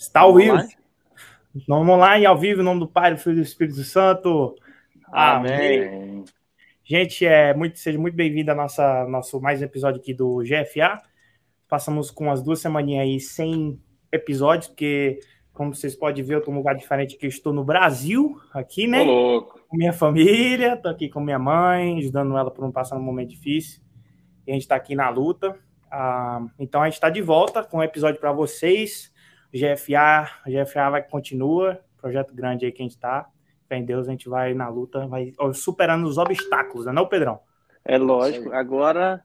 Está ao vivo. Vamos lá e ao vivo, em nome do Pai, do Filho e do Espírito Santo. Amém. Amém. Gente, é muito, seja muito bem-vindo a nossa nosso mais um episódio aqui do GFA. Passamos com as duas semaninhas aí sem episódios, porque, como vocês podem ver, eu estou num lugar diferente que eu estou no Brasil, aqui, né? Tô louco. Com minha família, tô aqui com minha mãe, ajudando ela por não passar um momento difícil. E a gente está aqui na luta. Ah, então a gente está de volta com um episódio para vocês. GFA, GFA vai continua, projeto grande aí que a gente está. Fé em Deus, a gente vai na luta, vai superando os obstáculos, não é, não, Pedrão? É lógico. Agora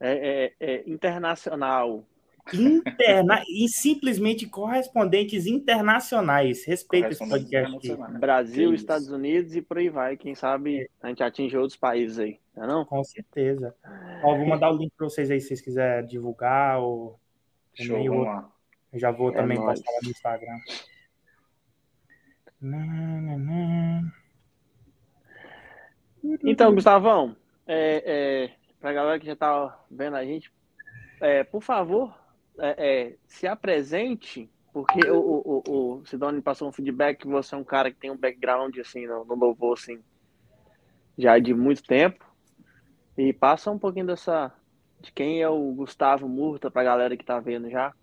é, é, é internacional. Interna e simplesmente correspondentes internacionais. Respeita esse podcast aqui. Brasil, Estados Unidos e por aí vai. Quem sabe a gente atinge outros países aí, não é não? Com certeza. Ó, vou mandar o link para vocês aí se vocês quiserem divulgar. Ou... Show, vamos lá. Já vou é também nóis. postar lá no Instagram. Então, Gustavão, é, é, para a galera que já está vendo a gente, é, por favor, é, é, se apresente, porque o, o, o, o Sidoni passou um feedback que você é um cara que tem um background assim, no, no louvor assim, já de muito tempo. E passa um pouquinho dessa de quem é o Gustavo Murta para a galera que está vendo já.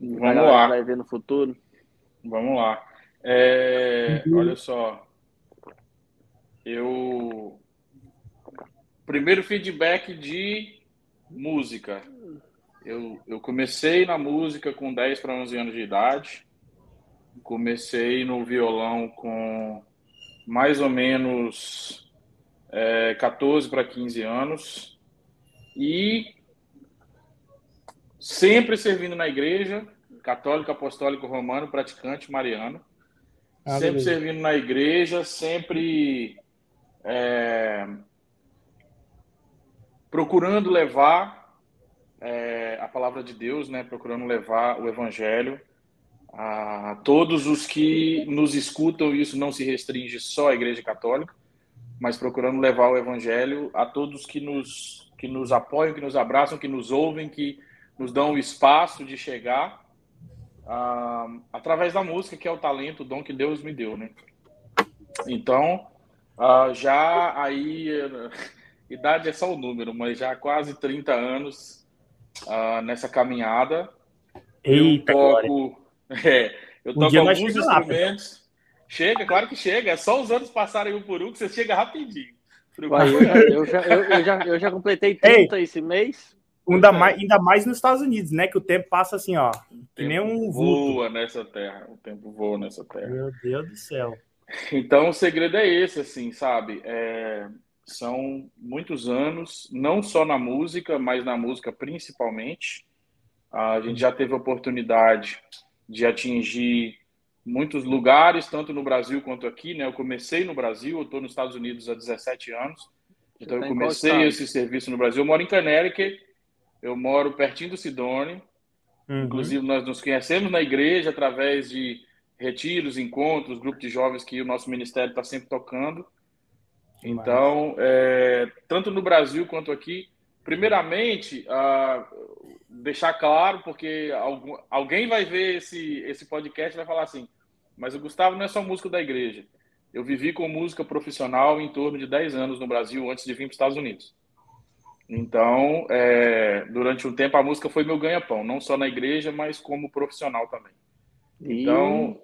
Vamos lá. Vai ver no futuro. Vamos lá. É, uhum. Olha só. Eu. Primeiro feedback de música. Eu, eu comecei na música com 10 para 11 anos de idade. Comecei no violão com mais ou menos é, 14 para 15 anos. E sempre servindo na igreja, católico, apostólico, romano, praticante, mariano. Ah, sempre beleza. servindo na igreja, sempre é, procurando levar é, a palavra de Deus, né? Procurando levar o evangelho a todos os que nos escutam. Isso não se restringe só à Igreja Católica, mas procurando levar o evangelho a todos que nos que nos apoiam, que nos abraçam, que nos ouvem, que nos dão o espaço de chegar uh, através da música, que é o talento, o dom que Deus me deu, né? Então, uh, já aí, idade é só o número, mas já há quase 30 anos uh, nessa caminhada. Eita, eu toco, é, eu toco um alguns instrumentos. Lá, chega, claro que chega. É só os anos passarem um por um que você chega rapidinho. Uai, eu, já, eu, já, eu, já, eu já completei 30 Ei, esse mês. Ainda mais, ainda mais nos Estados Unidos, né? Que o tempo passa assim, ó. Que nem um vulto. Voa nessa terra. O tempo voa nessa terra. Meu Deus do céu. Então, o segredo é esse, assim, sabe? É, são muitos anos, não só na música, mas na música principalmente. A gente já teve a oportunidade de atingir muitos lugares, tanto no Brasil quanto aqui, né? Eu comecei no Brasil, eu estou nos Estados Unidos há 17 anos. Então, eu comecei esse serviço no Brasil. Eu moro em Connecticut, eu moro pertinho do Sidone. Uhum. Inclusive, nós nos conhecemos na igreja através de retiros, encontros, grupos de jovens que o nosso ministério está sempre tocando. Então, é, tanto no Brasil quanto aqui, primeiramente, deixar claro, porque algum, alguém vai ver esse, esse podcast e vai falar assim, mas o Gustavo não é só músico da igreja. Eu vivi com música profissional em torno de 10 anos no Brasil antes de vir para os Estados Unidos. Então, é, durante um tempo a música foi meu ganha-pão, não só na igreja, mas como profissional também. Então,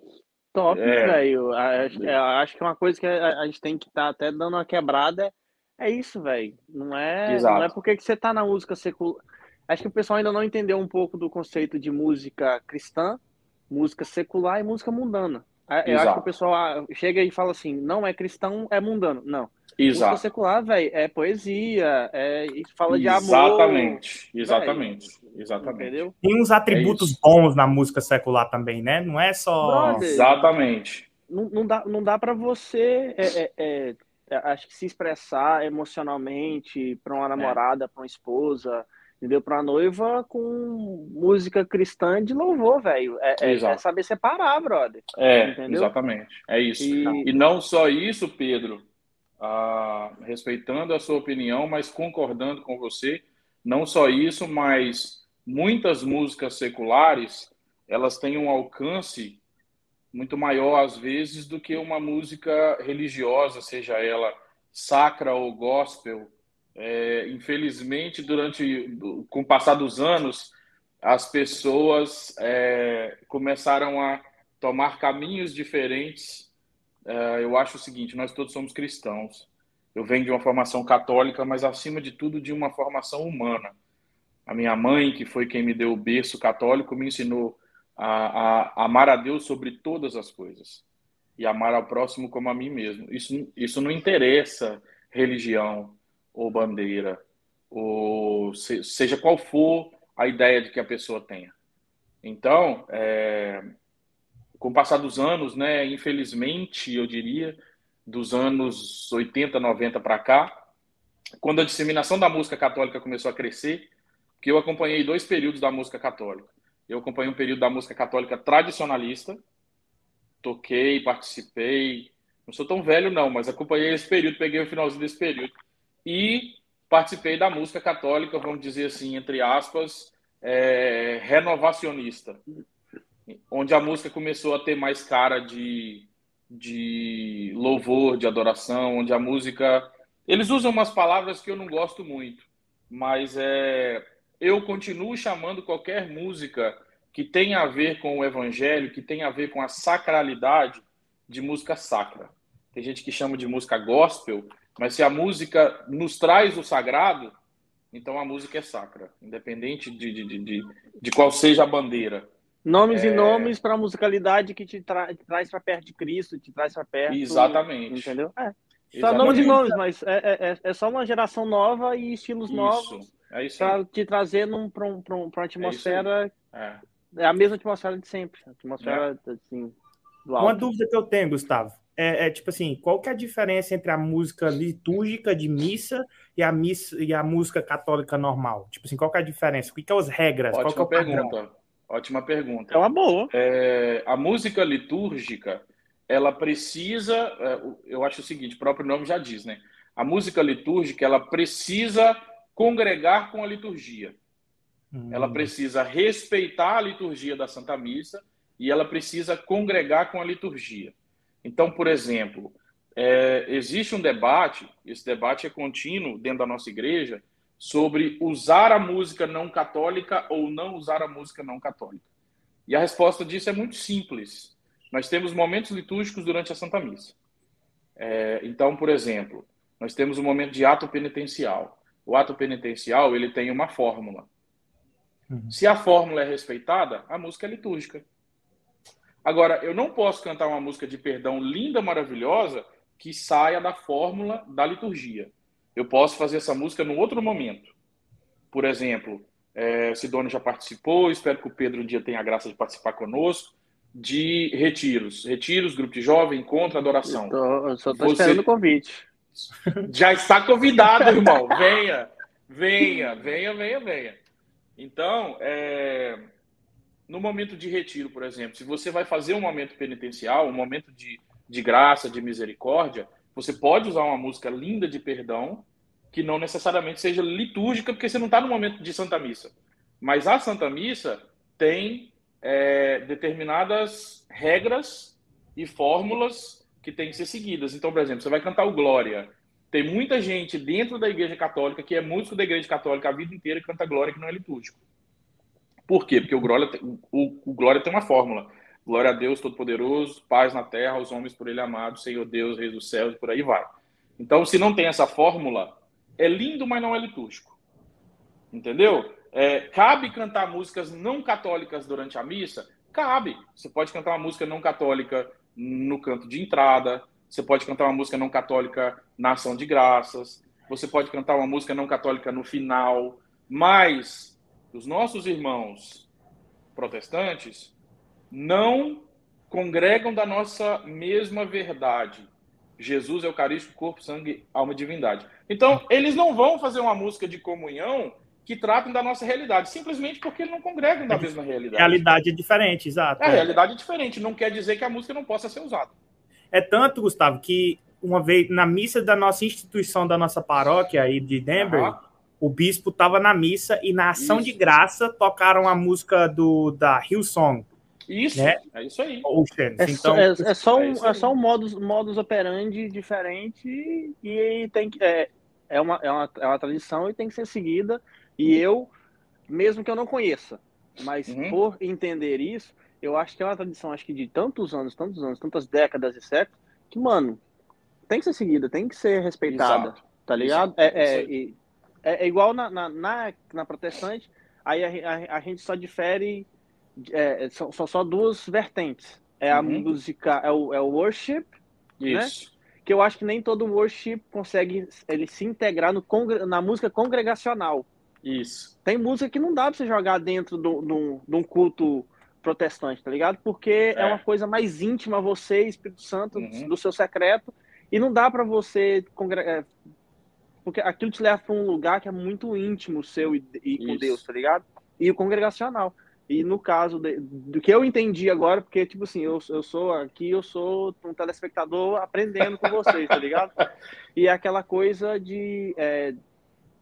top, é, velho. Acho, é, acho que uma coisa que a, gente tem que estar tá até dando uma quebrada é isso, velho. Não é, não é porque que você tá na música secular. Acho que o pessoal ainda não entendeu um pouco do conceito de música cristã, música secular e música mundana. Eu Exato. acho que o pessoal ah, chega e fala assim, não é cristão, é mundano. Não. Exato. Música secular, velho, é poesia, é, fala de amor. Exatamente, exatamente, exatamente. Entendeu? Tem uns atributos é bons na música secular também, né? Não é só. Brother, exatamente. Não, não dá, não dá para você, é, é, é, é, acho que se expressar emocionalmente para uma namorada, para uma esposa, entendeu? Para uma noiva com música cristã de louvor, velho. É, é, saber separar, brother. É, entendeu? exatamente. É isso. E... e não só isso, Pedro ah, respeitando a sua opinião, mas concordando com você. Não só isso, mas muitas músicas seculares elas têm um alcance muito maior às vezes do que uma música religiosa, seja ela sacra ou gospel. É, infelizmente, durante com o passar dos anos, as pessoas é, começaram a tomar caminhos diferentes. É, eu acho o seguinte: nós todos somos cristãos. Eu venho de uma formação católica, mas acima de tudo de uma formação humana. A minha mãe, que foi quem me deu o berço católico, me ensinou a, a, amar a Deus sobre todas as coisas e amar ao próximo como a mim mesmo. Isso, isso não interessa religião ou bandeira, ou se, seja qual for a ideia de que a pessoa tenha. Então, é, com o passar dos anos, né, infelizmente, eu diria, dos anos 80, 90 para cá, quando a disseminação da música católica começou a crescer, que eu acompanhei dois períodos da música católica. Eu acompanhei um período da música católica tradicionalista, toquei, participei. Não sou tão velho, não, mas acompanhei esse período, peguei o finalzinho desse período. E participei da música católica, vamos dizer assim, entre aspas, é, renovacionista, onde a música começou a ter mais cara de, de louvor, de adoração, onde a música. Eles usam umas palavras que eu não gosto muito, mas é, eu continuo chamando qualquer música que tenha a ver com o evangelho, que tenha a ver com a sacralidade de música sacra. Tem gente que chama de música gospel, mas se a música nos traz o sagrado, então a música é sacra, independente de, de, de, de qual seja a bandeira. Nomes é... e nomes para a musicalidade que te, tra te traz para perto de Cristo, te traz para perto. Exatamente. Entendeu? É. Só nomes e nomes, mas é, é, é, é só uma geração nova e estilos Isso. novos é isso para te trazer para um, um, uma atmosfera. É, é. a mesma atmosfera de sempre. atmosfera, é. assim, do alto. Uma dúvida que eu tenho, Gustavo, é, é, tipo assim, qual que é a diferença entre a música litúrgica de missa e a missa e a música católica normal? Tipo assim, qual que é a diferença? O que, que é as regras? Ótima qual que é pergunta. Padrão? Ótima pergunta. É uma boa. É, a música litúrgica, ela precisa, é, eu acho o seguinte, o próprio nome já diz, né? A música litúrgica, ela precisa congregar com a liturgia. Hum. Ela precisa respeitar a liturgia da Santa Missa e ela precisa congregar com a liturgia. Então, por exemplo, é, existe um debate, esse debate é contínuo dentro da nossa igreja, sobre usar a música não católica ou não usar a música não católica. E a resposta disso é muito simples. Nós temos momentos litúrgicos durante a Santa Missa. É, então, por exemplo, nós temos o um momento de ato penitencial o ato penitencial ele tem uma fórmula. Uhum. Se a fórmula é respeitada, a música é litúrgica. Agora, eu não posso cantar uma música de perdão linda, maravilhosa, que saia da fórmula da liturgia. Eu posso fazer essa música num outro momento. Por exemplo, é, Sidônio já participou, espero que o Pedro um dia tenha a graça de participar conosco, de retiros. Retiros, grupo de jovem, encontro, adoração. Eu, tô, eu só estou Você... esperando o convite. Já está convidado, irmão. Venha, venha, venha, venha, venha. Então, é... no momento de retiro, por exemplo, se você vai fazer um momento penitencial, um momento de, de graça, de misericórdia, você pode usar uma música linda de perdão, que não necessariamente seja litúrgica, porque você não está no momento de Santa Missa. Mas a Santa Missa tem é, determinadas regras e fórmulas que têm que ser seguidas. Então, por exemplo, você vai cantar o Glória. Tem muita gente dentro da Igreja Católica que é músico da Igreja Católica a vida inteira e canta Glória que não é litúrgico. Por quê? Porque o Glória, o, o Glória tem uma fórmula. Glória a Deus Todo-Poderoso, paz na terra, aos homens por Ele amados, Senhor Deus, Rei dos céus, e por aí vai. Então, se não tem essa fórmula, é lindo, mas não é litúrgico. Entendeu? É, cabe cantar músicas não católicas durante a missa? Cabe. Você pode cantar uma música não católica no canto de entrada, você pode cantar uma música não católica na ação de graças, você pode cantar uma música não católica no final, mas os nossos irmãos protestantes não congregam da nossa mesma verdade. Jesus, Eucarístico, corpo, sangue, alma e divindade. Então, eles não vão fazer uma música de comunhão que tratem da nossa realidade, simplesmente porque eles não congregam da é mesma realidade. Realidade é diferente, exato. É, a realidade é diferente, não quer dizer que a música não possa ser usada. É tanto, Gustavo, que uma vez na missa da nossa instituição, da nossa paróquia aí de Denver, uhum. O bispo estava na missa e na ação Isso. de graça tocaram a música do da Hillsong, Isso, né? é isso aí. Oceans. É, então, é, é só um, é, é só um modus, modus operandi diferente e tem que. É, é, uma, é, uma, é uma tradição e tem que ser seguida. E eu, mesmo que eu não conheça, mas uhum. por entender isso, eu acho que é uma tradição, acho que de tantos anos, tantos anos, tantas décadas e séculos, que, mano, tem que ser seguida, tem que ser respeitada, Exato. tá ligado? É, é, é, é, igual na, na, na, na protestante, aí a, a, a, gente só difere, é, são, são só duas vertentes. É a uhum. música, é o, é o worship, né? Isso. Né? que eu acho que nem todo worship consegue ele se integrar no, na música congregacional. Isso. Tem música que não dá pra você jogar dentro de um culto protestante, tá ligado? Porque é, é uma coisa mais íntima você, Espírito Santo, uhum. do seu secreto, e não dá para você é, porque aquilo te leva para um lugar que é muito íntimo seu e, e com Deus, tá ligado? E o congregacional. E no caso de, do que eu entendi agora, porque, tipo assim, eu, eu sou aqui, eu sou um telespectador aprendendo com vocês, tá ligado? E é aquela coisa de é,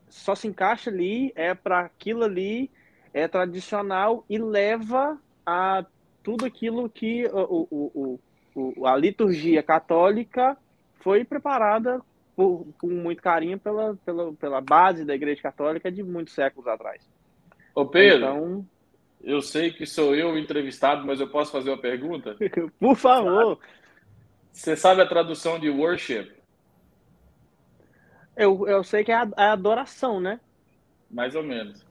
só se encaixa ali, é para aquilo ali, é tradicional e leva a tudo aquilo que o, o, o, a liturgia católica foi preparada por, com muito carinho pela, pela, pela base da Igreja Católica de muitos séculos atrás. Ô Pedro, então, eu sei que sou eu o entrevistado, mas eu posso fazer uma pergunta? por favor. Você sabe a tradução de worship? Eu, eu sei que é a, a adoração, né? Mais ou menos.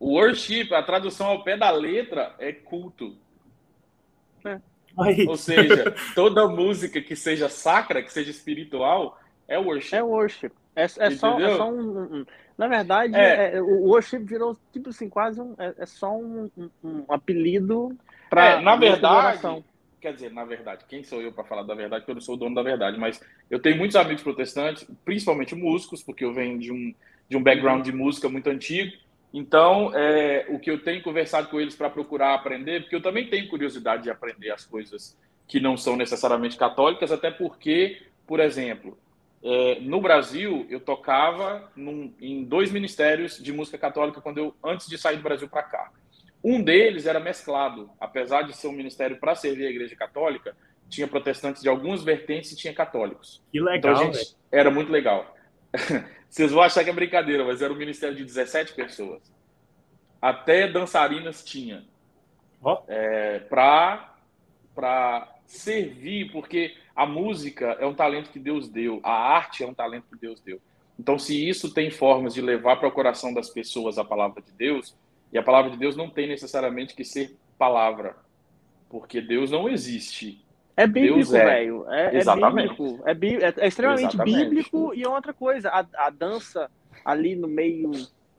Worship, a tradução ao pé da letra, é culto. É. Ou seja, toda música que seja sacra, que seja espiritual, é worship. É worship. É, é, só, é só um, um, Na verdade, é. é. o worship virou tipo assim, quase um. É, é só um, um apelido para. É, na verdade. Quer dizer, na verdade, quem sou eu para falar da verdade? Porque eu não sou o dono da verdade, mas eu tenho muitos amigos protestantes, principalmente músicos, porque eu venho de um, de um background de música muito antigo. Então, é, o que eu tenho conversado com eles para procurar aprender, porque eu também tenho curiosidade de aprender as coisas que não são necessariamente católicas, até porque, por exemplo, é, no Brasil eu tocava num, em dois ministérios de música católica quando eu antes de sair do Brasil para cá. Um deles era mesclado, apesar de ser um ministério para servir a Igreja Católica, tinha protestantes de algumas vertentes e tinha católicos. Que legal, então, gente, era muito legal. Vocês vão achar que é brincadeira, mas era um ministério de 17 pessoas. Até dançarinas tinha. Oh. É, para servir, porque a música é um talento que Deus deu, a arte é um talento que Deus deu. Então, se isso tem formas de levar para o coração das pessoas a palavra de Deus, e a palavra de Deus não tem necessariamente que ser palavra, porque Deus não existe. É bíblico, velho. É, é, Exatamente. É, bíblico. É, é, extremamente Exatamente. bíblico e outra coisa, a, a dança ali no meio,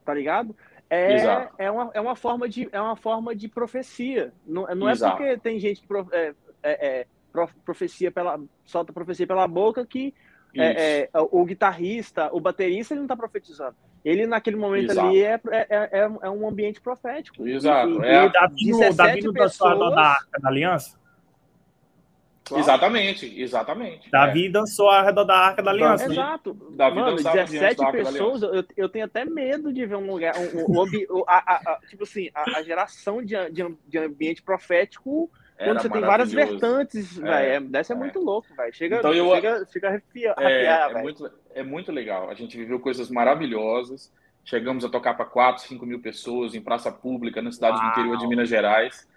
tá ligado? É, é, uma, é, uma forma de, é uma forma de profecia. Não, não é porque tem gente que é, é, é profecia pela, solta profecia pela boca que é, é, o guitarrista, o baterista, ele não está profetizando. Ele, naquele momento Exato. ali, é, é, é, é, um ambiente profético. Exato. E, é. Davi, no, Davi no pessoas... da Arca da Aliança? Claro. Exatamente, exatamente. Davi é. dançou ao redor da Arca da Aliança. Exato. Davi Mano, 17 pessoas, eu, eu tenho até medo de ver um lugar, um, um, um a, a, a, tipo assim, a, geração de, de, de ambiente profético quando você tem várias vertentes, é, velho. Dessa é, é, muito louco, velho. Chega, então eu, chega, chega a arrepiar, é, é, muito, é muito legal. A gente viveu coisas maravilhosas. Chegamos a tocar para 4, 5 mil pessoas em praça pública, nas cidades Uau. do interior de Minas Gerais.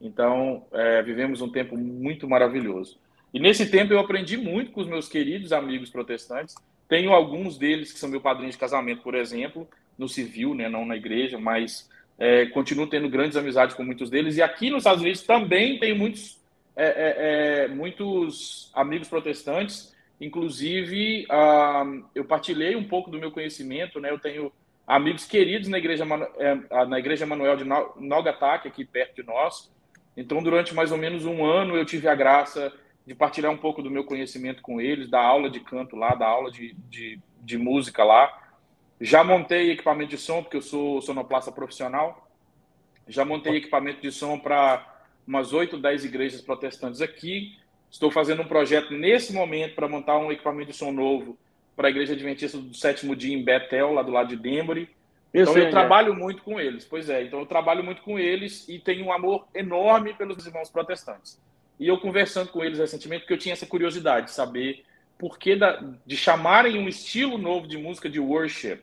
Então, é, vivemos um tempo muito maravilhoso. E nesse tempo eu aprendi muito com os meus queridos amigos protestantes. Tenho alguns deles que são meu padrinho de casamento, por exemplo, no civil, né, não na igreja, mas é, continuo tendo grandes amizades com muitos deles. E aqui nos Estados Unidos também tem muitos, é, é, é muitos amigos protestantes. Inclusive, ah, eu partilhei um pouco do meu conhecimento. Né? Eu tenho amigos queridos na Igreja, é, na igreja Manuel de Nagasaki, aqui perto de nós. Então, durante mais ou menos um ano, eu tive a graça de partilhar um pouco do meu conhecimento com eles, da aula de canto lá, da aula de, de, de música lá. Já montei equipamento de som, porque eu sou sonoplasta profissional. Já montei equipamento de som para umas 8, 10 igrejas protestantes aqui. Estou fazendo um projeto nesse momento para montar um equipamento de som novo para a Igreja Adventista do Sétimo Dia em Betel, lá do lado de Denbury. Então eu é. trabalho é. muito com eles. Pois é, então eu trabalho muito com eles e tenho um amor enorme pelos irmãos protestantes. E eu conversando com eles recentemente, porque eu tinha essa curiosidade de saber por que da, de chamarem um estilo novo de música de worship.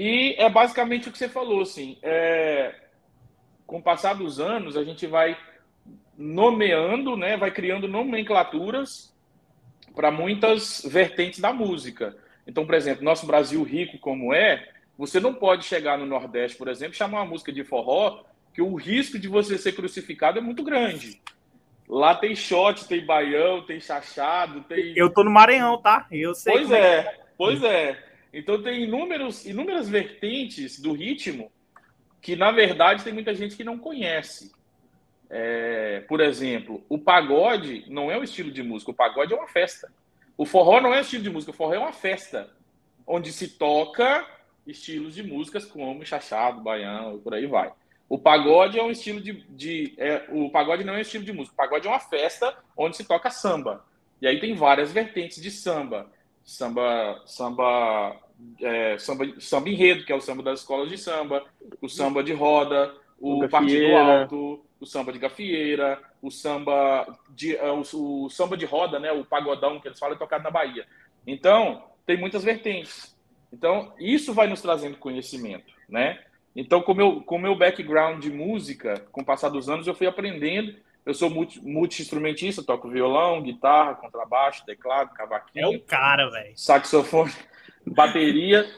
E é basicamente o que você falou, assim. É, com o passar dos anos, a gente vai nomeando, né, vai criando nomenclaturas para muitas vertentes da música. Então, por exemplo, nosso Brasil rico como é, você não pode chegar no Nordeste, por exemplo, chamar uma música de forró, que o risco de você ser crucificado é muito grande. Lá tem shot, tem baião, tem chachado, tem. Eu tô no Maranhão, tá? Eu sei. Pois é, é, pois é. Então tem inúmeros, inúmeras vertentes do ritmo que, na verdade, tem muita gente que não conhece. É, por exemplo, o pagode não é um estilo de música, o pagode é uma festa. O forró não é um estilo de música, o forró é uma festa, onde se toca estilos de músicas como chachado, baião por aí vai. O pagode é um estilo de. de é, o pagode não é um estilo de música, o pagode é uma festa onde se toca samba. E aí tem várias vertentes de samba. Samba, samba, é, samba, samba enredo, que é o samba das escolas de samba, o samba de roda, o, o partido alto, o samba de gafieira, o samba de, uh, o, o, samba de roda, né, o pagodão que eles falam é tocado na Bahia. Então, tem muitas vertentes. Então, isso vai nos trazendo conhecimento, né? Então, com meu, com meu background de música, com o passar dos anos, eu fui aprendendo. Eu sou multi-instrumentista, toco violão, guitarra, contrabaixo, teclado, cavaquinho. É um cara, velho. Saxofone, bateria.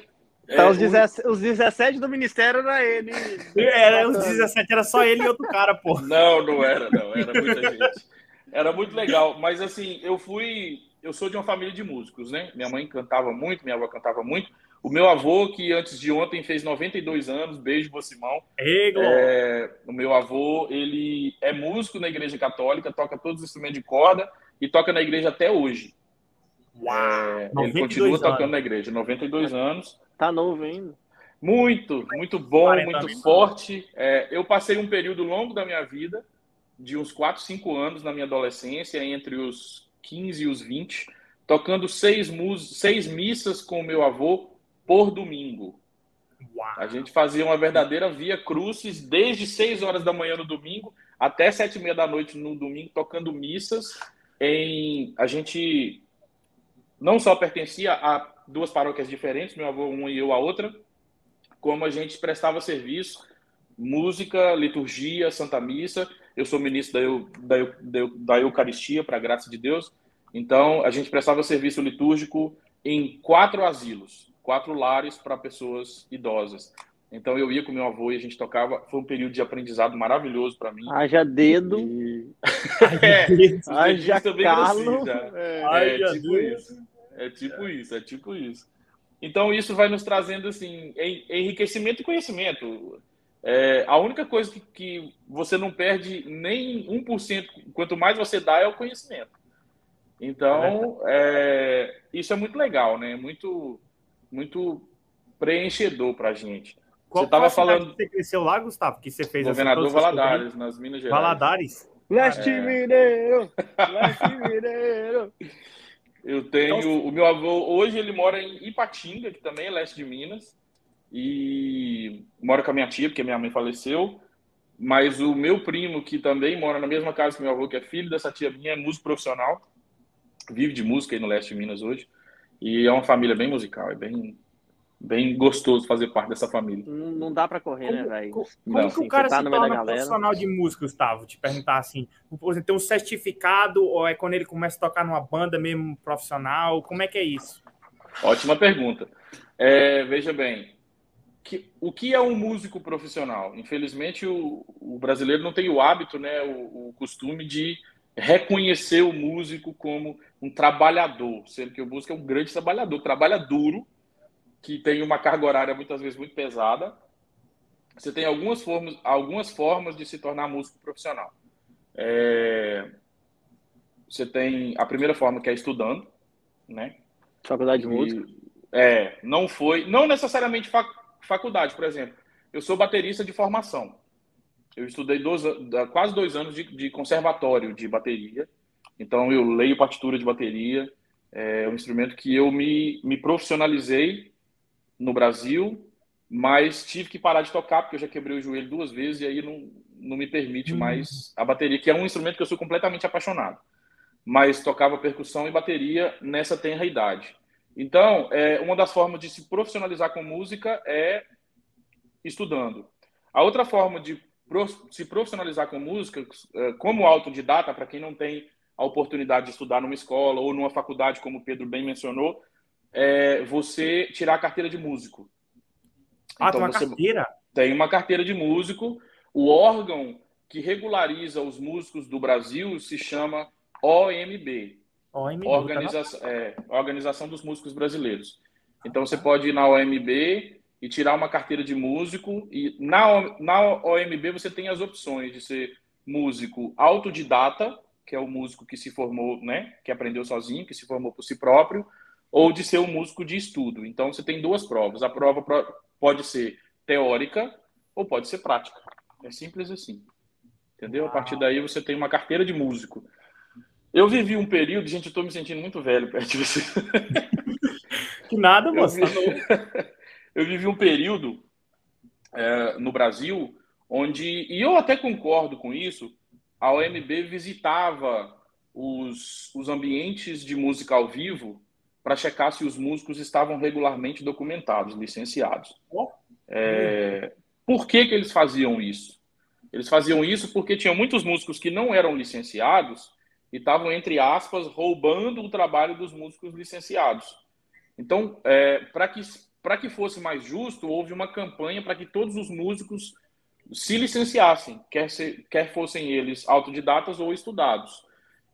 Então, é, os, 17, os 17 do ministério era ele. Era, os 17 era só ele e outro cara, pô. Não, não era, não. Era muita gente. Era muito legal. Mas, assim, eu fui. Eu sou de uma família de músicos, né? Minha mãe cantava muito, minha avó cantava muito. O meu avô, que antes de ontem fez 92 anos, beijo, vô Simão. Ei, é, o meu avô, ele é músico na igreja católica, toca todos os instrumentos de corda e toca na igreja até hoje. Uau, é, ele continua anos. tocando na igreja, 92 anos. Tá novo ainda. Muito, muito bom, muito forte. É, eu passei um período longo da minha vida, de uns 4, 5 anos na minha adolescência, entre os 15 e os 20, tocando seis, seis missas com o meu avô por domingo. Uau. A gente fazia uma verdadeira via crucis desde 6 horas da manhã no domingo até sete e meia da noite no domingo, tocando missas. Em a gente não só pertencia a duas paróquias diferentes, meu avô uma e eu a outra, como a gente prestava serviço, música, liturgia, Santa Missa. Eu sou ministro da, da, da, da Eucaristia, para a graça de Deus. Então, a gente prestava serviço litúrgico em quatro asilos, quatro lares para pessoas idosas. Então, eu ia com meu avô e a gente tocava. Foi um período de aprendizado maravilhoso para mim. Haja dedo. E... é, Haja calo. É, é tipo isso. É tipo isso, é tipo isso. Então, isso vai nos trazendo, assim, enriquecimento e conhecimento. É, a única coisa que, que você não perde nem 1%, quanto mais você dá, é o conhecimento. Então, é, isso é muito legal, né? Muito, muito preenchedor para a gente. Qual você estava falando. Você cresceu lá, Gustavo? Que você fez Governador Valadares, nas Minas Gerais. Valadares? Leste é... Mineiro! Leste Mineiro! Eu tenho. Então, o meu avô, hoje, ele mora em Ipatinga, que também é leste de Minas. E mora com a minha tia, porque minha mãe faleceu. Mas o meu primo, que também mora na mesma casa que meu avô, que é filho dessa tia minha, é músico profissional. Vive de música aí no leste de Minas hoje. E é uma família bem musical, é bem, bem gostoso fazer parte dessa família. Não, não dá para correr, né, como, né, velho? Como, como que o cara tá se torna profissional de música, Gustavo? Te perguntar assim, você tem um certificado ou é quando ele começa a tocar numa banda mesmo profissional? Como é que é isso? Ótima pergunta. É, veja bem, que, o que é um músico profissional? Infelizmente, o, o brasileiro não tem o hábito, né, o, o costume de reconhecer o músico como um trabalhador, sendo que o músico é um grande trabalhador, trabalha duro, que tem uma carga horária muitas vezes muito pesada. Você tem algumas formas, algumas formas de se tornar músico profissional. É... Você tem a primeira forma que é estudando, né? Faculdade de música. É, não foi, não necessariamente fac, faculdade, por exemplo. Eu sou baterista de formação. Eu estudei dois, quase dois anos de, de conservatório de bateria. Então eu leio partitura de bateria. É um instrumento que eu me, me profissionalizei no Brasil mas tive que parar de tocar porque eu já quebrei o joelho duas vezes e aí não, não me permite hum. mais a bateria, que é um instrumento que eu sou completamente apaixonado. Mas tocava percussão e bateria nessa tenra idade. Então, é, uma das formas de se profissionalizar com música é estudando. A outra forma de se profissionalizar com música, é, como autodidata, para quem não tem a oportunidade de estudar numa escola ou numa faculdade, como o Pedro bem mencionou, é você tirar a carteira de músico. Ah, então, tem uma carteira? Tem uma carteira de músico. O órgão que regulariza os músicos do Brasil se chama OMB. OMB Organização, tá é, Organização dos Músicos Brasileiros. Então você pode ir na OMB e tirar uma carteira de músico. E na, na OMB você tem as opções de ser músico autodidata, que é o músico que se formou, né, que aprendeu sozinho, que se formou por si próprio, ou de ser um músico de estudo. Então você tem duas provas. A prova pode ser teórica ou pode ser prática. É simples assim. Entendeu? A partir daí você tem uma carteira de músico. Eu vivi um período, gente, eu estou me sentindo muito velho perto de você. Que nada, moça. Eu, vi... eu vivi um período é, no Brasil onde, e eu até concordo com isso, a OMB visitava os, os ambientes de música ao vivo para checar se os músicos estavam regularmente documentados, licenciados. É, por que, que eles faziam isso? Eles faziam isso porque tinha muitos músicos que não eram licenciados e estavam, entre aspas, roubando o trabalho dos músicos licenciados. Então, é, para que, que fosse mais justo, houve uma campanha para que todos os músicos se licenciassem, quer, ser, quer fossem eles autodidatas ou estudados.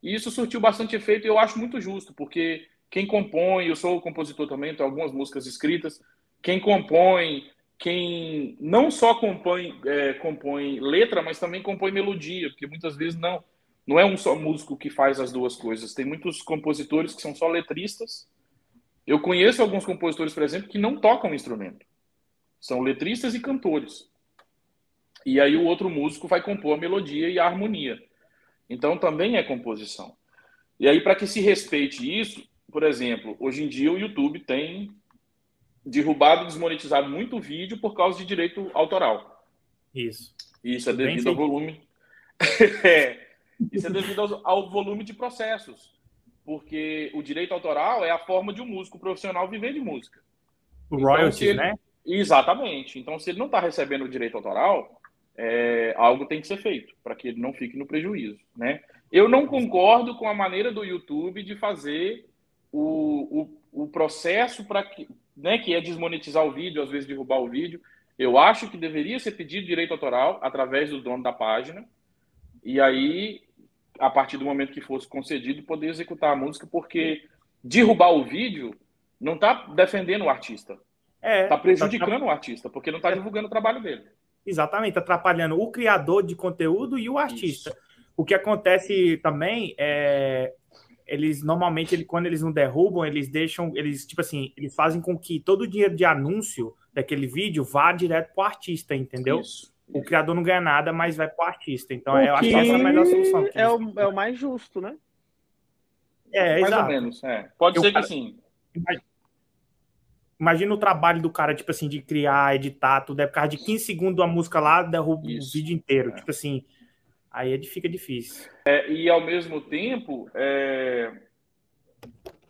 E isso surtiu bastante efeito e eu acho muito justo, porque quem compõe, eu sou compositor também, tenho algumas músicas escritas, quem compõe, quem não só compõe, é, compõe letra, mas também compõe melodia, porque muitas vezes não, não é um só músico que faz as duas coisas. Tem muitos compositores que são só letristas. Eu conheço alguns compositores, por exemplo, que não tocam instrumento. São letristas e cantores. E aí o outro músico vai compor a melodia e a harmonia. Então também é composição. E aí, para que se respeite isso, por exemplo, hoje em dia o YouTube tem derrubado e desmonetizado muito vídeo por causa de direito autoral. Isso. Isso é devido ao volume. é, isso é devido ao, ao, volume de processos. Porque o direito autoral é a forma de um músico profissional viver de música. O então, royalties, ele... né? Exatamente. Então, se ele não está recebendo o direito autoral, é, algo tem que ser feito para que ele não fique no prejuízo, né? Eu não concordo com a maneira do YouTube de fazer o, o, o processo para que, né, que é desmonetizar o vídeo, às vezes derrubar o vídeo. Eu acho que deveria ser pedido direito autoral através do dono da página, e aí, a partir do momento que fosse concedido, poder executar a música, porque derrubar o vídeo não está defendendo o artista. Está é, tá prejudicando tá... o artista, porque não está divulgando o trabalho dele. Exatamente, atrapalhando o criador de conteúdo e o artista. Isso. O que acontece também é eles normalmente ele, quando eles não derrubam, eles deixam, eles tipo assim, eles fazem com que todo o dinheiro de anúncio daquele vídeo vá direto para o artista, entendeu? Isso. O criador não ganha nada, mas vai para o artista. Então, o eu acho que essa é a melhor solução. É o, é o mais justo, né? É, Mais exato. ou menos, é. Pode eu, ser que sim. Imagina, o trabalho do cara, tipo assim, de criar, editar, tudo. É por causa de 15 segundos a música lá, derruba Isso. o vídeo inteiro. É. Tipo assim, Aí é fica difícil. É, e ao mesmo tempo, é...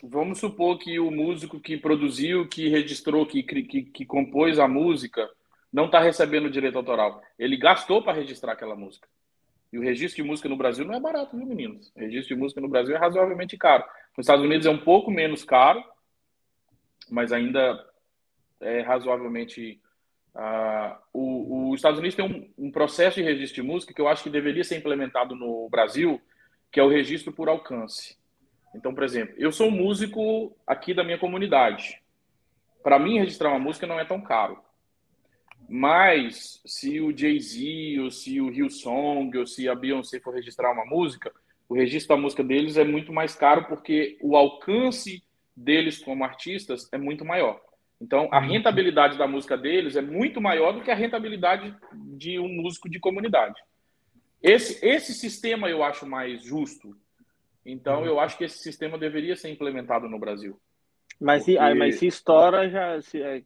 vamos supor que o músico que produziu, que registrou, que, que, que compôs a música, não está recebendo direito autoral. Ele gastou para registrar aquela música. E o registro de música no Brasil não é barato, viu, meninos? O registro de música no Brasil é razoavelmente caro. Nos Estados Unidos é um pouco menos caro, mas ainda é razoavelmente Uh, o, os Estados Unidos tem um, um, processo de registro de música que eu acho que deveria ser implementado no Brasil, que é o registro por alcance. Então, por exemplo, eu sou um músico aqui da minha comunidade. Para mim, registrar uma música não é tão caro. Mas se o Jay-Z, ou se o Hillsong, ou se a Beyoncé for registrar uma música, o registro da música deles é muito mais caro porque o alcance deles como artistas é muito maior. Então, a uhum. rentabilidade da música deles é muito maior do que a rentabilidade de um músico de comunidade. Esse, esse sistema eu acho mais justo. Então, eu acho que esse sistema deveria ser implementado no Brasil. Mas, porque... se, mas se estoura, já. Se, é,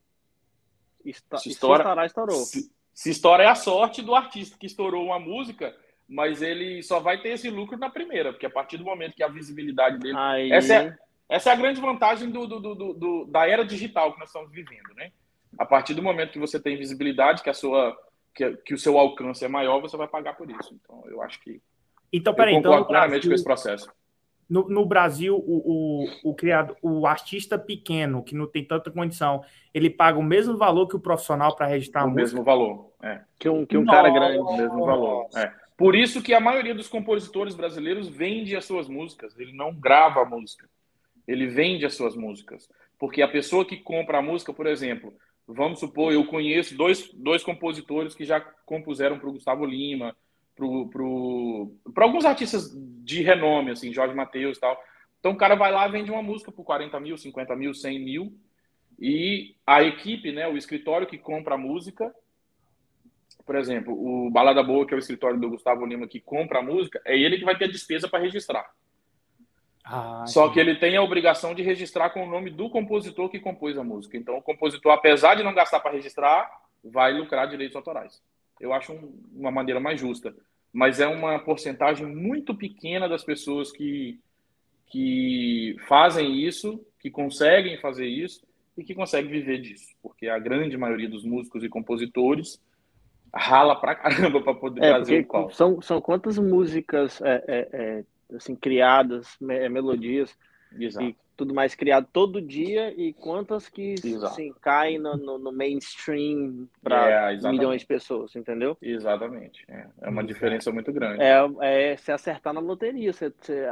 Está, se, estoura, se estourar, estourou. Se, se estoura é a sorte do artista que estourou uma música, mas ele só vai ter esse lucro na primeira, porque a partir do momento que a visibilidade dele. Aí... Essa, é, essa é a grande vantagem do, do, do, do, da era digital que nós estamos vivendo, né? A partir do momento que você tem visibilidade, que a sua que, que o seu alcance é maior, você vai pagar por isso. Então, eu acho que então, peraí, então, no Brasil, com esse processo. No, no Brasil, o, o, o, criado, o artista pequeno, que não tem tanta condição, ele paga o mesmo valor que o profissional para registrar o a música? O mesmo valor, é. Que um, que um cara grande. O mesmo valor, é. Por isso que a maioria dos compositores brasileiros vende as suas músicas, ele não grava a música, ele vende as suas músicas. Porque a pessoa que compra a música, por exemplo, vamos supor, eu conheço dois, dois compositores que já compuseram para o Gustavo Lima, para alguns artistas de renome, assim, Jorge Matheus e tal. Então o cara vai lá vende uma música por 40 mil, 50 mil, 100 mil, e a equipe, né, o escritório que compra a música, por exemplo, o Balada Boa, que é o escritório do Gustavo Lima que compra a música, é ele que vai ter a despesa para registrar. Ah, Só sim. que ele tem a obrigação de registrar com o nome do compositor que compôs a música. Então, o compositor, apesar de não gastar para registrar, vai lucrar direitos autorais. Eu acho um, uma maneira mais justa. Mas é uma porcentagem muito pequena das pessoas que, que fazem isso, que conseguem fazer isso e que conseguem viver disso. Porque a grande maioria dos músicos e compositores rala pra caramba para poder é, fazer o qual. São, são quantas músicas é, é, é assim, criadas, me, melodias Exato. e tudo mais criado todo dia e quantas que assim, caem no, no, no mainstream para é, milhões de pessoas, entendeu? Exatamente. É, é uma diferença muito grande. É, é se acertar na loteria, você, você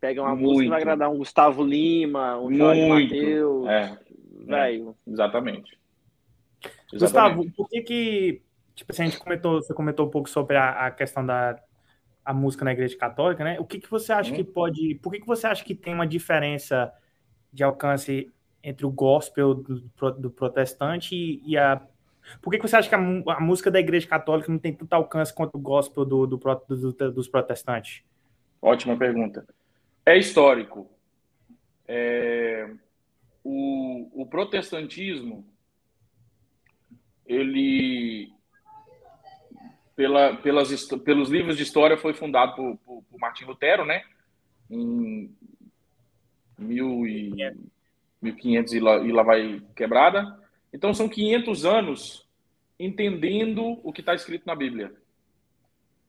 pega uma muito. música que vai agradar um Gustavo Lima, um Jorge Matheus. É. Velho. É, exatamente. exatamente. Gustavo, por que que tipo assim, a gente comentou, você comentou um pouco sobre a, a questão da a música na igreja católica, né? O que, que você acha hum. que pode. Por que, que você acha que tem uma diferença de alcance entre o gospel do, do protestante e, e, a. Por que, que você acha que a, a, música da igreja católica não tem tanto alcance quanto o gospel do, do, do dos protestantes? Ótima pergunta. É histórico. É... O, o protestantismo ele pela, pelas, pelos livros de história foi fundado por, por, por Martim Lutero, né? Em mil e, 1500 e lá, e lá vai quebrada. Então são 500 anos entendendo o que está escrito na Bíblia.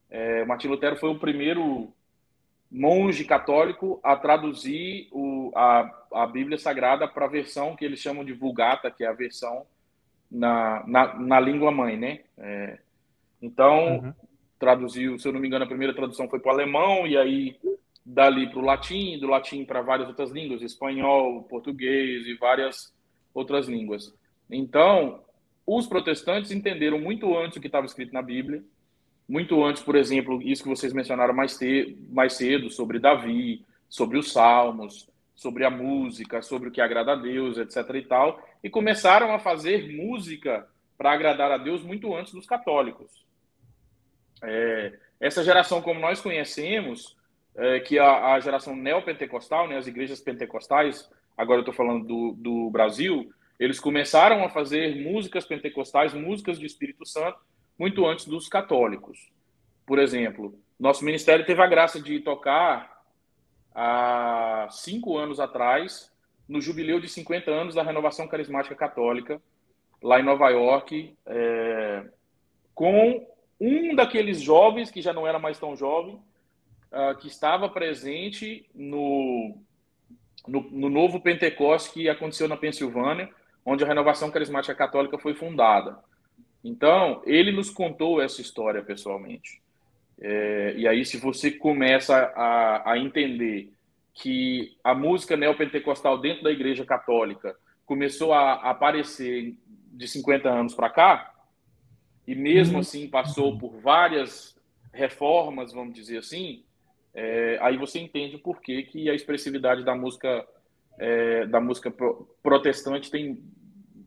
É, Martim Lutero foi o primeiro monge católico a traduzir o, a, a Bíblia Sagrada para a versão que eles chamam de Vulgata, que é a versão na, na, na língua mãe, né? É, então, uhum. traduziu, se eu não me engano, a primeira tradução foi para o alemão, e aí dali para o latim, do latim para várias outras línguas, espanhol, português e várias outras línguas. Então, os protestantes entenderam muito antes o que estava escrito na Bíblia, muito antes, por exemplo, isso que vocês mencionaram mais, te, mais cedo, sobre Davi, sobre os salmos, sobre a música, sobre o que agrada a Deus, etc. e tal, e começaram a fazer música para agradar a Deus muito antes dos católicos. É, essa geração, como nós conhecemos, é, que é a, a geração neopentecostal, né, as igrejas pentecostais, agora eu estou falando do, do Brasil, eles começaram a fazer músicas pentecostais, músicas de Espírito Santo, muito antes dos católicos. Por exemplo, nosso ministério teve a graça de tocar há cinco anos atrás, no jubileu de 50 anos da Renovação Carismática Católica, lá em Nova York, é, com um daqueles jovens, que já não era mais tão jovem, uh, que estava presente no, no, no, novo Pentecoste que aconteceu na Pensilvânia, onde a Renovação Carismática Católica foi fundada. Então, ele nos contou essa história pessoalmente. É, e aí, se você começa a, a entender que a música neopentecostal dentro da Igreja Católica começou a aparecer de 50 anos para cá, e mesmo uhum. assim passou por várias reformas, vamos dizer assim, é, aí você entende o porquê que a expressividade da música é, da música pro, protestante tem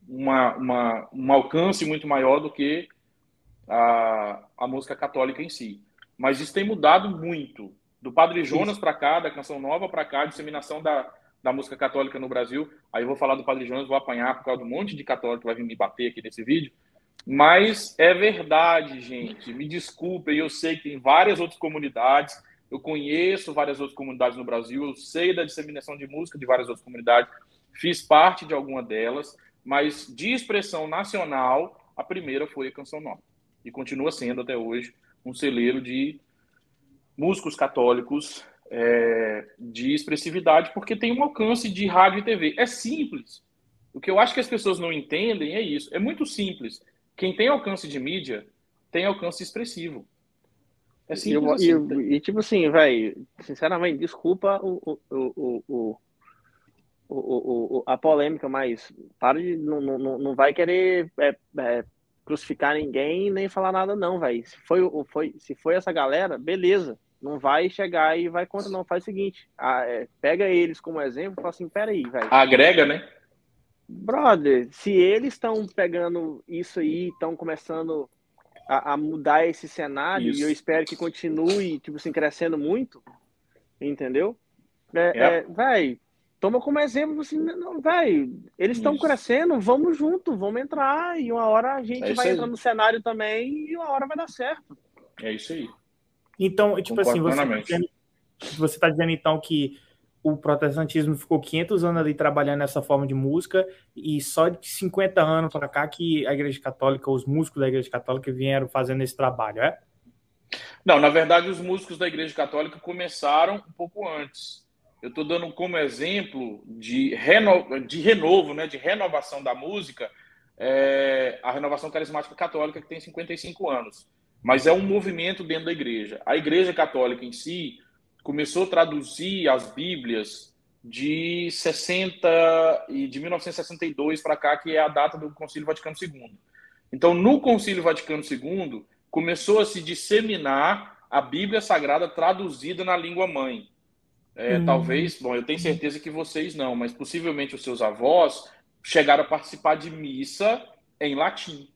uma, uma, um alcance muito maior do que a, a música católica em si. Mas isso tem mudado muito. Do Padre Jonas para cá, da Canção Nova para cá, a disseminação da, da música católica no Brasil. Aí eu vou falar do Padre Jonas, vou apanhar por causa do monte de católico que vai vir me bater aqui nesse vídeo. Mas é verdade, gente. Me desculpem, eu sei que tem várias outras comunidades. Eu conheço várias outras comunidades no Brasil. Eu sei da disseminação de música de várias outras comunidades. Fiz parte de alguma delas. Mas de expressão nacional, a primeira foi a Canção Nova. E continua sendo até hoje um celeiro de músicos católicos é, de expressividade, porque tem um alcance de rádio e TV. É simples. O que eu acho que as pessoas não entendem é isso. É muito simples. Quem tem alcance de mídia tem alcance expressivo. É simples e, assim. E, e tipo assim, velho, sinceramente, desculpa o, o, o, o, a polêmica, mas para de. Não, não, não vai querer é, é, crucificar ninguém nem falar nada, não, velho. Se foi, foi, se foi essa galera, beleza. Não vai chegar e vai contra, não. Faz o seguinte: a, é, pega eles como exemplo e fala assim: peraí, velho. Agrega, né? Brother, se eles estão pegando isso aí, estão começando a, a, mudar esse cenário, isso. e eu espero que continue, tipo assim, crescendo muito, entendeu? É, é. é vai, toma como exemplo, assim, não, vai, eles estão crescendo, vamos junto, vamos entrar, e uma hora a gente é vai entrar no cenário também, e uma hora vai dar certo. É isso aí. Então, tipo Concordo assim, você está dizendo, você tá dizendo então que o protestantismo ficou 500 anos ali trabalhando nessa forma de música e só de 50 anos para cá que a Igreja Católica, os músicos da Igreja Católica vieram fazendo esse trabalho, é? Não, na verdade os músicos da Igreja Católica começaram um pouco antes. Eu estou dando como exemplo de, reno... de renovo, né, de renovação da música, é... a renovação carismática católica que tem 55 anos. Mas é um movimento dentro da igreja. A Igreja Católica em si, começou a traduzir as Bíblias de 60 e de 1962 para cá, que é a data do Concílio Vaticano II. Então, no Concílio Vaticano II, começou a se disseminar a Bíblia Sagrada traduzida na língua mãe. É, hum. Talvez, bom, eu tenho certeza que vocês não, mas possivelmente os seus avós chegaram a participar de missa em latim.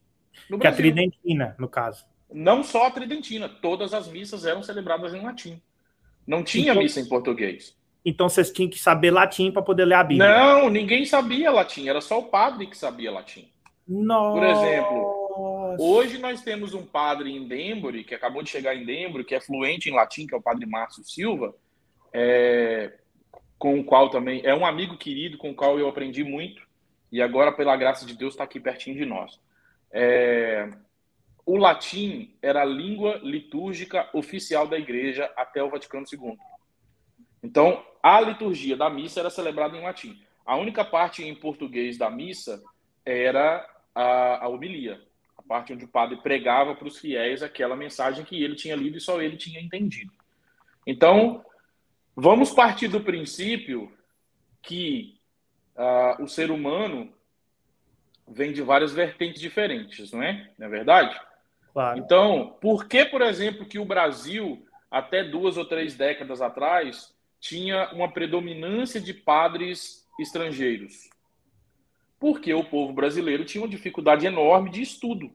No que é a tridentina, no caso. Não só a tridentina, todas as missas eram celebradas em latim. Não tinha então, missa em português. Então vocês tinham que saber latim para poder ler a Bíblia. Não, ninguém sabia latim, era só o padre que sabia latim. Nossa. Por exemplo, hoje nós temos um padre em Denbury, que acabou de chegar em Denbury, que é fluente em latim, que é o padre Márcio Silva, é, com o qual também é um amigo querido, com o qual eu aprendi muito, e agora, pela graça de Deus, está aqui pertinho de nós. É, o latim era a língua litúrgica oficial da igreja até o Vaticano II. Então, a liturgia da missa era celebrada em latim. A única parte em português da missa era a, a homilia, a parte onde o padre pregava para os fiéis aquela mensagem que ele tinha lido e só ele tinha entendido. Então, vamos partir do princípio que uh, o ser humano vem de várias vertentes diferentes, não é? Não é verdade? Claro. Então, por que, por exemplo, que o Brasil, até duas ou três décadas atrás, tinha uma predominância de padres estrangeiros? Porque o povo brasileiro tinha uma dificuldade enorme de estudo.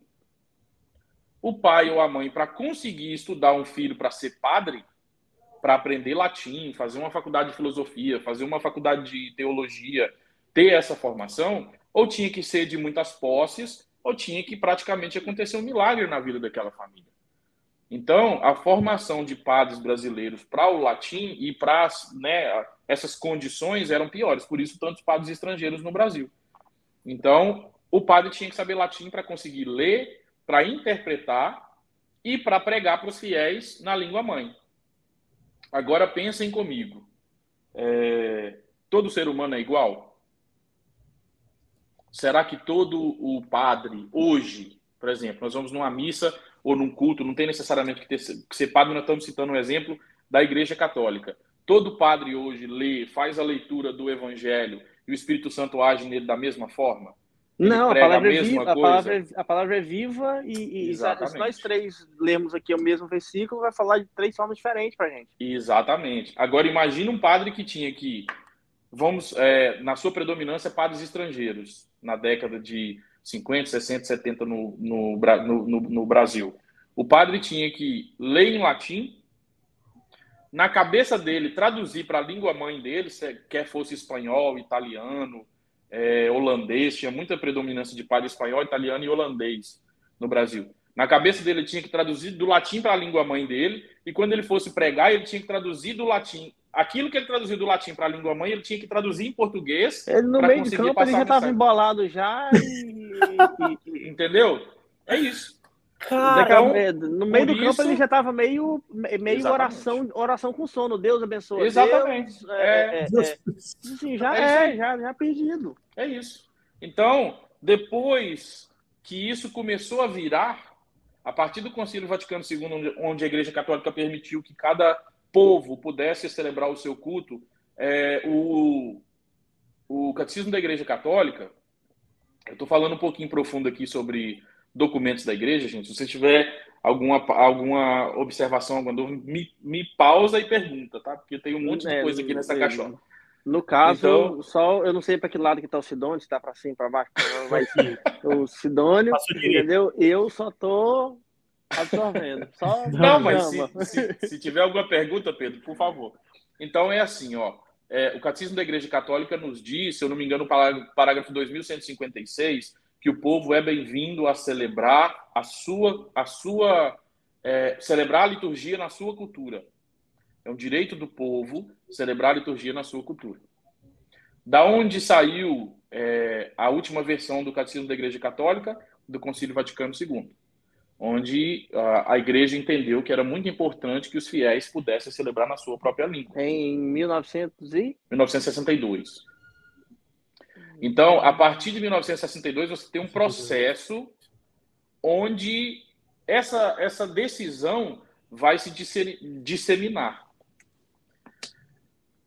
O pai ou a mãe, para conseguir estudar um filho para ser padre, para aprender latim, fazer uma faculdade de filosofia, fazer uma faculdade de teologia, ter essa formação, ou tinha que ser de muitas posses, ou tinha que praticamente acontecer um milagre na vida daquela família. Então, a formação de padres brasileiros para o latim e para né, essas condições eram piores, por isso tantos padres estrangeiros no Brasil. Então, o padre tinha que saber latim para conseguir ler, para interpretar e para pregar para os fiéis na língua mãe. Agora pensem comigo. É... Todo ser humano é igual? Será que todo o padre, hoje, por exemplo, nós vamos numa missa ou num culto, não tem necessariamente que, ter, que ser padre, nós estamos citando um exemplo da Igreja Católica. Todo padre hoje lê, faz a leitura do Evangelho e o Espírito Santo age nele da mesma forma? Ele não, a palavra, a, é viva, a, palavra é, a palavra é viva e, e se nós três lemos aqui o mesmo versículo, vai falar de três formas diferentes para gente. Exatamente. Agora, imagina um padre que tinha que, vamos, é, na sua predominância, padres estrangeiros na década de 50, 60, 70 no, no, no, no Brasil. O padre tinha que ler em latim, na cabeça dele, traduzir para a língua mãe dele, quer fosse espanhol, italiano, é, holandês, tinha muita predominância de padre espanhol, italiano e holandês no Brasil. Na cabeça dele, ele tinha que traduzir do latim para a língua mãe dele, e quando ele fosse pregar, ele tinha que traduzir do latim. Aquilo que ele traduziu do latim para a língua mãe, ele tinha que traduzir em português. Ele, no meio de campo, ele já estava embolado já. E... Entendeu? É isso. Cara, no meio do isso... campo ele já estava meio, meio oração, oração com sono. Deus abençoe. Exatamente. Deus, é, é, é, assim, já é, é já, já perdido. É isso. Então, depois que isso começou a virar, a partir do Concílio Vaticano II, onde a Igreja Católica permitiu que cada povo pudesse celebrar o seu culto, é, o, o Catecismo da Igreja Católica, eu estou falando um pouquinho profundo aqui sobre documentos da Igreja, gente. Se você tiver alguma, alguma observação, alguma dúvida, me, me pausa e pergunta, tá? Porque tem um monte de é, coisa aqui nessa é, caixola. No caso, então, só eu não sei para que lado que está o Sidônio, se está para cima, para baixo, mas o Sidônio, entendeu? Eu só tô absorvendo. Só não, mas se, se, se, tiver alguma pergunta, Pedro, por favor. Então é assim, ó. É, o Catecismo da Igreja Católica nos diz, se eu não me engano, o parágrafo 2156, que o povo é bem-vindo a celebrar a sua, a sua é, celebrar a liturgia na sua cultura. É um direito do povo celebrar a liturgia na sua cultura. Da onde saiu é, a última versão do Catecismo da Igreja Católica? Do Concílio Vaticano II, onde a, a Igreja entendeu que era muito importante que os fiéis pudessem celebrar na sua própria língua. Em 1900 e... 1962. Então, a partir de 1962, você tem um processo onde essa, essa decisão vai se disseminar.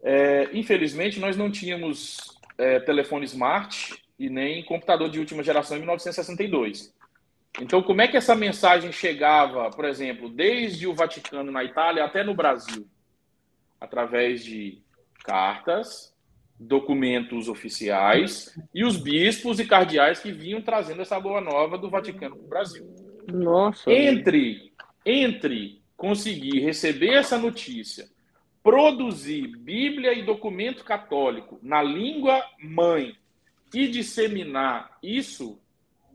É, infelizmente, nós não tínhamos é, telefone smart e nem computador de última geração em 1962. Então, como é que essa mensagem chegava, por exemplo, desde o Vaticano na Itália até no Brasil? Através de cartas, documentos oficiais e os bispos e cardeais que vinham trazendo essa boa nova do Vaticano para o Brasil. Nossa. Entre, entre conseguir receber essa notícia produzir Bíblia e documento católico na língua mãe e disseminar isso,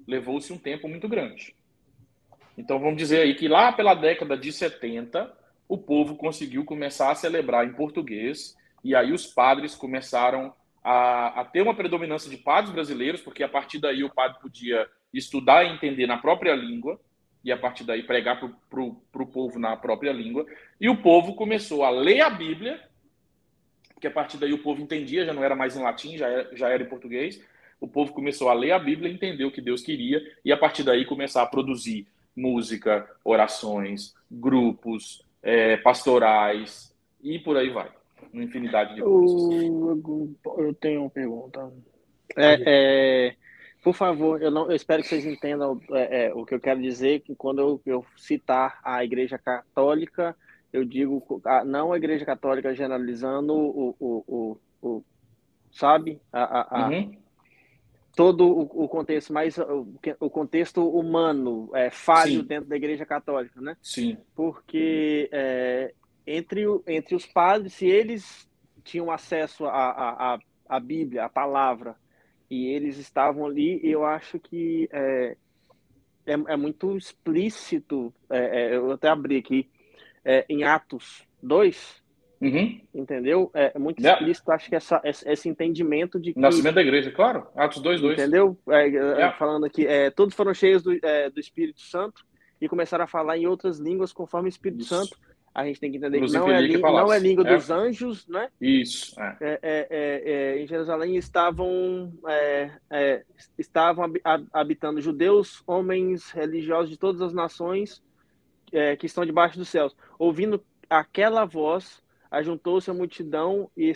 levou-se um tempo muito grande. Então vamos dizer aí que lá pela década de 70, o povo conseguiu começar a celebrar em português, e aí os padres começaram a, a ter uma predominância de padres brasileiros, porque a partir daí o padre podia estudar e entender na própria língua, e a partir daí pregar para o povo na própria língua. E o povo começou a ler a Bíblia, porque a partir daí o povo entendia, já não era mais em latim, já era, já era em português. O povo começou a ler a Bíblia, entender o que Deus queria, e a partir daí começar a produzir música, orações, grupos, é, pastorais, e por aí vai. Uma infinidade de coisas. Eu, tenho uma pergunta. É, é, por favor, eu, não, eu espero que vocês entendam é, é, o que eu quero dizer, que quando eu, eu, citar a Igreja Católica, eu digo não a Igreja Católica generalizando o, o, o, o sabe, a, a, uhum. Todo o, contexto, mais o, contexto humano, é, falho Sim. dentro da Igreja Católica, né? Sim. Porque é, entre, entre os padres, se eles tinham acesso à, à, à Bíblia, à palavra, e eles estavam ali, eu acho que é, é, é muito explícito, é, é eu até abri aqui, é, em Atos 2, uhum. entendeu? É, muito yeah. explícito, acho que essa, esse entendimento de que... Nascimento da igreja, claro, Atos 2, 2. Entendeu? Yeah. Falando aqui, todos foram cheios do, do Espírito Santo e começaram a falar em outras línguas conforme o Espírito Isso. Santo a gente tem que entender que não é, que não é língua é. dos anjos, né? Isso. É. É, é, é em Jerusalém estavam, estavam habitando judeus, homens religiosos de todas as nações que estão debaixo dos céus. Ouvindo aquela voz, ajuntou-se a multidão e,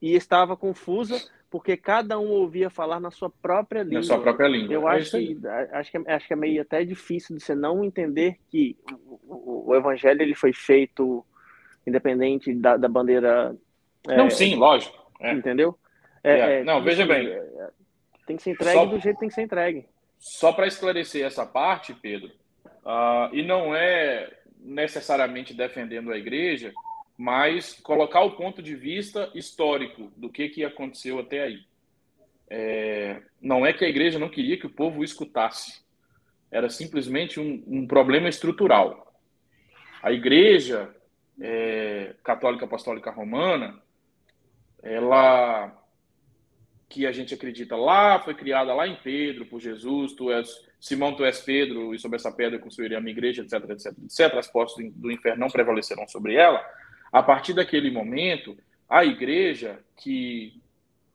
e estava confusa, porque cada um ouvia falar na sua própria língua. Na sua própria língua. Eu é acho, que, acho, que, acho que é meio até difícil de você não entender que o, o evangelho ele foi feito independente da, da bandeira. Não, é, sim, lógico. É. Entendeu? É, é não, veja assim, bem. É, tem que ser entregue só, do jeito que tem que ser entregue. Só para esclarecer essa parte, Pedro, uh, e não é necessariamente defendendo a igreja, mas colocar o ponto de vista histórico do que, que aconteceu até aí. É, não é que a igreja não queria que o povo escutasse, era simplesmente um, um problema estrutural. A igreja é, católica apostólica romana, ela que a gente acredita lá, foi criada lá em Pedro por Jesus, tu és Simão, tu és Pedro, e sobre essa pedra construirei a minha igreja, etc, etc, etc. As portas do inferno não prevalecerão sobre ela. A partir daquele momento, a igreja, que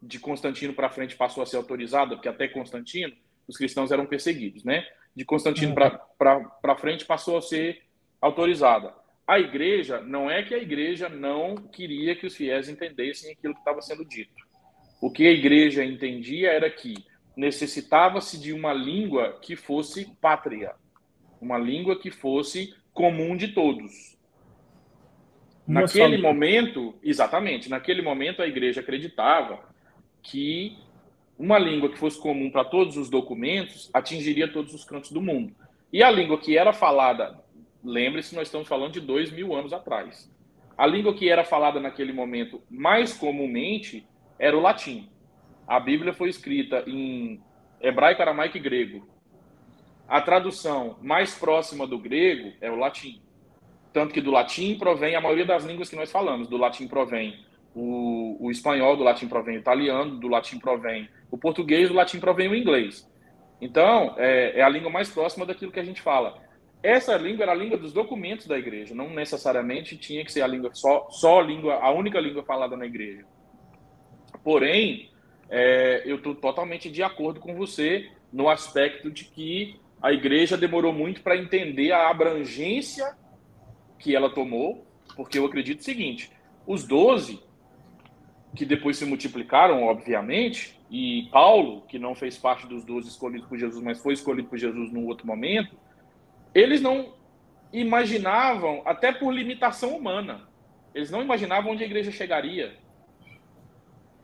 de Constantino para frente passou a ser autorizada, porque até Constantino os cristãos eram perseguidos, né? De Constantino para frente passou a ser autorizada. A igreja, não é que a igreja não queria que os fiéis entendessem aquilo que estava sendo dito. O que a igreja entendia era que necessitava-se de uma língua que fosse pátria, uma língua que fosse comum de todos. Naquele momento, exatamente, naquele momento a igreja acreditava que uma língua que fosse comum para todos os documentos atingiria todos os cantos do mundo. E a língua que era falada, lembre-se, nós estamos falando de dois mil anos atrás. A língua que era falada naquele momento mais comumente era o latim. A Bíblia foi escrita em hebraico, aramaico e grego. A tradução mais próxima do grego é o latim. Tanto que do latim provém a maioria das línguas que nós falamos. Do latim provém o, o espanhol, do latim provém o italiano, do latim provém o português, do latim provém o inglês. Então, é, é a língua mais próxima daquilo que a gente fala. Essa língua era a língua dos documentos da igreja, não necessariamente tinha que ser a língua só, só a língua, a única língua falada na igreja. Porém, é, eu estou totalmente de acordo com você no aspecto de que a igreja demorou muito para entender a abrangência que ela tomou, porque eu acredito o seguinte: os doze, que depois se multiplicaram, obviamente, e Paulo, que não fez parte dos doze escolhidos por Jesus, mas foi escolhido por Jesus num outro momento, eles não imaginavam, até por limitação humana, eles não imaginavam onde a igreja chegaria.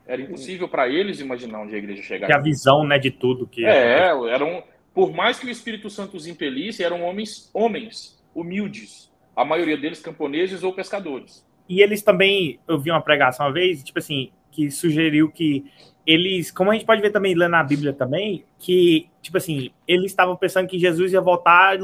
Era impossível para eles imaginar onde a igreja chegaria. Que a visão, né, de tudo que é, eram por mais que o Espírito Santo os impelisse, eram homens, homens humildes, a maioria deles camponeses ou pescadores. E eles também, eu vi uma pregação uma vez, tipo assim, que sugeriu que eles, como a gente pode ver também lendo na Bíblia também, que tipo assim, eles estavam pensando que Jesus ia voltar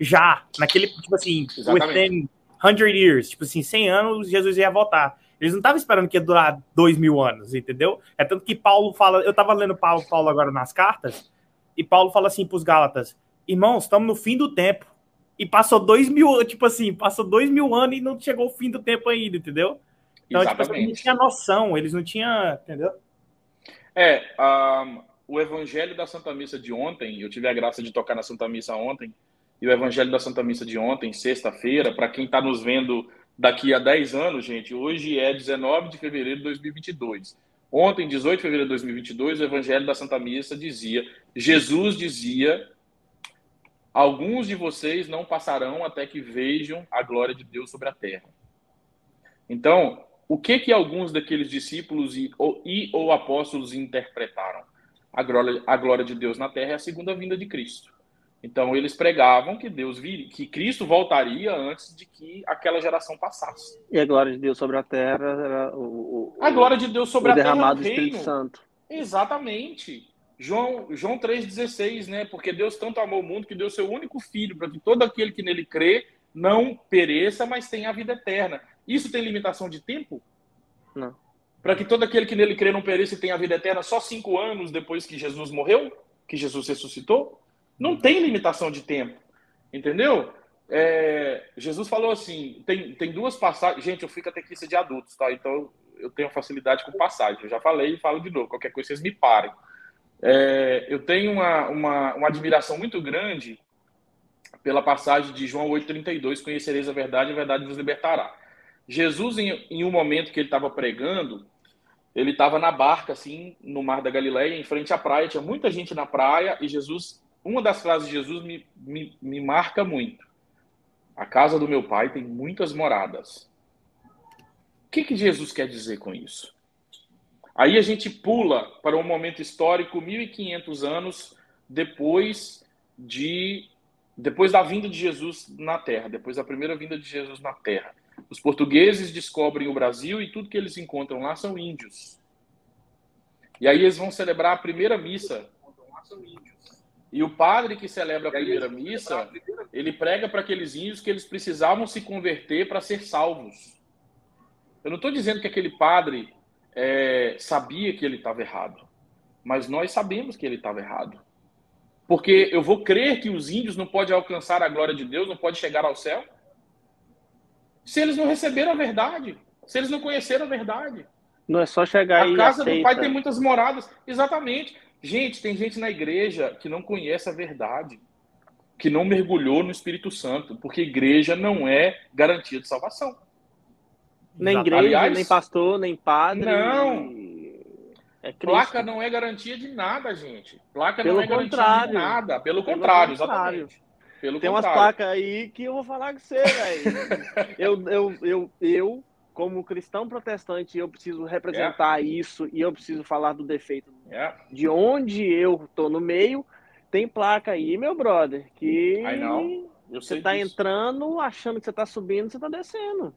já, naquele, tipo assim, within 100 years, tipo assim, 100 anos Jesus ia voltar. Eles não estavam esperando que ia durar dois mil anos, entendeu? É tanto que Paulo fala. Eu estava lendo Paulo, Paulo agora nas cartas, e Paulo fala assim para os Gálatas: irmãos, estamos no fim do tempo. E passou dois mil, tipo assim, passou dois mil anos e não chegou o fim do tempo ainda, entendeu? Então, tipo assim, eles não tinham noção, eles não tinham, entendeu? É, um, o evangelho da Santa Missa de ontem, eu tive a graça de tocar na Santa Missa ontem, e o evangelho da Santa Missa de ontem, sexta-feira, para quem está nos vendo daqui a 10 anos, gente, hoje é 19 de fevereiro de 2022. Ontem, 18 de fevereiro de 2022, o Evangelho da Santa Missa dizia: Jesus dizia, alguns de vocês não passarão até que vejam a glória de Deus sobre a terra. Então, o que que alguns daqueles discípulos e ou, e, ou apóstolos interpretaram? A glória, a glória de Deus na terra é a segunda vinda de Cristo. Então eles pregavam que Deus viria, que Cristo voltaria antes de que aquela geração passasse. E a glória de Deus sobre a terra era o, o a glória de Deus sobre a terra derramado do Espírito Santo. Exatamente. João, João 3,16, né? Porque Deus tanto amou o mundo que deu seu único filho, para que todo aquele que nele crê não pereça, mas tenha a vida eterna. Isso tem limitação de tempo? Não. Para que todo aquele que nele crê não pereça e tenha a vida eterna só cinco anos depois que Jesus morreu? Que Jesus ressuscitou? Não tem limitação de tempo, entendeu? É, Jesus falou assim: tem, tem duas passagens. Gente, eu fico catequista de adultos, tá? Então eu tenho facilidade com passagem. Eu já falei e falo de novo. Qualquer coisa, vocês me parem. É, eu tenho uma, uma, uma admiração muito grande pela passagem de João 8,32: Conhecereis a verdade, a verdade vos libertará. Jesus, em, em um momento que ele estava pregando, ele estava na barca, assim, no Mar da Galileia, em frente à praia, tinha muita gente na praia, e Jesus uma das frases de Jesus me, me, me marca muito. A casa do meu pai tem muitas moradas. O que, que Jesus quer dizer com isso? Aí a gente pula para um momento histórico 1500 anos depois de depois da vinda de Jesus na Terra, depois da primeira vinda de Jesus na Terra. Os portugueses descobrem o Brasil e tudo que eles encontram lá são índios. E aí eles vão celebrar a primeira missa. E o padre que celebra a primeira missa, ele prega para aqueles índios que eles precisavam se converter para ser salvos. Eu não estou dizendo que aquele padre é, sabia que ele estava errado, mas nós sabemos que ele estava errado. Porque eu vou crer que os índios não podem alcançar a glória de Deus, não podem chegar ao céu, se eles não receberam a verdade, se eles não conheceram a verdade. Não é só chegar a casa do pai tem muitas moradas. Exatamente. Gente, tem gente na igreja que não conhece a verdade, que não mergulhou no Espírito Santo, porque igreja não é garantia de salvação. Nem igreja, Aliás, nem pastor, nem padre. Não. É Placa não é garantia de nada, gente. Placa Pelo não é contrário. garantia de nada. Pelo, Pelo contrário, contrário, exatamente. Pelo Tem contrário. umas placas aí que eu vou falar com você, velho. eu, eu, eu, eu, como cristão protestante, eu preciso representar yeah. isso e eu preciso falar do defeito. Yeah. De onde eu tô no meio, tem placa aí, meu brother, que você tá disso. entrando achando que você tá subindo, você tá descendo.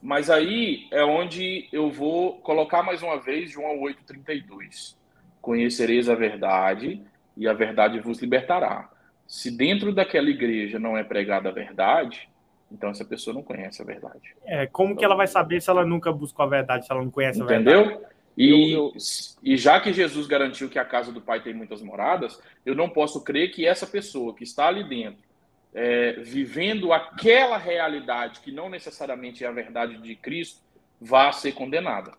Mas aí é onde eu vou colocar mais uma vez João 8,32. Conhecereis a verdade e a verdade vos libertará. Se dentro daquela igreja não é pregada a verdade, então essa pessoa não conhece a verdade. É, como que ela vai saber se ela nunca buscou a verdade, se ela não conhece a Entendeu? verdade? Entendeu? E, eu, eu... e já que Jesus garantiu que a casa do Pai tem muitas moradas, eu não posso crer que essa pessoa que está ali dentro, é, vivendo aquela realidade que não necessariamente é a verdade de Cristo, vá ser condenada.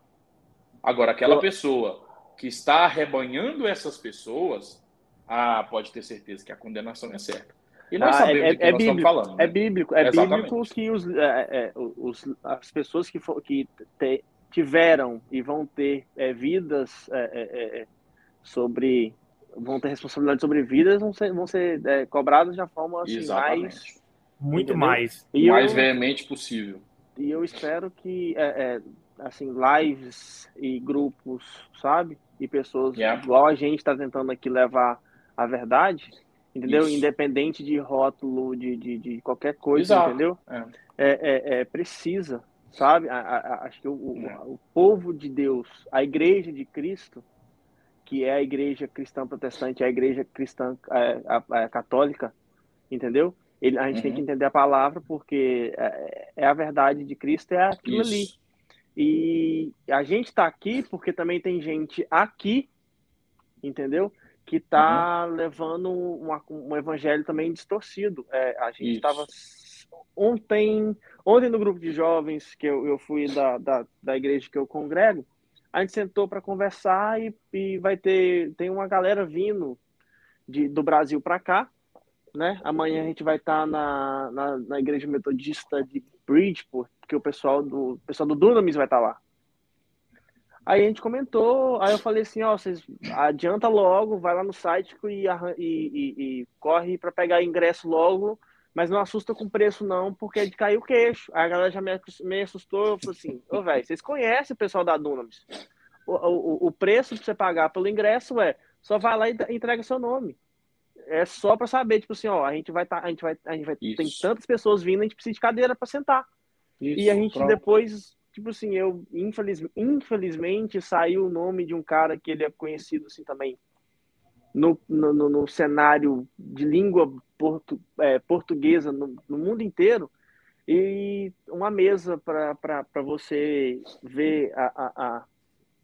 Agora, aquela pessoa que está arrebanhando essas pessoas, ah, pode ter certeza que a condenação é certa. E nós ah, sabemos é, é, é nós bíblico, falando. Né? É bíblico, é Exatamente. bíblico que os, é, é, os, as pessoas que, for, que te, tiveram e vão ter é, vidas é, sobre vão ter responsabilidade sobre vidas vão ser, vão ser cobradas de uma forma assim, mais muito entendeu? mais e mais eu, veemente possível. E eu espero que assim lives e grupos, sabe, e pessoas yeah. igual a gente está tentando aqui levar a verdade, entendeu? Isso. Independente de rótulo, de, de, de qualquer coisa, Exato. entendeu? É. É, é, é precisa, sabe? A, a, acho que o, o, é. o, povo de Deus, a igreja de Cristo, que é a igreja cristã protestante, a igreja cristã é, a, a católica, entendeu? Ele, a gente uhum. tem que uhum. entender a palavra porque é, é, a verdade de Cristo, é aquilo Isso. ali. E a gente está aqui porque também tem gente aqui, entendeu? que está uhum. levando uma, um evangelho também distorcido. É, a gente estava ontem, ontem no grupo de jovens que eu, eu fui da, da, da igreja que eu congrego, a gente sentou para conversar e, e vai ter tem uma galera vindo de, do Brasil para cá, né? Amanhã a gente vai estar tá na, na, na, igreja metodista de Bridgeport, porque o pessoal do o pessoal do Dunamis vai estar tá lá. Aí a gente comentou, aí eu falei assim, ó, vocês adianta logo, vai lá no site e, e, e, e corre para pegar ingresso logo, mas não assusta com preço não, porque é de cair o queixo. Aí a galera já me, assustou, eu falei assim, ô velho, vocês conhecem o pessoal da Dunamis. O, o, o preço para você pagar pelo ingresso é, só vai lá e entrega seu nome. É só para saber, tipo assim, ó, a gente vai tá, a gente vai, a gente vai tem tantas pessoas vindo, a gente precisa de cadeira para sentar. Isso, e a gente pronto. depois tipo assim, eu infeliz, infelizmente saiu o nome de um cara que ele é conhecido assim também no, no, no cenário de língua portu, é, portuguesa no, no, mundo inteiro e uma mesa para você ver a, a, a,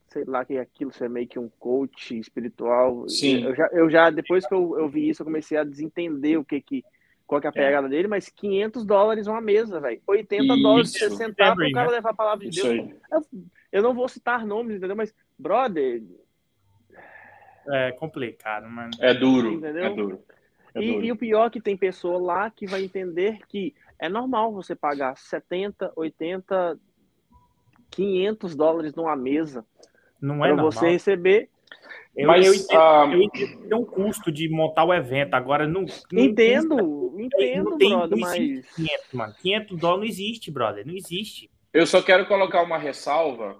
sei lá que é aquilo ser meio que um coach espiritual Sim. Eu, já, eu já depois que eu, eu vi isso eu comecei a desentender o que que qual que é a é. pegada é. dele, mas 500 dólares uma mesa, velho. 80 Isso. dólares pra você sentar para o cara levar a palavra de Deus. Eu, eu, não vou citar nomes, entendeu? Mas, brother. É complicado, mano. É duro. Entendeu? É duro. É e, duro. e, o pior é que tem pessoa lá que vai entender que é normal você pagar 70, 80, 500 dólares numa mesa. Não é pra normal. você receber eu, Mas, eu, entendo, uh... eu entendo que tem um custo de montar o evento. Agora, não. não entendo, entendo, não tem, brother, não mas. 500, mano. 500 dólares não existe, brother. Não existe. Eu só quero colocar uma ressalva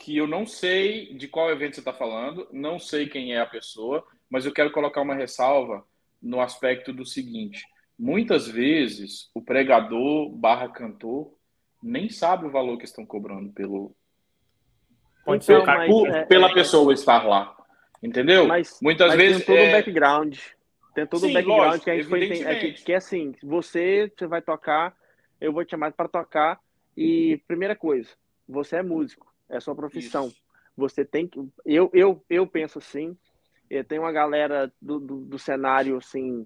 que eu não sei de qual evento você está falando, não sei quem é a pessoa, mas eu quero colocar uma ressalva no aspecto do seguinte: muitas vezes o pregador barra cantor nem sabe o valor que estão cobrando pelo Pode então, ser, por, é, pela é, pessoa estar lá. Entendeu? Mas, Muitas mas vezes. Tem todo é... um background. Tem todo Sim, um background lógico, que a gente foi. É que, que é assim: você, você vai tocar, eu vou te chamar para tocar. E primeira coisa, você é músico, é sua profissão. Isso. Você tem que. Eu, eu, eu penso assim. Tem uma galera do, do, do cenário assim,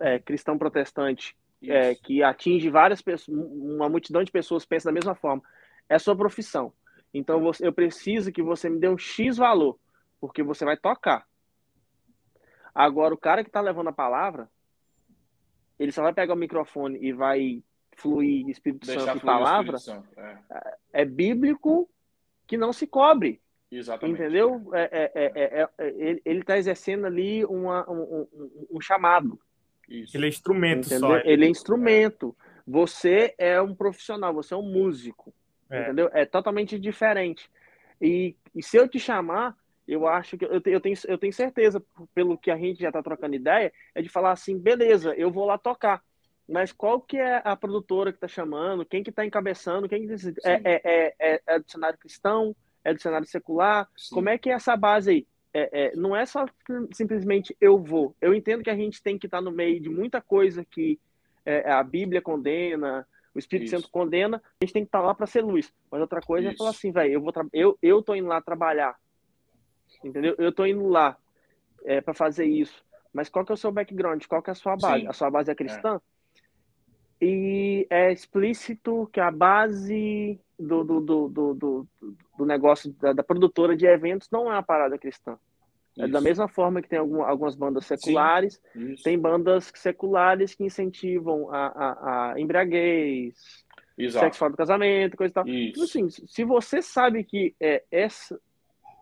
é, cristão protestante é, que atinge várias pessoas, uma multidão de pessoas pensa da mesma forma. É sua profissão. Então você, eu preciso que você me dê um X valor, porque você vai tocar. Agora, o cara que está levando a palavra, ele só vai pegar o microfone e vai fluir Espírito Deixar Santo e palavra. Santo, é. é. é. bíblico que não se cobre. Exatamente. Entendeu? É, é, é ele está exercendo ali uma, um, um, um chamado. Isso. Ele é instrumento entendeu? só. Ele é instrumento. Você é um profissional, você é um músico. É. Entendeu? É totalmente diferente. E, e se eu te chamar, eu acho que eu, eu, tenho, eu tenho certeza, pelo que a gente já está trocando ideia, é de falar assim, beleza, eu vou lá tocar. Mas qual que é a produtora que está chamando? Quem que está encabeçando? Quem que é, é, é, é, é, do cenário cristão? É do cenário secular? Sim. Como é que é essa base aí? É, é, não é só simplesmente eu vou. Eu entendo que a gente tem que estar tá no meio de muita coisa que é, a Bíblia condena, o Espírito Isso. Santo condena, a gente tem que estar tá lá para ser luz. Mas outra coisa Isso. é falar assim, velho, eu vou eu eu tô indo lá trabalhar. Entendeu? Eu tô indo lá para fazer isso. Mas qual que é o seu background? Qual que é a sua base? Sim. A sua base é cristã? E é explícito que a base do, do, do, do, do negócio da, da, produtora de eventos não é uma parada cristã. É da mesma forma que tem algum, algumas bandas seculares, Sim, tem bandas seculares que incentivam a, a, a embriaguez, Exato. sexo fora do casamento, coisa e tal. Então, assim, se você sabe que é essa.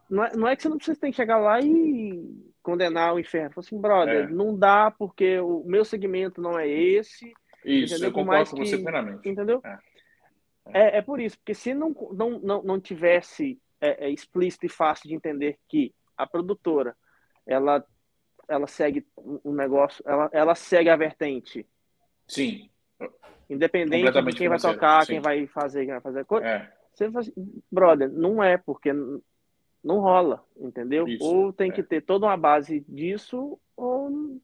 Não é, não é que você não precisa ter que chegar lá e condenar o inferno. Fala assim, brother, é. não dá porque o meu segmento não é esse. Isso, entendeu? eu concordo com você plenamente. Entendeu? É. É, é por isso, porque se não, não, não, não tivesse é, é explícito e fácil de entender que a produtora ela ela segue um negócio, ela, ela segue a vertente. Sim. Independente de quem vai tocar, Sim. quem vai fazer, quem vai fazer coisa. É. Você fala assim, brother, não é porque não rola, entendeu? Isso, ou tem é. que ter toda uma base disso, ou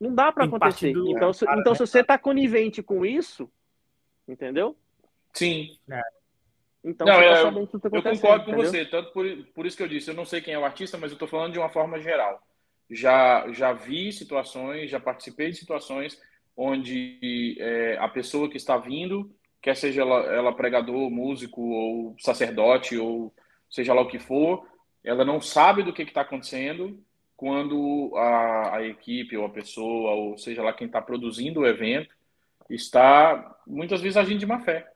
não dá para acontecer. Do... Então, se, então, se você tá conivente com isso, entendeu? Sim. É. Então, não, é, eu, eu concordo com entendeu? você, tanto por, por isso que eu disse, eu não sei quem é o artista, mas eu estou falando de uma forma geral. Já, já vi situações, já participei de situações onde é, a pessoa que está vindo, quer seja ela, ela pregador, músico ou sacerdote ou seja lá o que for, ela não sabe do que está acontecendo quando a, a equipe ou a pessoa, ou seja lá quem está produzindo o evento, está muitas vezes agindo de má fé.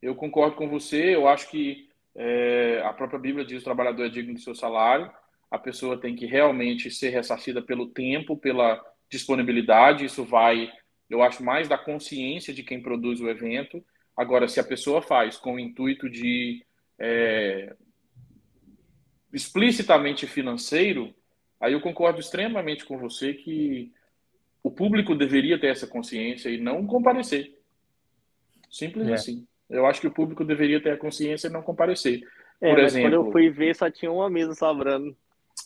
Eu concordo com você, eu acho que é, a própria Bíblia diz que o trabalhador é digno do seu salário, a pessoa tem que realmente ser ressarcida pelo tempo, pela disponibilidade, isso vai, eu acho, mais da consciência de quem produz o evento. Agora, se a pessoa faz com o intuito de é, explicitamente financeiro, aí eu concordo extremamente com você que o público deveria ter essa consciência e não comparecer. Simples é. assim. Eu acho que o público deveria ter a consciência e não comparecer. É, Por exemplo, quando eu fui ver, só tinha uma mesa sobrando.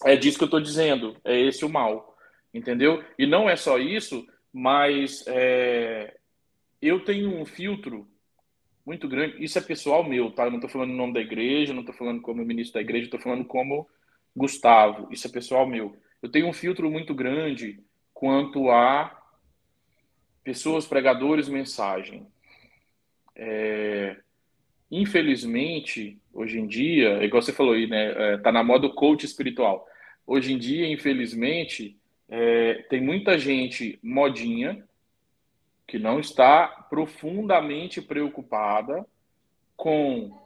É disso que eu estou dizendo. É esse o mal. Entendeu? E não é só isso, mas é, eu tenho um filtro muito grande. Isso é pessoal meu, tá? Eu não estou falando em nome da igreja, não estou falando como ministro da igreja, estou falando como Gustavo. Isso é pessoal meu. Eu tenho um filtro muito grande quanto a pessoas, pregadores, mensagem. É, infelizmente, hoje em dia, igual você falou aí, né? É, tá na moda o coach espiritual. Hoje em dia, infelizmente, é, tem muita gente modinha que não está profundamente preocupada com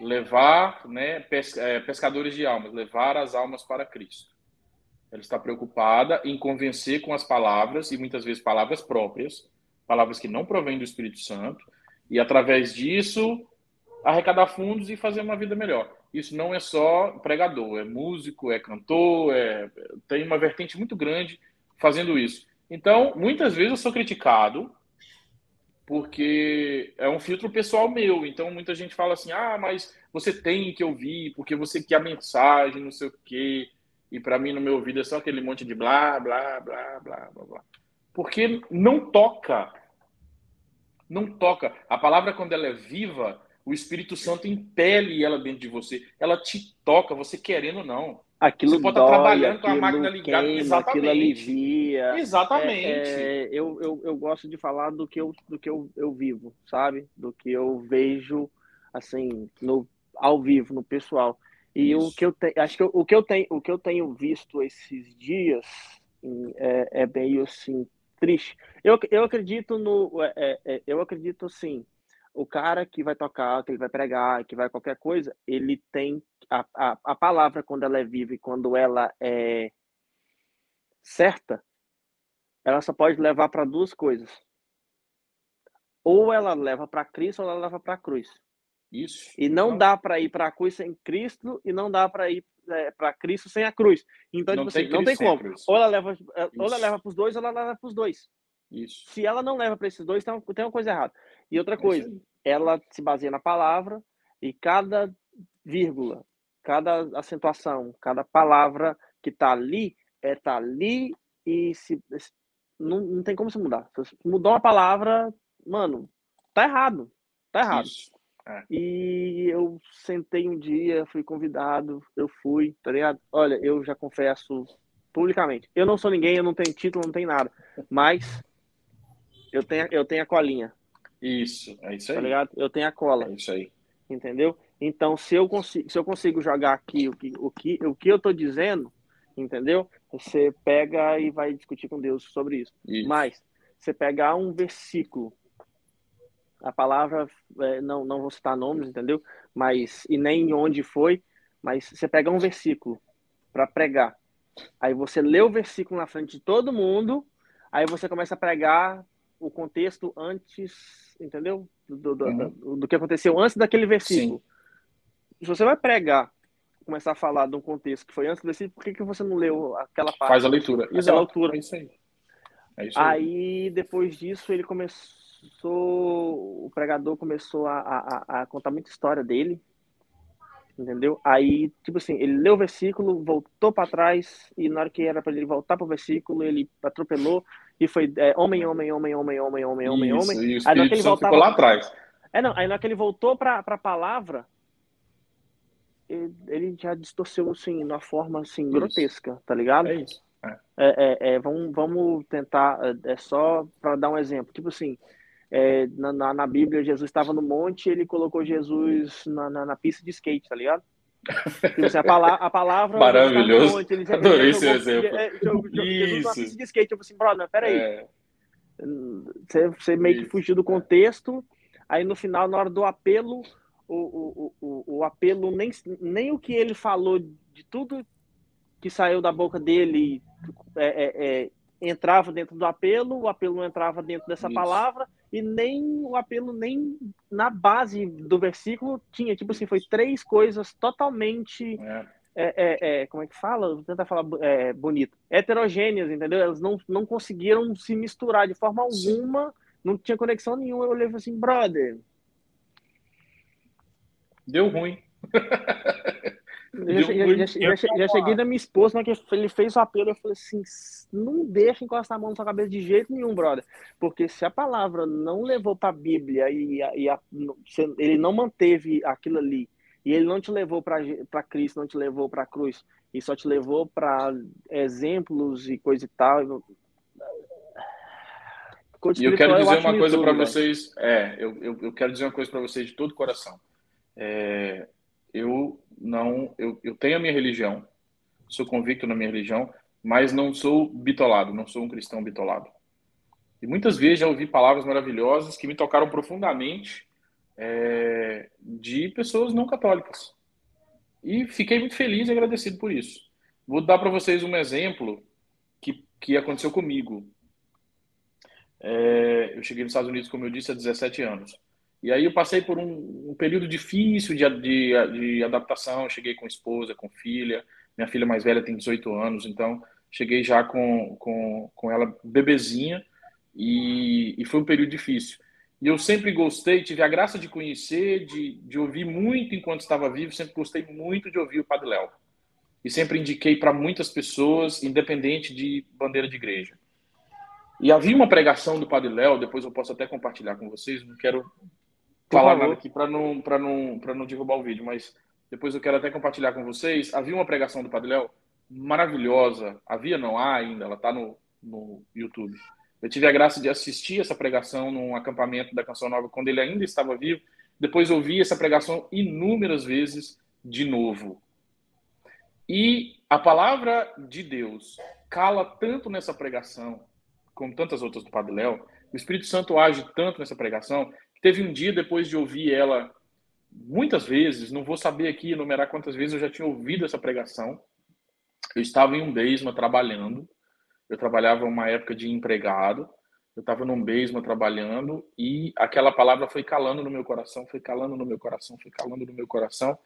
levar, né, é, pescadores de almas, levar as almas para Cristo. Ela está preocupada em convencer com as palavras, e muitas vezes palavras próprias, palavras que não provêm do Espírito Santo, e através disso arrecadar fundos e fazer uma vida melhor. Isso não é só pregador, é músico, é cantor, é... tem uma vertente muito grande fazendo isso. Então, muitas vezes eu sou criticado porque é um filtro pessoal meu. Então muita gente fala assim: ah, mas você tem que ouvir, porque você quer a mensagem, não sei o quê. E para mim, no meu ouvido, é só aquele monte de blá, blá, blá, blá, blá, blá. Porque não toca. Não toca. A palavra, quando ela é viva, o Espírito Santo impele ela dentro de você. Ela te toca, você querendo ou não. Aquilo você pode dói, estar trabalhando com a máquina ligada. Queima, Exatamente. Aquilo alivia. Exatamente. É, é, eu, eu, eu gosto de falar do que, eu, do que eu, eu vivo, sabe? Do que eu vejo, assim, no, ao vivo, no pessoal. E Isso. o que eu tenho, acho que eu, o que eu tenho, o que eu tenho visto esses dias é, é meio assim triste. Eu, eu acredito no, é, é, é, eu acredito assim, o cara que vai tocar, que ele vai pregar, que vai qualquer coisa, ele tem a, a, a palavra quando ela é viva e quando ela é certa, ela só pode levar para duas coisas. Ou ela leva para Cristo ou ela leva para a cruz. Isso. E não dá para ir para a cruz sem Cristo e não dá para ir é, para Cristo sem a cruz. Então, não tipo assim, não tem como. Ou ela leva, ou ela leva para os dois, ou ela leva para os dois. Isso. Se ela não leva para esses dois, tem, tem uma coisa errada. E outra coisa, é ela se baseia na palavra e cada vírgula, cada acentuação, cada palavra que está ali, é tá ali e se não, não tem como se mudar. Se mudou uma palavra, mano, tá errado. Tá errado. Isso. É. E eu sentei um dia, fui convidado, eu fui, tá ligado? Olha, eu já confesso publicamente. Eu não sou ninguém, eu não tenho título, não tenho nada. Mas eu tenho, eu tenho a colinha. Isso, é isso tá aí. Tá ligado? Eu tenho a cola. É isso aí. Entendeu? Então, se eu consigo, se eu consigo jogar aqui o que, o que, o que eu tô dizendo, entendeu? Você pega e vai discutir com Deus sobre isso. isso. Mas, você pegar um versículo a palavra, é, não, não vou citar nomes, entendeu? Mas, e nem onde foi, mas você pega um versículo para pregar. Aí você lê o versículo na frente de todo mundo, aí você começa a pregar o contexto antes, entendeu? Do, do, uhum. do, do que aconteceu antes daquele versículo. Sim. Se você vai pregar, começar a falar de um contexto que foi antes do versículo, por que, que você não leu aquela parte? Faz a leitura. Faz a leitura. É isso aí. É isso aí. aí, depois disso, ele começou começou, o pregador começou a, a, a, contar muita história dele, entendeu? Aí, tipo assim, ele leu o versículo, voltou para trás e na hora que era para ele voltar para o versículo, ele atropelou e foi é, homem, homem, homem, homem, homem, homem, homem, Isso, homem. E o aí, ele voltava, ficou lá atrás. É, não, aí na hora que ele voltou para a palavra, ele, ele, já distorceu, assim, de uma forma, assim, isso. grotesca, tá ligado? É isso. É. É, é, é vamos, vamos tentar, é, é só para dar um exemplo, tipo assim, é, na, na, na, Bíblia, Jesus estava no monte ele colocou Jesus na, na, na pista de skate, tá ligado? Tipo a, pala a palavra. Maravilhoso. Monte, ele, Adorei ele esse exemplo. É, de skate. Eu falei assim, brother, peraí. É... Você, você meio que fugiu do contexto. Aí no final, na hora do apelo, o, o, o, o apelo, nem, nem o que ele falou de tudo que saiu da boca dele é, é, é entrava dentro do apelo, o apelo não entrava dentro dessa Isso. palavra, e nem o apelo, nem na base do versículo tinha. Tipo assim, foi três coisas totalmente. É. É, é, é como é que fala? Vou tentar falar é, bonito. Heterogêneas, entendeu? Elas não, não conseguiram se misturar de forma alguma, Sim. não tinha conexão nenhuma. Eu olhei assim, brother. Deu ruim. Eu, já, já, já, já, cheguei da minha esposa, mas que ele fez o apelo, eu falei assim, não deixa encostar a mão na sua cabeça de jeito nenhum, brother. Porque se a palavra não levou para a Bíblia e, a, e a, ele não manteve aquilo ali, e ele não te levou para Cristo, não te levou para a cruz, e só te levou para exemplos e coisa e tal. E eu quero dizer eu uma coisa para vocês, é, eu, eu, eu, quero dizer uma coisa para vocês de todo coração. É, eu não, eu, eu tenho a minha religião, sou convicto na minha religião, mas não sou bitolado, não sou um cristão bitolado. E muitas vezes já ouvi palavras maravilhosas que me tocaram profundamente é, de pessoas não católicas. E fiquei muito feliz e agradecido por isso. Vou dar para vocês um exemplo que, que aconteceu comigo. É, eu cheguei nos Estados Unidos, como eu disse, há 17 anos. E aí eu passei por um, um período difícil de, de, de, adaptação. Cheguei com esposa, com filha. Minha filha mais velha tem 18 anos, então cheguei já com, com, com ela bebezinha e, e foi um período difícil. E eu sempre gostei, tive a graça de conhecer, de, de ouvir muito enquanto estava vivo, sempre gostei muito de ouvir o Padre Léo. E sempre indiquei para muitas pessoas, independente de bandeira de igreja. E havia uma pregação do Padre Léo, depois eu posso até compartilhar com vocês, não quero falar nada aqui para não, não, não derrubar o vídeo, mas depois eu quero até compartilhar com vocês. Havia uma pregação do Padre Léo maravilhosa. Havia, não há ainda, ela está no, no YouTube. Eu tive a graça de assistir essa pregação num acampamento da Canção Nova quando ele ainda estava vivo. Depois ouvi essa pregação inúmeras vezes de novo. E a palavra de Deus cala tanto nessa pregação, como tantas outras do Padre Léo, o Espírito Santo age tanto nessa pregação, teve um dia depois de ouvir ela muitas vezes, não vou saber aqui enumerar quantas vezes eu já tinha ouvido essa pregação. Eu estava em um Beisma trabalhando, eu trabalhava uma época de empregado, eu estava num Beisma trabalhando e aquela palavra foi calando no meu coração, foi calando no meu coração, foi calando no meu coração.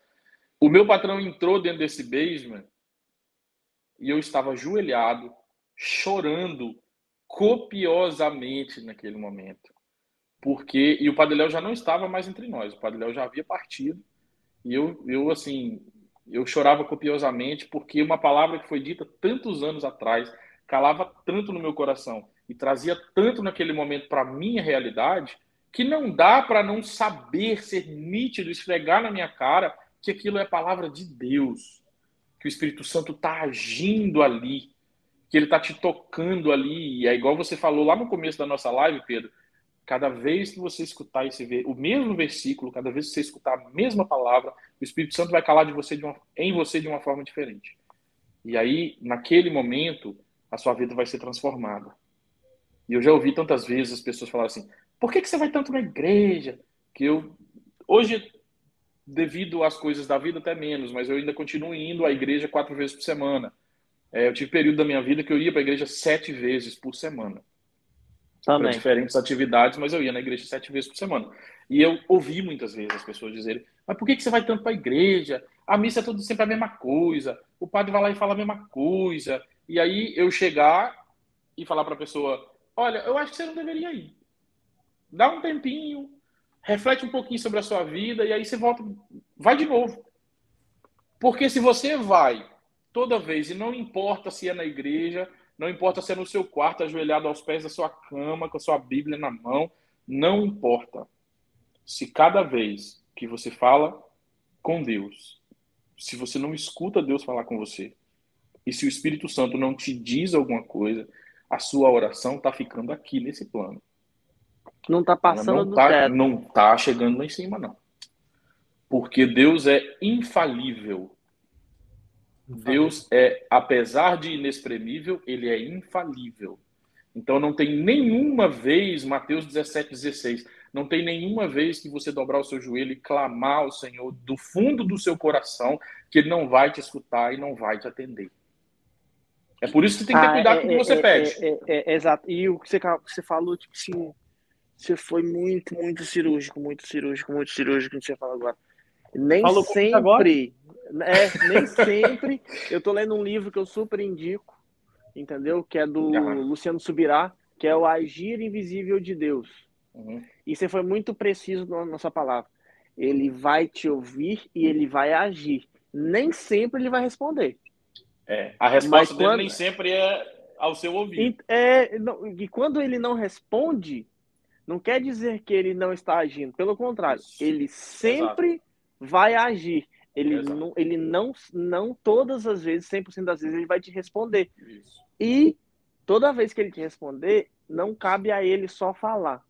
O meu patrão entrou dentro desse Beisma e eu estava ajoelhado, chorando copiosamente naquele momento. Porque e o Padre Léo já não estava mais entre nós, o Padre Léo já havia partido. E eu eu assim, eu chorava copiosamente porque uma palavra que foi dita tantos anos atrás calava tanto no meu coração e trazia tanto naquele momento para minha realidade que não dá para não saber ser nítido, esfregar na minha cara que aquilo é palavra de Deus, que o Espírito Santo está agindo ali, que ele está te tocando ali. E é igual você falou lá no começo da nossa live, Pedro. Cada vez que você escutar esse o mesmo versículo, cada vez que você escutar a mesma palavra, o Espírito Santo vai calar de você de uma, em você de uma forma diferente. E aí, naquele momento, a sua vida vai ser transformada. E eu já ouvi tantas vezes as pessoas falarem assim: por que, que você vai tanto na igreja? Que eu, hoje, devido às coisas da vida, até menos, mas eu ainda continuo indo à igreja quatro vezes por semana. É, eu tive período da minha vida que eu ia para a igreja sete vezes por semana. Para diferentes atividades, mas eu ia na igreja sete vezes por semana. E eu ouvi muitas vezes as pessoas dizerem: mas por que, que você vai tanto para a igreja? A missa é tudo sempre a mesma coisa. O padre vai lá e fala a mesma coisa. E aí eu chegar e falar para a pessoa: olha, eu acho que você não deveria ir. Dá um tempinho, reflete um pouquinho sobre a sua vida e aí você volta, vai de novo. Porque se você vai toda vez, e não importa se é na igreja, não importa se é no seu quarto, ajoelhado aos pés da sua cama, com a sua Bíblia na mão, não importa. Se cada vez que você fala com Deus, se você não escuta Deus falar com você, e se o Espírito Santo não te diz alguma coisa, a sua oração está ficando aqui nesse plano. Não está passando não do tá, teto. Não está chegando lá em cima, não. Porque Deus é infalível. Deus é, apesar de inexprimível, ele é infalível. Então não tem nenhuma vez, Mateus 17, 16, não tem nenhuma vez que você dobrar o seu joelho e clamar ao Senhor do fundo do seu coração que ele não vai te escutar e não vai te atender. É por isso que tem que ter ah, cuidado ah, com o que você é, pede. É, é, exato. E o que você, você falou, tipo assim, você foi muito, muito cirúrgico, muito cirúrgico, muito cirúrgico, que você fala agora. Nem Falou sempre, é, nem sempre. Eu tô lendo um livro que eu super indico, entendeu? Que é do uhum. Luciano Subirá, que é o Agir Invisível de Deus. Uhum. E você foi muito preciso na sua palavra. Ele vai te ouvir e ele vai agir. Nem sempre ele vai responder. É, a resposta dele nem sempre é ao seu ouvido. É, não, e quando ele não responde, não quer dizer que ele não está agindo. Pelo contrário, ele sempre Exato. vai agir. Ele, não, ele não, não todas as vezes, 100% das vezes, ele vai te responder. Isso. E toda vez que ele te responder, não cabe a ele só falar.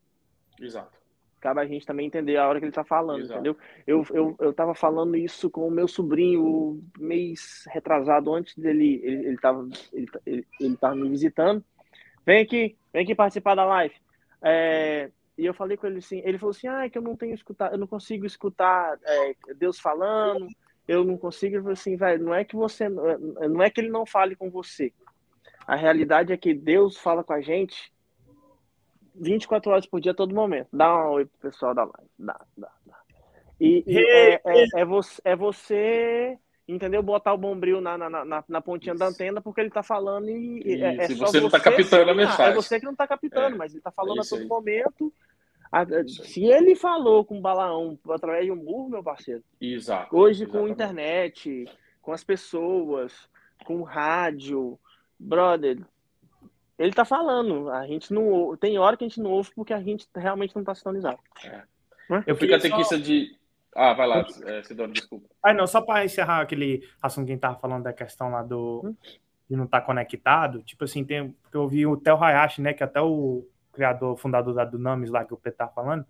Exato cabe a gente também entender a hora que ele está falando, Exato. entendeu? Eu, eu, eu tava falando isso com o meu sobrinho mês retrasado, antes dele, ele, ele, tava, ele, ele, ele tava me visitando. Vem aqui, vem aqui participar da live. É, e eu falei com ele assim, ele falou assim, ah, é que eu não tenho escutar, eu não consigo escutar é, Deus falando, eu não consigo, eu falei assim, velho, não é que você, não é que ele não fale com você. A realidade é que Deus fala com a gente 24 horas por dia, todo momento. Dá um oi pro pessoal da live. Dá, dá, dá. E, e é, é, é, você, é você, entendeu? Botar o bombril na, na, na, na pontinha Isso. da antena porque ele tá falando e. É, é só você não tá captando a mensagem. É você que não tá captando, é. mas ele tá falando a todo aí. momento. Se ele falou com Balaão através de um burro, meu parceiro. Exato. Hoje exatamente. com internet, com as pessoas, com rádio, brother, ele tá falando. A gente não tem hora que a gente não ouve porque a gente realmente não tá sintonizado. É. Eu fico até só... de. Ah, vai lá, é, Sidônio, desculpa. Ah, não, só para encerrar aquele assunto que a gente tava falando da questão lá do. Hum? de não estar tá conectado. Tipo assim, tem, eu ouvi o Theo Hayashi, né? Que até o criador, fundador da Dunamis lá que o Pedro tá falando,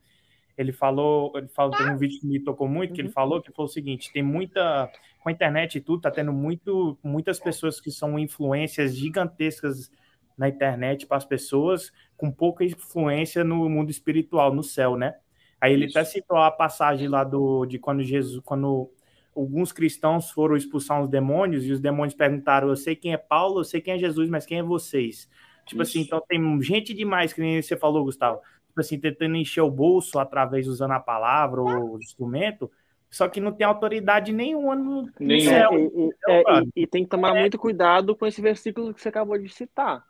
ele falou, ele falou, tem um vídeo que me tocou muito, que ele uhum. falou que foi o seguinte, tem muita, com a internet e tudo, tá tendo muito, muitas pessoas que são influências gigantescas na internet para as pessoas, com pouca influência no mundo espiritual, no céu, né? Aí ele Isso. até citou a passagem lá do, de quando Jesus, quando alguns cristãos foram expulsar os demônios e os demônios perguntaram: Eu sei quem é Paulo, eu sei quem é Jesus, mas quem é vocês? Tipo assim, Isso. assim, então tem gente demais, que nem você falou, Gustavo, tipo assim, tentando encher o bolso através usando a palavra ou o instrumento, só que não tem autoridade nenhuma no, no céu. É, e, é, e, e, tem que tomar é. muito cuidado com esse versículo que você acabou de citar.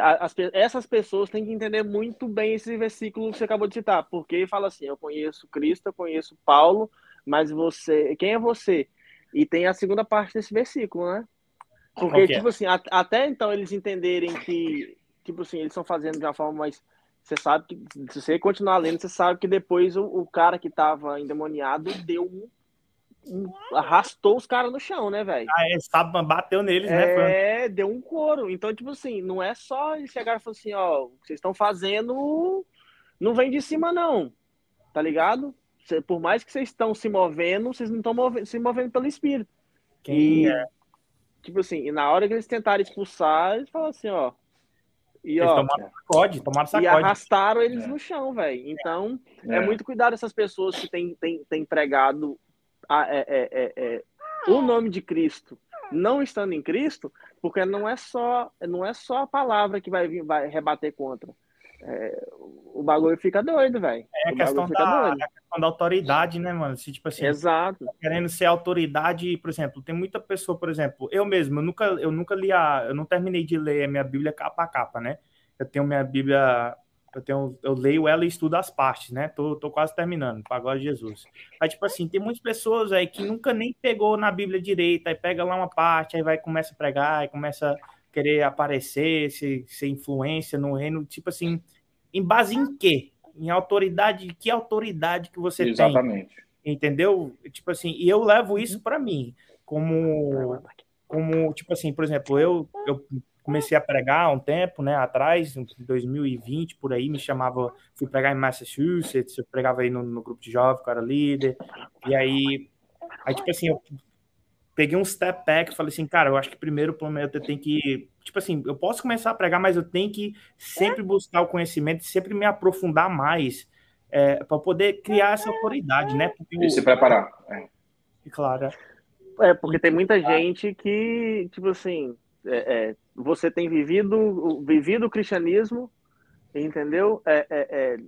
As, essas pessoas têm que entender muito bem esse versículo que você acabou de citar, porque fala assim: eu conheço Cristo, eu conheço Paulo, mas você, quem é você? E tem a segunda parte desse versículo, né? Porque, okay. tipo assim, a, até então eles entenderem que, tipo assim, eles estão fazendo de uma forma mais. Você sabe que, se você continuar lendo, você sabe que depois o, o cara que estava endemoniado deu um, um, arrastou os caras no chão, né, velho? Ah, é, sabe, bateu neles, é, né? É, deu um couro. Então, tipo assim, não é só eles chegaram e falaram assim, ó, o que vocês estão fazendo não vem de cima, não. Tá ligado? por mais que vocês estão se movendo, vocês não estão move se movendo pelo espírito. Quem e, é? Tipo assim, e na hora que eles tentarem expulsar, eles falam assim, ó. E, eles ó, tomaram sacode, tomaram sacode. E arrastaram eles é. no chão, velho. Então, é. é. muito cuidado essas pessoas que têm, têm, têm pregado a, é, é, é, é, o nome de Cristo não estando em Cristo, porque não é só não é só a palavra que vai, vai rebater contra é, o bagulho fica doido, velho. É a questão, da, a questão da autoridade, né, mano? Se, tipo assim, Exato. Tá querendo ser autoridade, por exemplo, tem muita pessoa, por exemplo, eu mesmo, eu nunca, eu nunca li a, eu não terminei de ler a minha Bíblia capa a capa, né? Eu tenho minha Bíblia, eu tenho, eu leio ela e estudo as partes, né? Tô, tô quase terminando, para glória de Jesus. Aí, tipo assim, tem muitas pessoas aí que nunca nem pegou na Bíblia direita, aí pega lá uma parte, aí vai começa a pregar, aí começa a querer aparecer, ser, ser influência no reino, tipo assim, em base em quê? Em autoridade, que autoridade que você Exatamente. tem? Entendeu? Tipo assim, e eu levo isso para mim, como, como, tipo assim, por exemplo, eu, eu comecei a pregar um tempo, né, atrás, em 2020, por aí, me chamava, fui pregar em Massachusetts, eu pregava aí no, no grupo de jovens, eu era líder, e aí, aí, tipo assim, eu peguei um step back e falei assim, cara, eu acho que primeiro, pelo menos, eu tenho que tipo assim, eu posso começar a pregar, mas eu tenho que sempre buscar o conhecimento, sempre me aprofundar mais é, para poder criar essa autoridade, né? Porque e se preparar. É. Claro. É, porque tem muita gente que, tipo assim, é, é, você tem vivido, vivido o cristianismo, entendeu? É, é,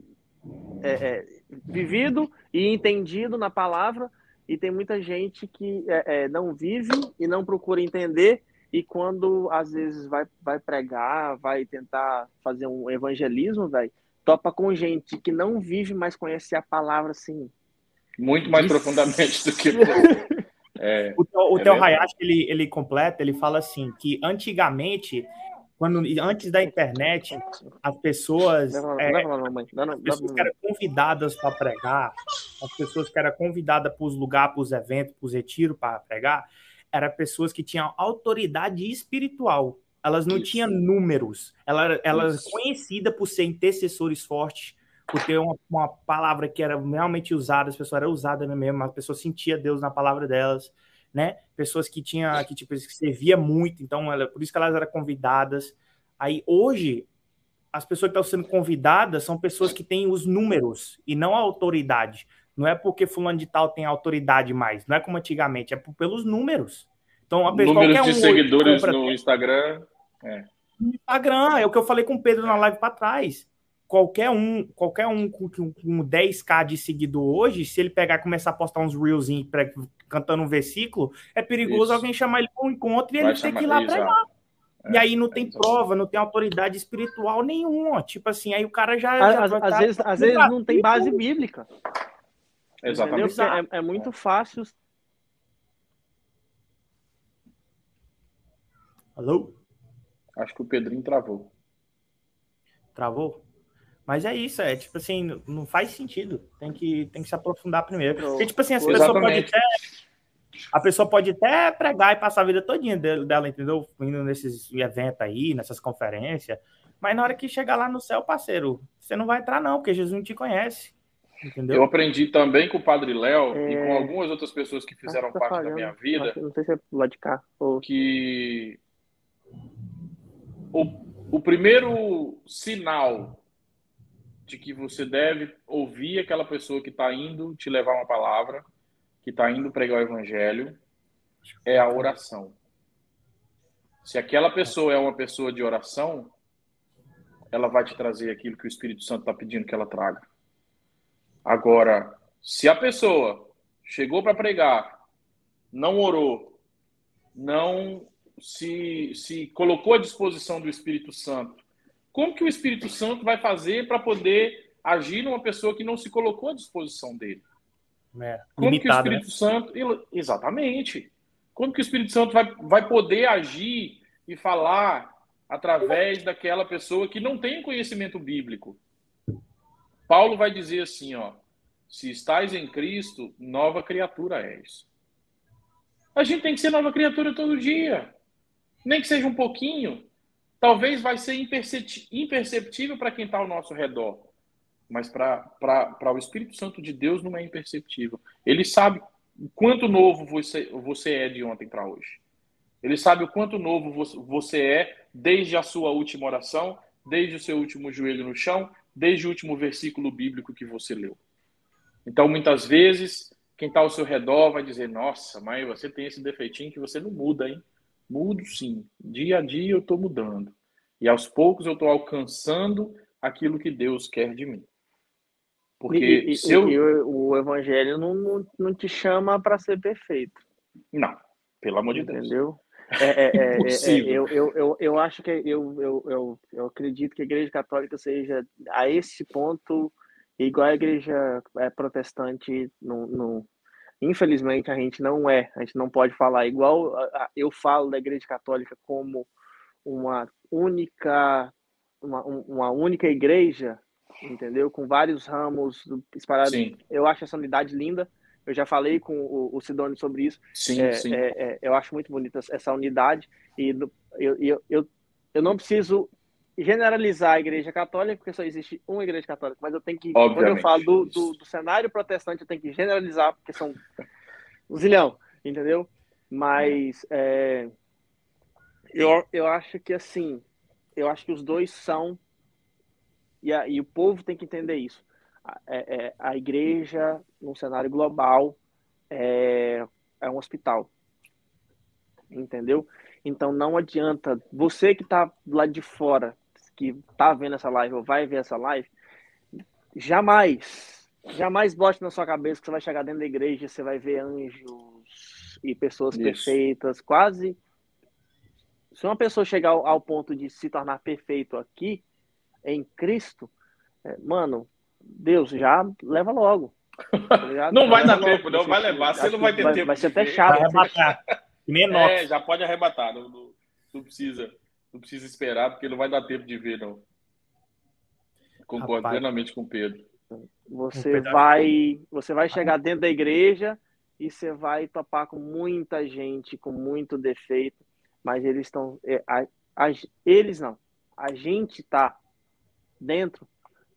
é, vivido e entendido na palavra, e tem muita gente que não vive e não procura entender e quando às vezes vai, vai pregar, vai tentar fazer um evangelismo, velho, topa com gente que não vive, mas conhece a palavra assim. Muito mais profundamente do que. é, o o é Theo Hayashi, ele, ele completa, ele fala assim: que antigamente, quando, antes da internet, as pessoas, é, as pessoas que eram convidadas para pregar, as pessoas que eram convidadas para os lugares, para os eventos, para os retiros para pregar, eram pessoas que tinham autoridade espiritual. Elas não Isso. tinham números. Elas eram conhecidas por ser intercessores fortes, por ter uma, uma, palavra que era realmente usada, as pessoas eram usadas mesmo, as pessoas sentiam Deus na palavra delas, né? Pessoas que tinham, que tipo, que servia muito, então ela, por isso que elas eram convidadas. Aí hoje as pessoas que estão sendo convidadas são pessoas que têm os números e não a autoridade. Não é porque fulano de tal tem autoridade mais, não é como antigamente, é pelos números. Então, a pessoa, Números de um seguidores no Instagram. É. Instagram, é o que eu falei com o Pedro na live para trás. Qualquer um, qualquer um com, com 10k de seguidor hoje, se ele pegar e começar a postar uns reels cantando um versículo, é perigoso Isso. alguém chamar ele para um encontro e Vai ele ter que ir lá pregar. e aí não tem prova, não tem autoridade espiritual nenhuma. Tipo assim, aí o cara já. já às, tá, vezes, às vezes não tem base bíblica. Exatamente. É, é, muito fácil. Alô? Acho que o Pedrinho travou. Travou? Mas é isso, é tipo assim, não faz sentido. Tem que, tem que se aprofundar primeiro. Porque, tipo assim, as pessoas podem até. A pessoa pode até pregar e passar a vida todinha dela, entendeu? Indo nesses eventos aí, nessas conferências. Mas na hora que chegar lá no céu, parceiro, você não vai entrar, não, porque Jesus não te conhece. Entendeu? Eu aprendi também com o Padre Léo é... e com algumas outras pessoas que fizeram parte falhando. da minha vida. Não sei se é lá de cá. Ou... Que o, o primeiro sinal de que você deve ouvir aquela pessoa que está indo te levar uma palavra, que está indo pregar o evangelho, é a oração. Se aquela pessoa é uma pessoa de oração, ela vai te trazer aquilo que o Espírito Santo está pedindo que ela traga. Agora, se a pessoa chegou para pregar, não orou, não se, se colocou à disposição do Espírito Santo, como que o Espírito Santo vai fazer para poder agir numa pessoa que não se colocou à disposição dele? É, como que o né? Espírito né? Santo. Exatamente. Como que o Espírito Santo vai, vai poder agir e falar através daquela pessoa que não tem conhecimento bíblico? Paulo vai dizer assim, ó, se estáis em Cristo, nova criatura és. A gente tem que ser nova criatura todo dia. Nem que seja um pouquinho. Talvez vai ser imperceptível para quem está ao nosso redor. Mas para o Espírito Santo de Deus não é imperceptível. Ele sabe o quanto novo você, você é de ontem para hoje. Ele sabe o quanto novo você é desde a sua última oração, desde o seu último joelho no chão, desde o último versículo bíblico que você leu. Então, muitas vezes, quem está ao seu redor vai dizer: Nossa, mas você tem esse defeitinho que você não muda, hein? Mudo sim. Dia a dia eu estou mudando. E aos poucos eu estou alcançando aquilo que Deus quer de mim. Porque e, se eu... e o, evangelho não, não, não te chama para ser perfeito. Não, pelo amor de Deus. Entendeu? É, é, é, eu, eu, eu, eu acho que eu, eu, eu, eu acredito que a Igreja Católica seja a esse ponto igual a Igreja Protestante. No, no, infelizmente a gente não é, a gente não pode falar igual eu falo da Igreja Católica como uma única uma, uma única igreja, entendeu? Com vários ramos espalhados. Sim. Eu acho essa unidade linda. Eu já falei com o, o Sidônio sobre isso. Sim, é, sim. É, é, eu acho muito bonita essa unidade e eu, eu, eu, eu não preciso generalizar a igreja católica, porque só existe uma igreja católica, mas eu tenho que, Obviamente. quando eu falo do, do, do, cenário protestante, eu tenho que generalizar, porque são um zilhão, entendeu? Mas é, eu, eu acho que assim, eu acho que os dois são, e, a, e o povo tem que entender isso. A, é, é, a igreja, num cenário global, é, é um hospital. Entendeu? Então não adianta. Você que está lá de fora, que está vendo essa live ou vai ver essa live, jamais, jamais bote na sua cabeça que você vai chegar dentro da igreja, você vai ver anjos e pessoas Isso. perfeitas, quase se uma pessoa chegar ao, ao, ponto de se tornar perfeito aqui, em Cristo, é, mano, Deus já leva logo. Tá não vai dar tempo, não vai levar. Você não vai ter vai, tempo. Vai ser até chato. Vai arrebatar. É, já pode arrebatar. Não, não, não, precisa, não precisa esperar, porque não vai dar tempo de ver, não. Concordo Rapaz. plenamente com o Pedro. Você vai, você vai chegar dentro da igreja e você vai topar com muita gente com muito defeito mas eles estão. É, eles não. A gente está dentro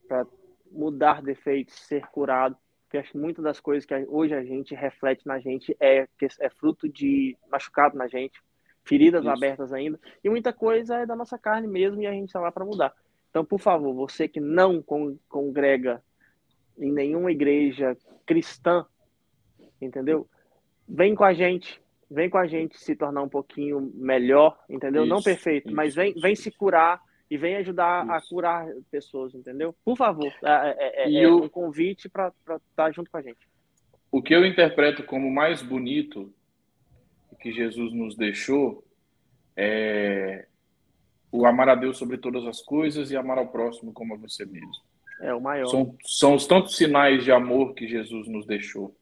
para mudar defeitos, ser curado. Porque acho que muitas das coisas que hoje a gente reflete na gente é, é fruto de machucado na gente, feridas Isso. abertas ainda. E muita coisa é da nossa carne mesmo e a gente está lá para mudar. Então, por favor, você que não congrega em nenhuma igreja cristã, entendeu? Vem com a gente, vem com a gente se tornar um pouquinho melhor, entendeu? Isso, Não perfeito, isso, mas vem, vem se curar e vem ajudar isso. a curar pessoas, entendeu? Por favor, é, é, é, é um convite para estar tá junto com a gente. O que eu interpreto como mais bonito que Jesus nos deixou é o amar a Deus sobre todas as coisas e amar ao próximo como a você mesmo. É o maior. São, são os tantos sinais de amor que Jesus nos deixou.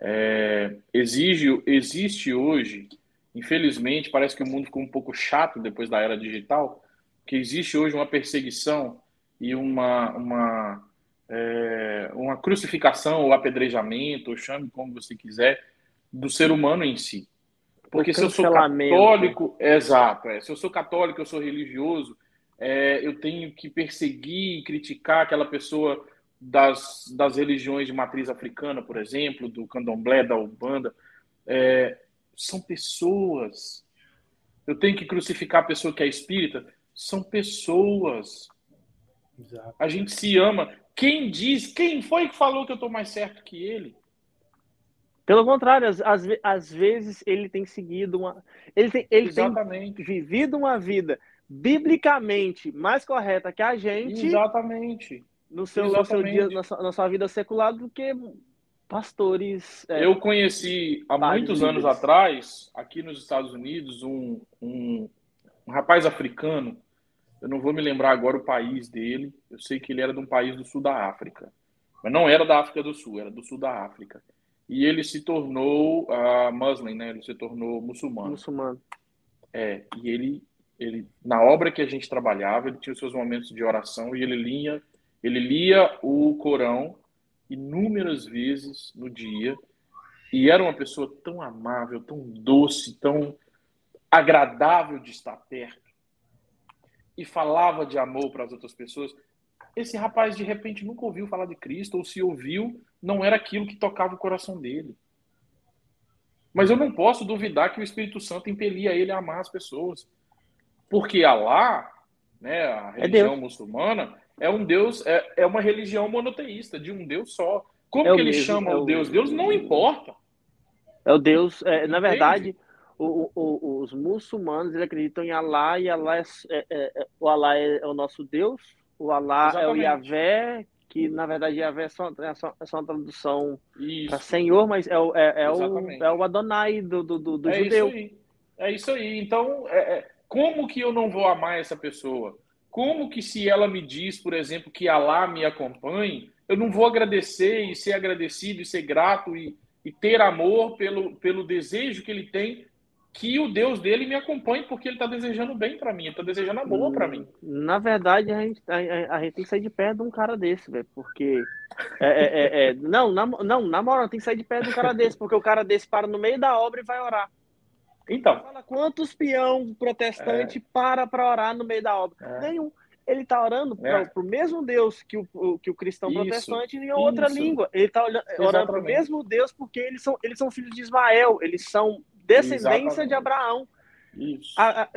É, exige, existe hoje, infelizmente, parece que o mundo ficou um pouco chato depois da era digital, que existe hoje uma perseguição e uma, uma, é, uma crucificação ou apedrejamento, ou chame como você quiser, do ser humano em si. Porque se eu sou católico, exato, é, se eu sou católico, eu sou religioso, é, eu tenho que perseguir e criticar aquela pessoa das, das religiões de matriz africana, por exemplo, do candomblé, da umbanda. É, são pessoas. Eu tenho que crucificar a pessoa que é espírita. São pessoas. Exato. A gente se ama. Quem diz, quem foi que falou que eu estou mais certo que ele? Pelo contrário, às, às, às, vezes ele tem seguido uma. Ele tem, ele tem vivido uma vida biblicamente mais correta que a gente. Exatamente. No seu, no seu dia, na sua, na sua, vida secular, do que pastores. É, eu conheci há muitos anos atrás, aqui nos Estados Unidos, um, um, um rapaz africano. Eu não vou me lembrar agora o país dele. Eu sei que ele era de um país do sul da África. Mas não era da África do Sul, era do sul da África e ele se tornou uh, muslim, né? Ele se tornou muçulmano. Muçulmano. É, e ele, ele, na obra que a gente trabalhava, ele tinha os seus momentos de oração e ele lia, ele lia o Corão inúmeras vezes no dia e era uma pessoa tão amável, tão doce, tão agradável de estar perto e falava de amor para as outras pessoas. Esse rapaz de repente nunca ouviu falar de Cristo ou se ouviu não era aquilo que tocava o coração dele. Mas eu não posso duvidar que o Espírito Santo impelia ele a amar as pessoas. Porque Alá, né, a é religião é muçulmana, é um Deus, é, é uma religião monoteísta, de um Deus só. Como é que ele chama é o Deus? Deus não importa. É o Deus, é, na verdade, o, o, os muçulmanos eles acreditam em Alá e Alá é, é o Alá é, o nosso Deus, o Alá Exatamente. é o Yahvé que na verdade Yahvé é só, é só, é só uma tradução para Senhor, mas é, o, é, é o, é o Adonai do, do, do, do é judeu. Isso aí. É isso aí. Então, é, é, como que eu não vou amar essa pessoa? Como que se ela me diz, por exemplo, que Alá me acompanhe, eu não vou agradecer e ser agradecido e ser grato e, e ter amor pelo, pelo desejo que ele tem que o Deus dele me acompanhe, porque ele está desejando bem para mim, está desejando a boa para mim. Na verdade, a gente, a, a, gente tem que sair de perto de um cara desse, velho, porque. É, é, é, é não, na, não, na moral, tem que sair de perto de um cara desse, porque o cara desse para no meio da obra e vai orar. Então. Fala quantos peão protestante é. para para orar no meio da obra? É. Nenhum. Ele está orando para o mesmo Deus que o, que o cristão isso, protestante em outra isso. língua. Ele está orando para o mesmo Deus porque eles são, eles são filhos de Ismael, eles são descendência Exatamente. de Abraão. A, a,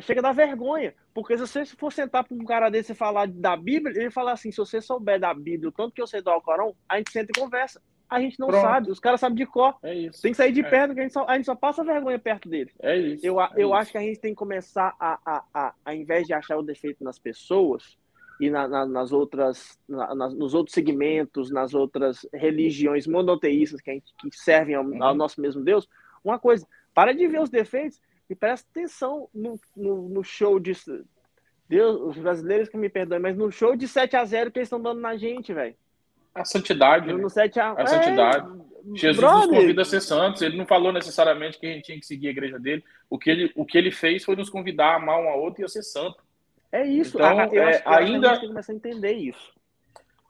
chega a dar vergonha, porque se você for sentar para um cara desse e falar da Bíblia, ele fala assim: se você souber da Bíblia, o tanto que eu sei do Alcorão, a gente senta e conversa. A gente não Pronto. sabe, os caras sabem de cor. É. Tem que sair de é. perto, que a gente, só, a gente só passa vergonha perto deles. É isso. Eu, é eu isso. acho que a gente tem que começar a, a, a, a invés de achar o defeito nas pessoas e na, na, nas outras, na, nos outros segmentos, nas outras religiões monoteístas que, a gente, que servem ao, ao uhum. nosso mesmo Deus, uma coisa, para de ver os defeitos e presta atenção no, no, no show de. Deus, os brasileiros que me perdoem, mas no show de 7 a 0 que eles estão dando na gente, velho. A santidade. No 7 a... a santidade. É, Jesus brother. nos convida a ser santos. Ele não falou necessariamente que a gente tinha que seguir a igreja dele. O que ele, o que ele fez foi nos convidar a amar um ao outro e a ser santo. É isso. Então, a, eu é, acho, ainda... a gente tem que começar a entender isso.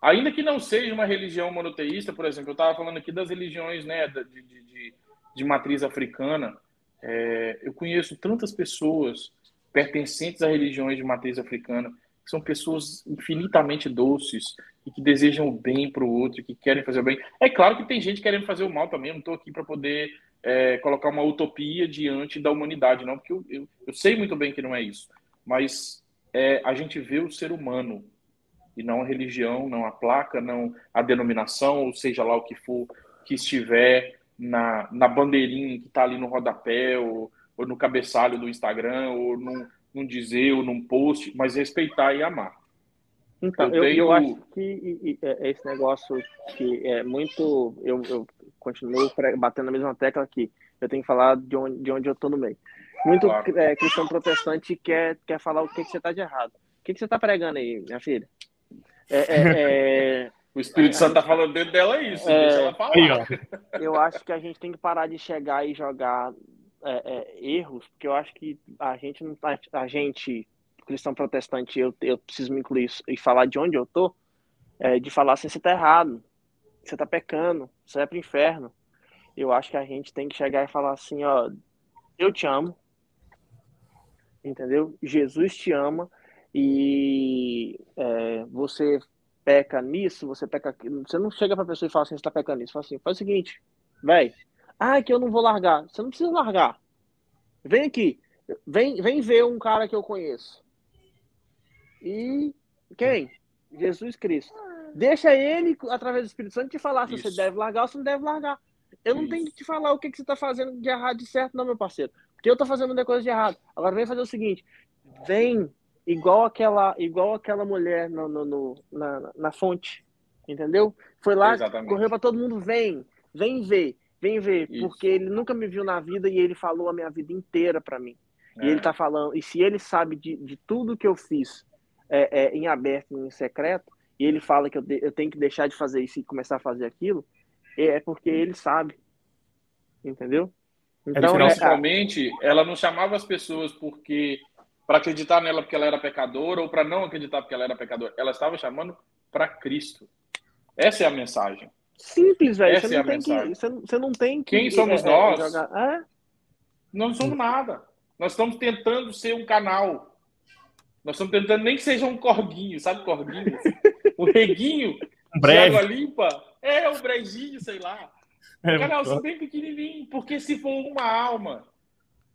Ainda que não seja uma religião monoteísta, por exemplo, eu estava falando aqui das religiões né, de, de, de, de matriz africana. É, eu conheço tantas pessoas pertencentes a religiões de matriz africana que são pessoas infinitamente doces e que desejam o bem para o outro, que querem fazer o bem. É claro que tem gente querendo fazer o mal também. Eu não estou aqui para poder é, colocar uma utopia diante da humanidade, não, porque eu, eu, eu sei muito bem que não é isso. Mas é, a gente vê o ser humano e não a religião, não a placa, não a denominação, ou seja lá o que for que estiver na, na bandeirinha que está ali no rodapé, ou, ou no cabeçalho do Instagram, ou num, num dizer, ou num post, mas respeitar e amar. Então, eu, eu, tenho... eu acho que é, esse negócio que é muito. Eu, eu continuo batendo na mesma tecla aqui. Eu tenho que falar de onde, de onde eu estou no meio. Muito claro. é, cristão protestante quer, quer falar o que, que você está de errado. O que, que você está pregando aí, minha filha? É, é, é o Espírito Santo está falando dentro dela é isso, deixa ela falar. Aí, eu acho que a gente tem que parar de chegar e jogar erros, porque eu acho que a gente não tá, a gente cristão protestante, eu, eu preciso me incluir e falar de onde eu tô, de falar assim, você está errado, você está pecando, você vai para o inferno. Eu acho que a gente tem que chegar e falar assim, ó, eu te amo, entendeu? Jesus te ama e é, você peca nisso, você peca aquilo. Você não chega pra pessoa e fala assim, você tá pecando nisso. Fala assim, faz o seguinte, velho, ah, que eu não vou largar. Você não precisa largar. Vem aqui, vem, vem ver um cara que eu conheço. E quem? Jesus Cristo. Deixa ele, através do Espírito Santo, te falar se Isso. você deve largar ou se não deve largar. Eu não Isso. tenho que te falar o que, que você está fazendo de errado de certo, não, meu parceiro. Porque eu estou fazendo uma coisa de errado. Agora vem fazer o seguinte: vem igual aquela, igual aquela mulher no, no, no na, na fonte. Entendeu? Foi lá, Exatamente. correu para todo mundo: vem, vem ver, vem ver. Isso. Porque ele nunca me viu na vida e ele falou a minha vida inteira para mim. É. E ele está falando, e se ele sabe de, de tudo que eu fiz é, é, em aberto, em secreto, e ele fala que eu, de, eu tenho que deixar de fazer isso e começar a fazer aquilo, é porque ele sabe. Entendeu? É então, é, principalmente, ela não chamava as pessoas porque para acreditar nela porque ela era pecadora ou para não acreditar porque ela era pecadora. Ela estava chamando para Cristo. Essa é a mensagem. Simples, velho. Você, é você, você, não tem que. Quem somos é, é nós? É? Não somos nada. Nós estamos tentando ser um canal. Nós estamos tentando nem que seja um corguinho, sabe corguinho? um reguinho um de água limpa. É, um brejinho, sei lá. Um canalzinho bem pequenininho. Porque se for uma alma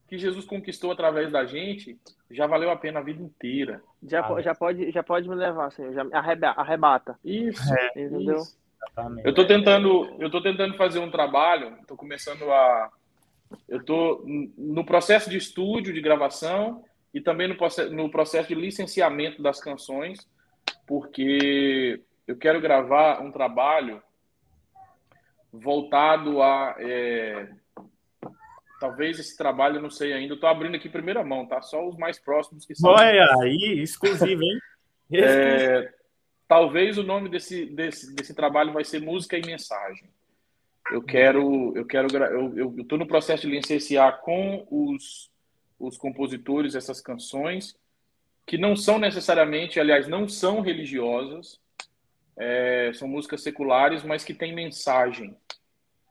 que Jesus conquistou através da gente, já valeu a pena a vida inteira. Já, ah, já, pode, já pode me levar, Senhor. Já arrebata. Isso, é, entendeu? Isso. Eu tô tentando, eu tô tentando fazer um trabalho, tô começando a eu tô no processo de estúdio, de gravação e também no processo, no processo de licenciamento das canções, porque eu quero gravar um trabalho voltado a é, Talvez esse trabalho, não sei ainda. Tô abrindo aqui primeira mão, tá? Só os mais próximos que são. Olha aí, exclusivo, hein? é, talvez o nome desse, desse, desse trabalho vai ser Música e Mensagem. Eu quero, eu quero, eu, tô no processo de licenciar com os, os compositores essas canções que não são necessariamente, aliás, não são religiosas, é, são músicas seculares, mas que têm mensagem.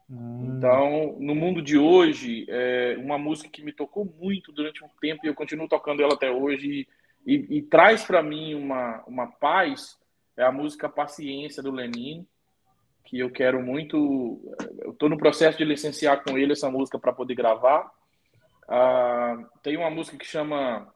Hum. Então, no mundo de hoje, é uma música que me tocou muito durante um tempo e eu continuo tocando ela até hoje e, e, e traz para mim uma, uma paz é a música Paciência do Lenin, que eu quero muito. Eu estou no processo de licenciar com ele essa música para poder gravar. Ah, tem uma música que chama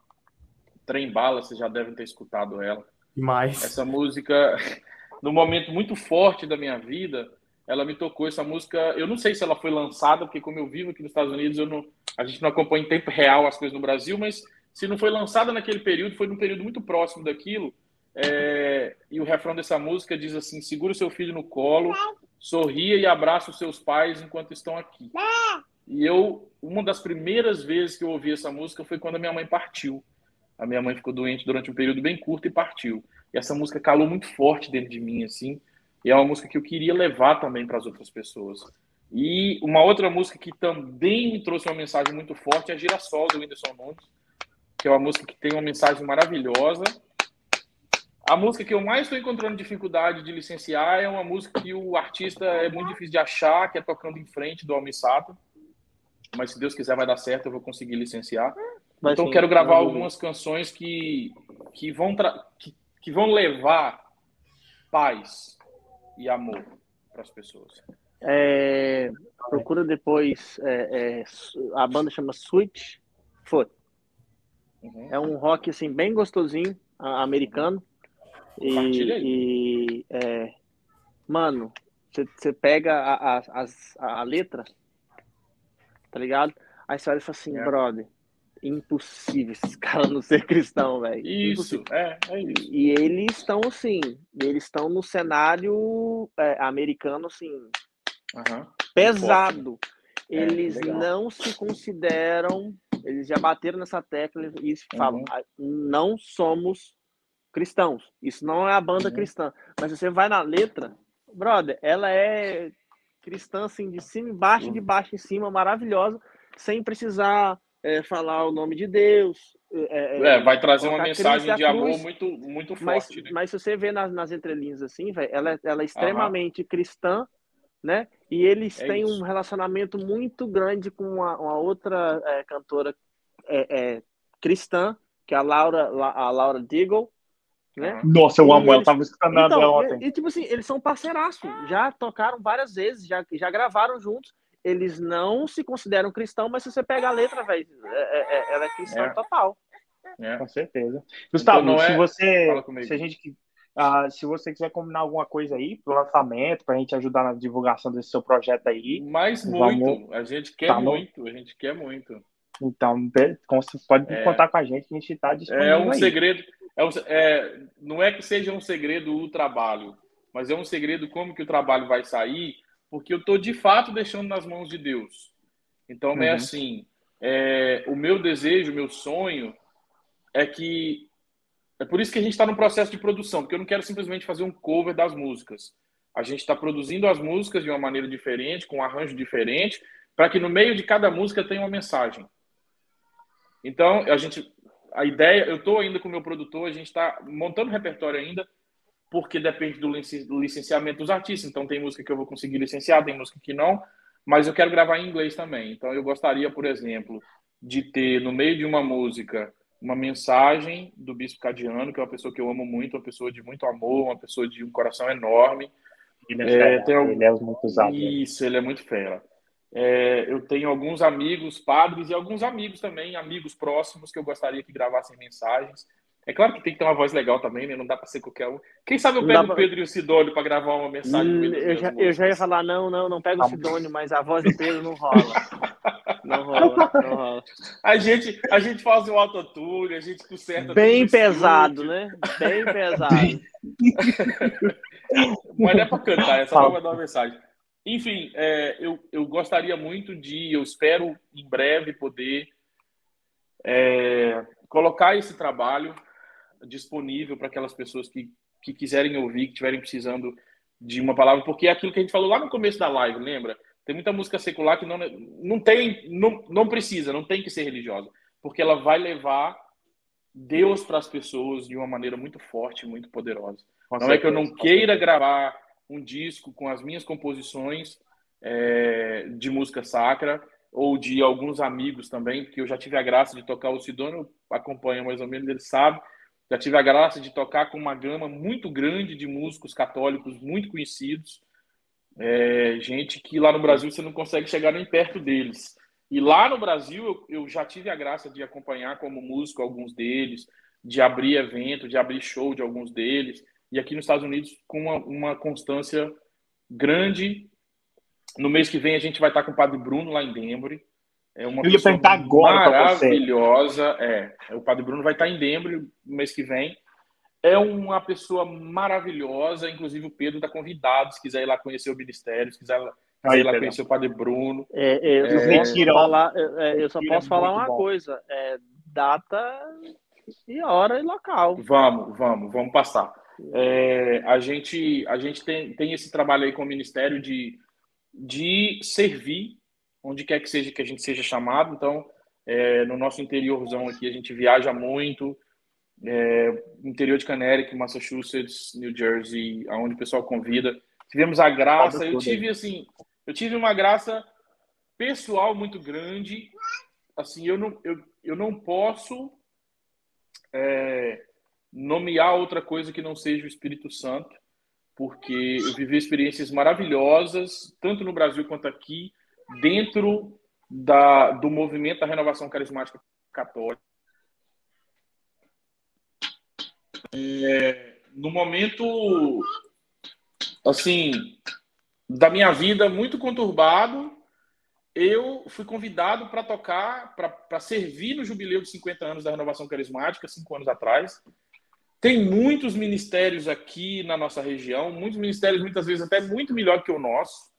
Trem Bala, vocês já devem ter escutado ela. Demais. Essa música, no momento muito forte da minha vida, ela me tocou essa música. Eu não sei se ela foi lançada, porque como eu vivo aqui nos Estados Unidos, eu não, a gente não acompanha em tempo real as coisas no Brasil, mas se não foi lançada naquele período, foi num período muito próximo daquilo. É, e o refrão dessa música diz assim: segura o seu filho no colo, sorria e abraça os seus pais enquanto estão aqui. E eu, uma das primeiras vezes que eu ouvi essa música foi quando a minha mãe partiu. A minha mãe ficou doente durante um período bem curto e partiu. E essa música calou muito forte dentro de mim, assim. E é uma música que eu queria levar também para as outras pessoas. E uma outra música que também me trouxe uma mensagem muito forte é Girassol, do Whindersson Nunes, que é uma música que tem uma mensagem maravilhosa. A música que eu mais estou encontrando dificuldade de licenciar é uma música que o artista é muito difícil de achar, que é Tocando em Frente, do Almissato. Mas se Deus quiser vai dar certo, eu vou conseguir licenciar. Então sim, quero gravar algumas canções que, que, vão que, que vão levar paz, e amor para as pessoas. É, procura depois. É, é, a banda chama Switch Foot. Uhum. É um rock assim bem gostosinho, americano. E, e é, mano, você pega a, a, a, a, letra, tá ligado? Aí você olha e fala assim, é. brother, impossível esses caras não ser cristão, velho. Isso, é, é isso. E, eles estão assim, eles estão no cenário é, americano assim, uhum. pesado. É, eles não se consideram eles já bateram nessa tecla e falam: uhum. Não somos cristãos. Isso não é a banda uhum. cristã. Mas você vai na letra, brother, ela é cristã assim de cima e baixo, uhum. de baixo em cima, maravilhosa, sem precisar é, falar o nome de Deus. É, é, é vai trazer uma mensagem de amor muito, muito forte. Mas, né? mas se você vê nas, nas entrelinhas assim, véio, ela, ela é extremamente uhum. cristã, né? E eles é têm isso. um relacionamento muito grande com uma, uma outra é, cantora é, cristã, que é a Laura, a Laura Diggle, né? Nossa, eu e amo eles... ela, tava escutando então, ela ontem. E, e, tipo assim, eles são parceiraços, já tocaram várias vezes, já, já gravaram juntos. Eles não se consideram cristãos, mas se você pega a letra, velho, é, é, é, ela é cristã é. total. É. Com certeza. Gustavo, então, se é- você. Se a gente. Uh, se você quiser combinar alguma coisa aí pro lançamento, pra gente ajudar na divulgação desse seu projeto aí. Mas muito. Vamos... A gente quer tá muito, no... a gente quer muito. Então, você pode é. contar com a gente, a gente está disponível. É um aí. segredo. É, um, é não é que seja um segredo o trabalho, mas é um segredo como que o trabalho vai sair, porque eu estou de fato deixando nas mãos de Deus. Então, é uhum. é assim: é, o meu desejo, o meu sonho é que. É por isso que a gente está no processo de produção, porque eu não quero simplesmente fazer um cover das músicas. A gente está produzindo as músicas de uma maneira diferente, com um arranjo diferente, para que no meio de cada música tenha uma mensagem. Então, a gente, a ideia, eu estou ainda com o meu produtor, a gente está montando repertório ainda, porque depende do licenciamento dos artistas. Então, tem música que eu vou conseguir licenciar, tem música que não, mas eu quero gravar em inglês também. Então, eu gostaria, por exemplo, de ter no meio de uma música uma mensagem do Bispo Cadiano, que é uma pessoa que eu amo muito, uma pessoa de muito amor, uma pessoa de um coração enorme. Ele é, é, tem... ele é muito usado. Né? Isso, ele é muito fera. É, eu tenho alguns amigos, padres e alguns amigos também, amigos próximos que eu gostaria que gravassem mensagens. É claro que tem que ter uma voz legal também, né? Não dá para ser qualquer um. Quem sabe eu pego o Pedro e o Sidônio para gravar uma mensagem? Hum, eu, já, eu, já, ia falar, não, não, não pega o Sidônio, mas a voz do Pedro não rola. Não rola, não rola. A gente, a gente faz o autotune, a gente conserta. Bem pesado, né? Bem pesado. mas não é para cantar, é só para mandar uma mensagem. Enfim, é, eu, eu gostaria muito de, eu espero em breve poder é, colocar esse trabalho disponível para aquelas pessoas que, que quiserem ouvir, que estiverem precisando de uma palavra, porque é aquilo que a gente falou lá no começo da live, lembra? Tem muita música secular que não, não tem, não, não precisa, não tem que ser religiosa, porque ela vai levar Deus para as pessoas de uma maneira muito forte, muito poderosa. Com não certeza, é que eu não queira gravar um disco com as minhas composições é, de música sacra ou de alguns amigos também, porque eu já tive a graça de tocar, o Sidônio acompanha mais ou menos, ele sabe, já tive a graça de tocar com uma gama muito grande de músicos católicos muito conhecidos, é, gente que lá no Brasil você não consegue chegar nem perto deles. E lá no Brasil eu, eu já tive a graça de acompanhar como músico alguns deles, de abrir evento, de abrir show de alguns deles e aqui nos Estados Unidos com uma, uma constância grande. No mês que vem a gente vai estar com o Padre Bruno lá em Denver. É uma Eu ia perguntar agora maravilhosa. É, o Padre Bruno vai estar em no mês que vem. É uma pessoa maravilhosa, inclusive o Pedro está convidado, se quiser ir lá conhecer o ministério, se quiser ir lá conhecer o Padre Bruno. É, eu, é, posso falar, é, eu só posso falar uma bom. coisa: é, data e hora e local. Vamos, vamos, vamos passar. É, a gente, a gente tem, tem esse trabalho aí com o Ministério de, de servir onde quer que seja que a gente seja chamado. Então, é, no nosso interiorzão aqui, a gente viaja muito. É, interior de Connecticut, Massachusetts, New Jersey, aonde o pessoal convida. Tivemos a graça, eu tive assim, eu tive uma graça pessoal muito grande. Assim, eu não, eu, eu não posso é, nomear outra coisa que não seja o Espírito Santo, porque eu vivi experiências maravilhosas, tanto no Brasil quanto aqui, dentro da, do movimento da renovação carismática católica. É, no momento, assim, da minha vida muito conturbado, eu fui convidado para tocar, para servir no jubileu de 50 anos da renovação carismática, cinco anos atrás. Tem muitos ministérios aqui na nossa região, muitos ministérios, muitas vezes até muito melhor que o nosso.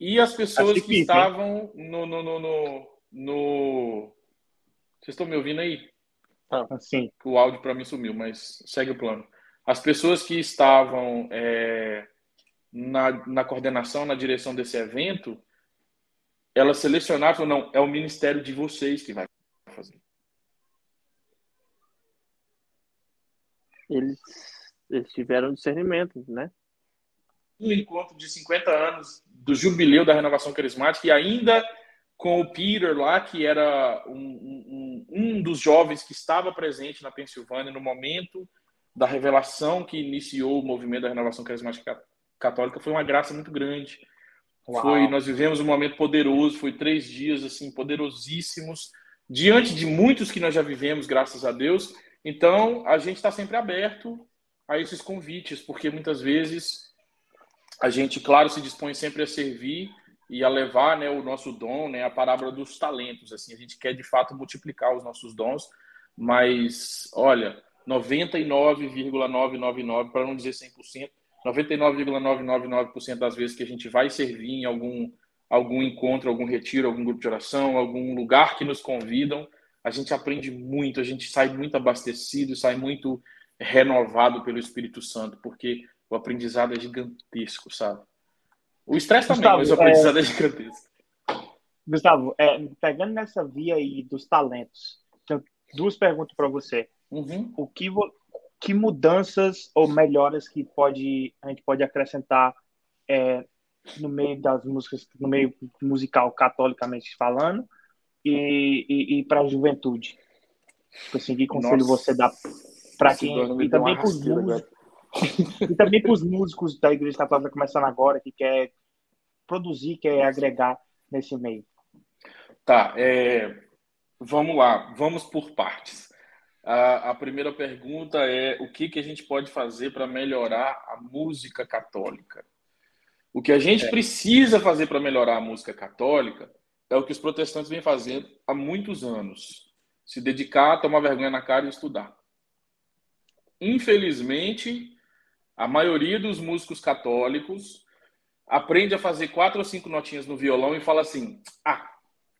E as pessoas que estavam no, no, no, no, Vocês estão me ouvindo aí? Ah, sim. O áudio para mim sumiu, mas segue o plano. As pessoas que estavam é, na, na coordenação, na direção desse evento, elas selecionaram, não, é o ministério de vocês que vai fazer. Eles, eles tiveram discernimento, né? Um encontro de 50 anos do jubileu da renovação carismática e ainda com o Peter lá, que era um, um, um dos jovens que estava presente na Pensilvânia no momento da revelação que iniciou o movimento da renovação carismática católica, foi uma graça muito grande. Uau. Foi, nós vivemos um momento poderoso, foi três dias assim poderosíssimos, diante de muitos que nós já vivemos, graças a Deus. Então, a gente está sempre aberto a esses convites, porque muitas vezes a gente, claro, se dispõe sempre a servir e a levar né, o nosso dom, né, a parábola dos talentos. Assim, a gente quer de fato multiplicar os nossos dons, mas olha, 99,999, para não dizer 100%, 99,999% das vezes que a gente vai servir em algum, algum encontro, algum retiro, algum grupo de oração, algum lugar que nos convidam, a gente aprende muito, a gente sai muito abastecido, sai muito renovado pelo Espírito Santo, porque o aprendizado é gigantesco, sabe? O estresse também, mas o aprendizado é, é gigantesco. Gustavo, é, pegando nessa via aí dos talentos, tenho duas perguntas para você. Uhum. O que, que mudanças ou melhoras que pode, a gente pode acrescentar é, no meio das músicas, no meio musical catolicamente falando, e, e, e para a juventude? Assim, que conselho Nossa. você dá para quem. E também para os músicos, e também para os músicos da Igreja Católica começando agora, que quer produzir, quer agregar nesse meio. Tá, é, vamos lá, vamos por partes. A, a, primeira pergunta é o que, que a gente pode fazer para melhorar a música católica? O que a gente é. precisa fazer para melhorar a música católica é o que os protestantes vêm fazendo há muitos anos: se dedicar, tomar vergonha na cara e estudar. Infelizmente, a maioria dos músicos católicos aprende a fazer quatro ou cinco notinhas no violão e fala assim: ah,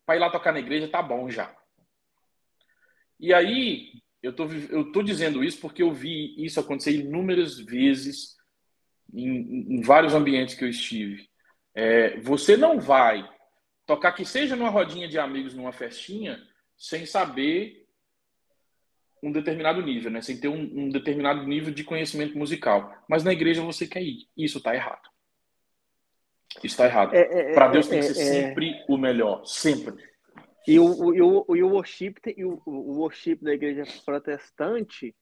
para ir lá tocar na igreja tá bom já. E aí, eu tô, eu tô dizendo isso porque eu vi isso acontecer inúmeras vezes em, em vários ambientes que eu estive. É, você não vai tocar que seja numa rodinha de amigos, numa festinha, sem saber um determinado nível, né? Sem ter um, um determinado nível de conhecimento musical. Mas na igreja você quer ir. Isso está errado. Isso está errado. É, é, Para Deus é, tem que ser é, é. sempre o melhor, sempre. E o, o, o, o worship, e o, o worship da igreja protestante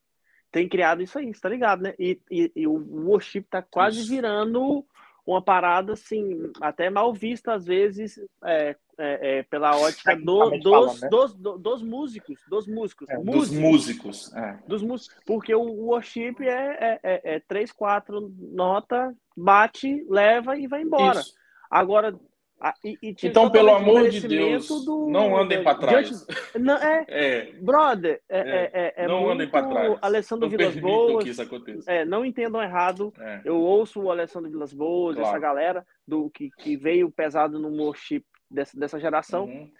tem criado isso aí, tá ligado, né? E, e, e o worship tá quase isso. virando uma parada assim, até mal vista às vezes é, é, é, pela ótica do, dos, né? dos, dos, dos, músicos, dos músicos, é, músicos dos músicos, é. dos músicos, porque o worship é, é, é, três, quatro nota, bate, leva e vai embora. Isso. Agora ah, e, e então, pelo amor de Deus, do, não andem para trás. Não, é, é, brother, é, é, é, é não andem para trás. Alessandro não Vilas Boas. Que isso aconteça. É, não entendam errado. É. Eu ouço o Alessandro Vilas Boas, claro. essa galera do que, que veio pesado no worship dessa, dessa geração. Uhum.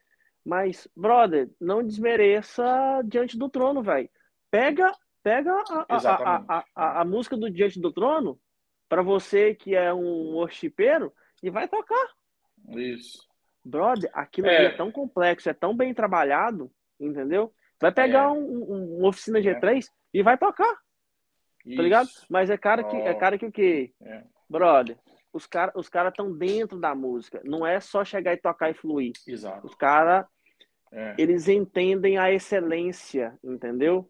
Mas, brother, não desmereça diante do trono, velho. Pega, pega a, a, a, a, a música do Diante do Trono para você que é um worshipeiro e vai tocar. Isso. Brother, aquilo é. é tão complexo, é tão bem trabalhado, entendeu? Vai pegar é. um, um, uma oficina G3 é. e vai tocar. Isso. Tá ligado? Mas é cara que, oh. é cara que o quê? É. Brother, os caras os cara estão dentro da música. Não é só chegar e tocar e fluir. Exato. Os caras, é. eles entendem a excelência, entendeu?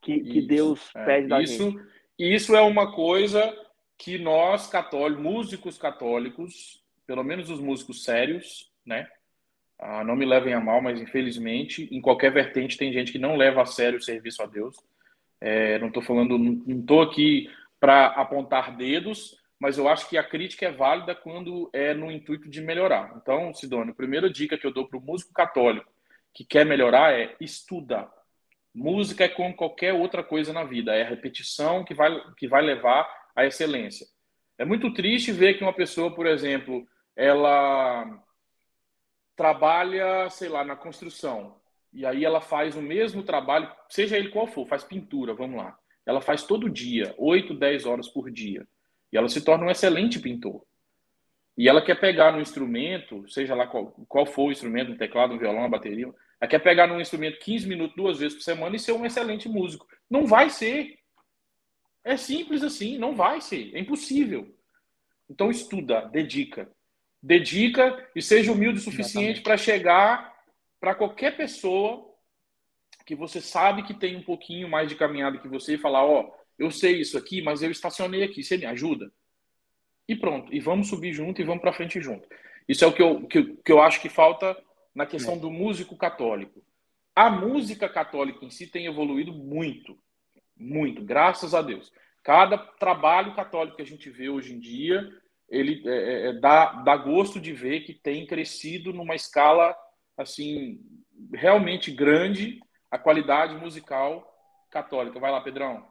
Que, que Deus é. pede da isso, gente. Isso é uma coisa que nós, católicos, músicos católicos, pelo menos os músicos sérios, né? Ah, não me levem a mal, mas infelizmente, em qualquer vertente tem gente que não leva a sério o serviço a Deus. É, não estou falando, não estou aqui para apontar dedos, mas eu acho que a crítica é válida quando é no intuito de melhorar. Então, Sidônio, a primeira dica que eu dou para o músico católico que quer melhorar é estuda. Música é como qualquer outra coisa na vida, é a repetição que vai, que vai levar à excelência. É muito triste ver que uma pessoa, por exemplo, ela trabalha, sei lá, na construção E aí ela faz o mesmo trabalho, seja ele qual for, faz pintura, vamos lá. Ela faz todo dia, 8, 10 horas por dia. E ela se torna um excelente pintor. E ela quer pegar no instrumento, seja lá qual, qual for o instrumento, um teclado, um violão, uma bateria, ela quer pegar num instrumento 15 minutos, duas vezes por semana e ser um excelente músico. Não vai ser. É simples assim, não vai ser. É impossível. Então estuda, dedica. Dedica e seja humilde o suficiente para chegar para qualquer pessoa que você sabe que tem um pouquinho mais de caminhada que você e falar, ó, oh, eu sei isso aqui, mas eu estacionei aqui, você me ajuda? E pronto, e vamos subir junto e vamos para frente junto. Isso é o que eu, que, que eu acho que falta na questão é. do músico católico. A música católica em si tem evoluído muito, muito, graças a Deus. Cada trabalho católico que a gente vê hoje em dia, ele é, é, é dá, dá gosto de ver que tem crescido numa escala assim realmente grande a qualidade musical católica. Vai lá, Pedrão.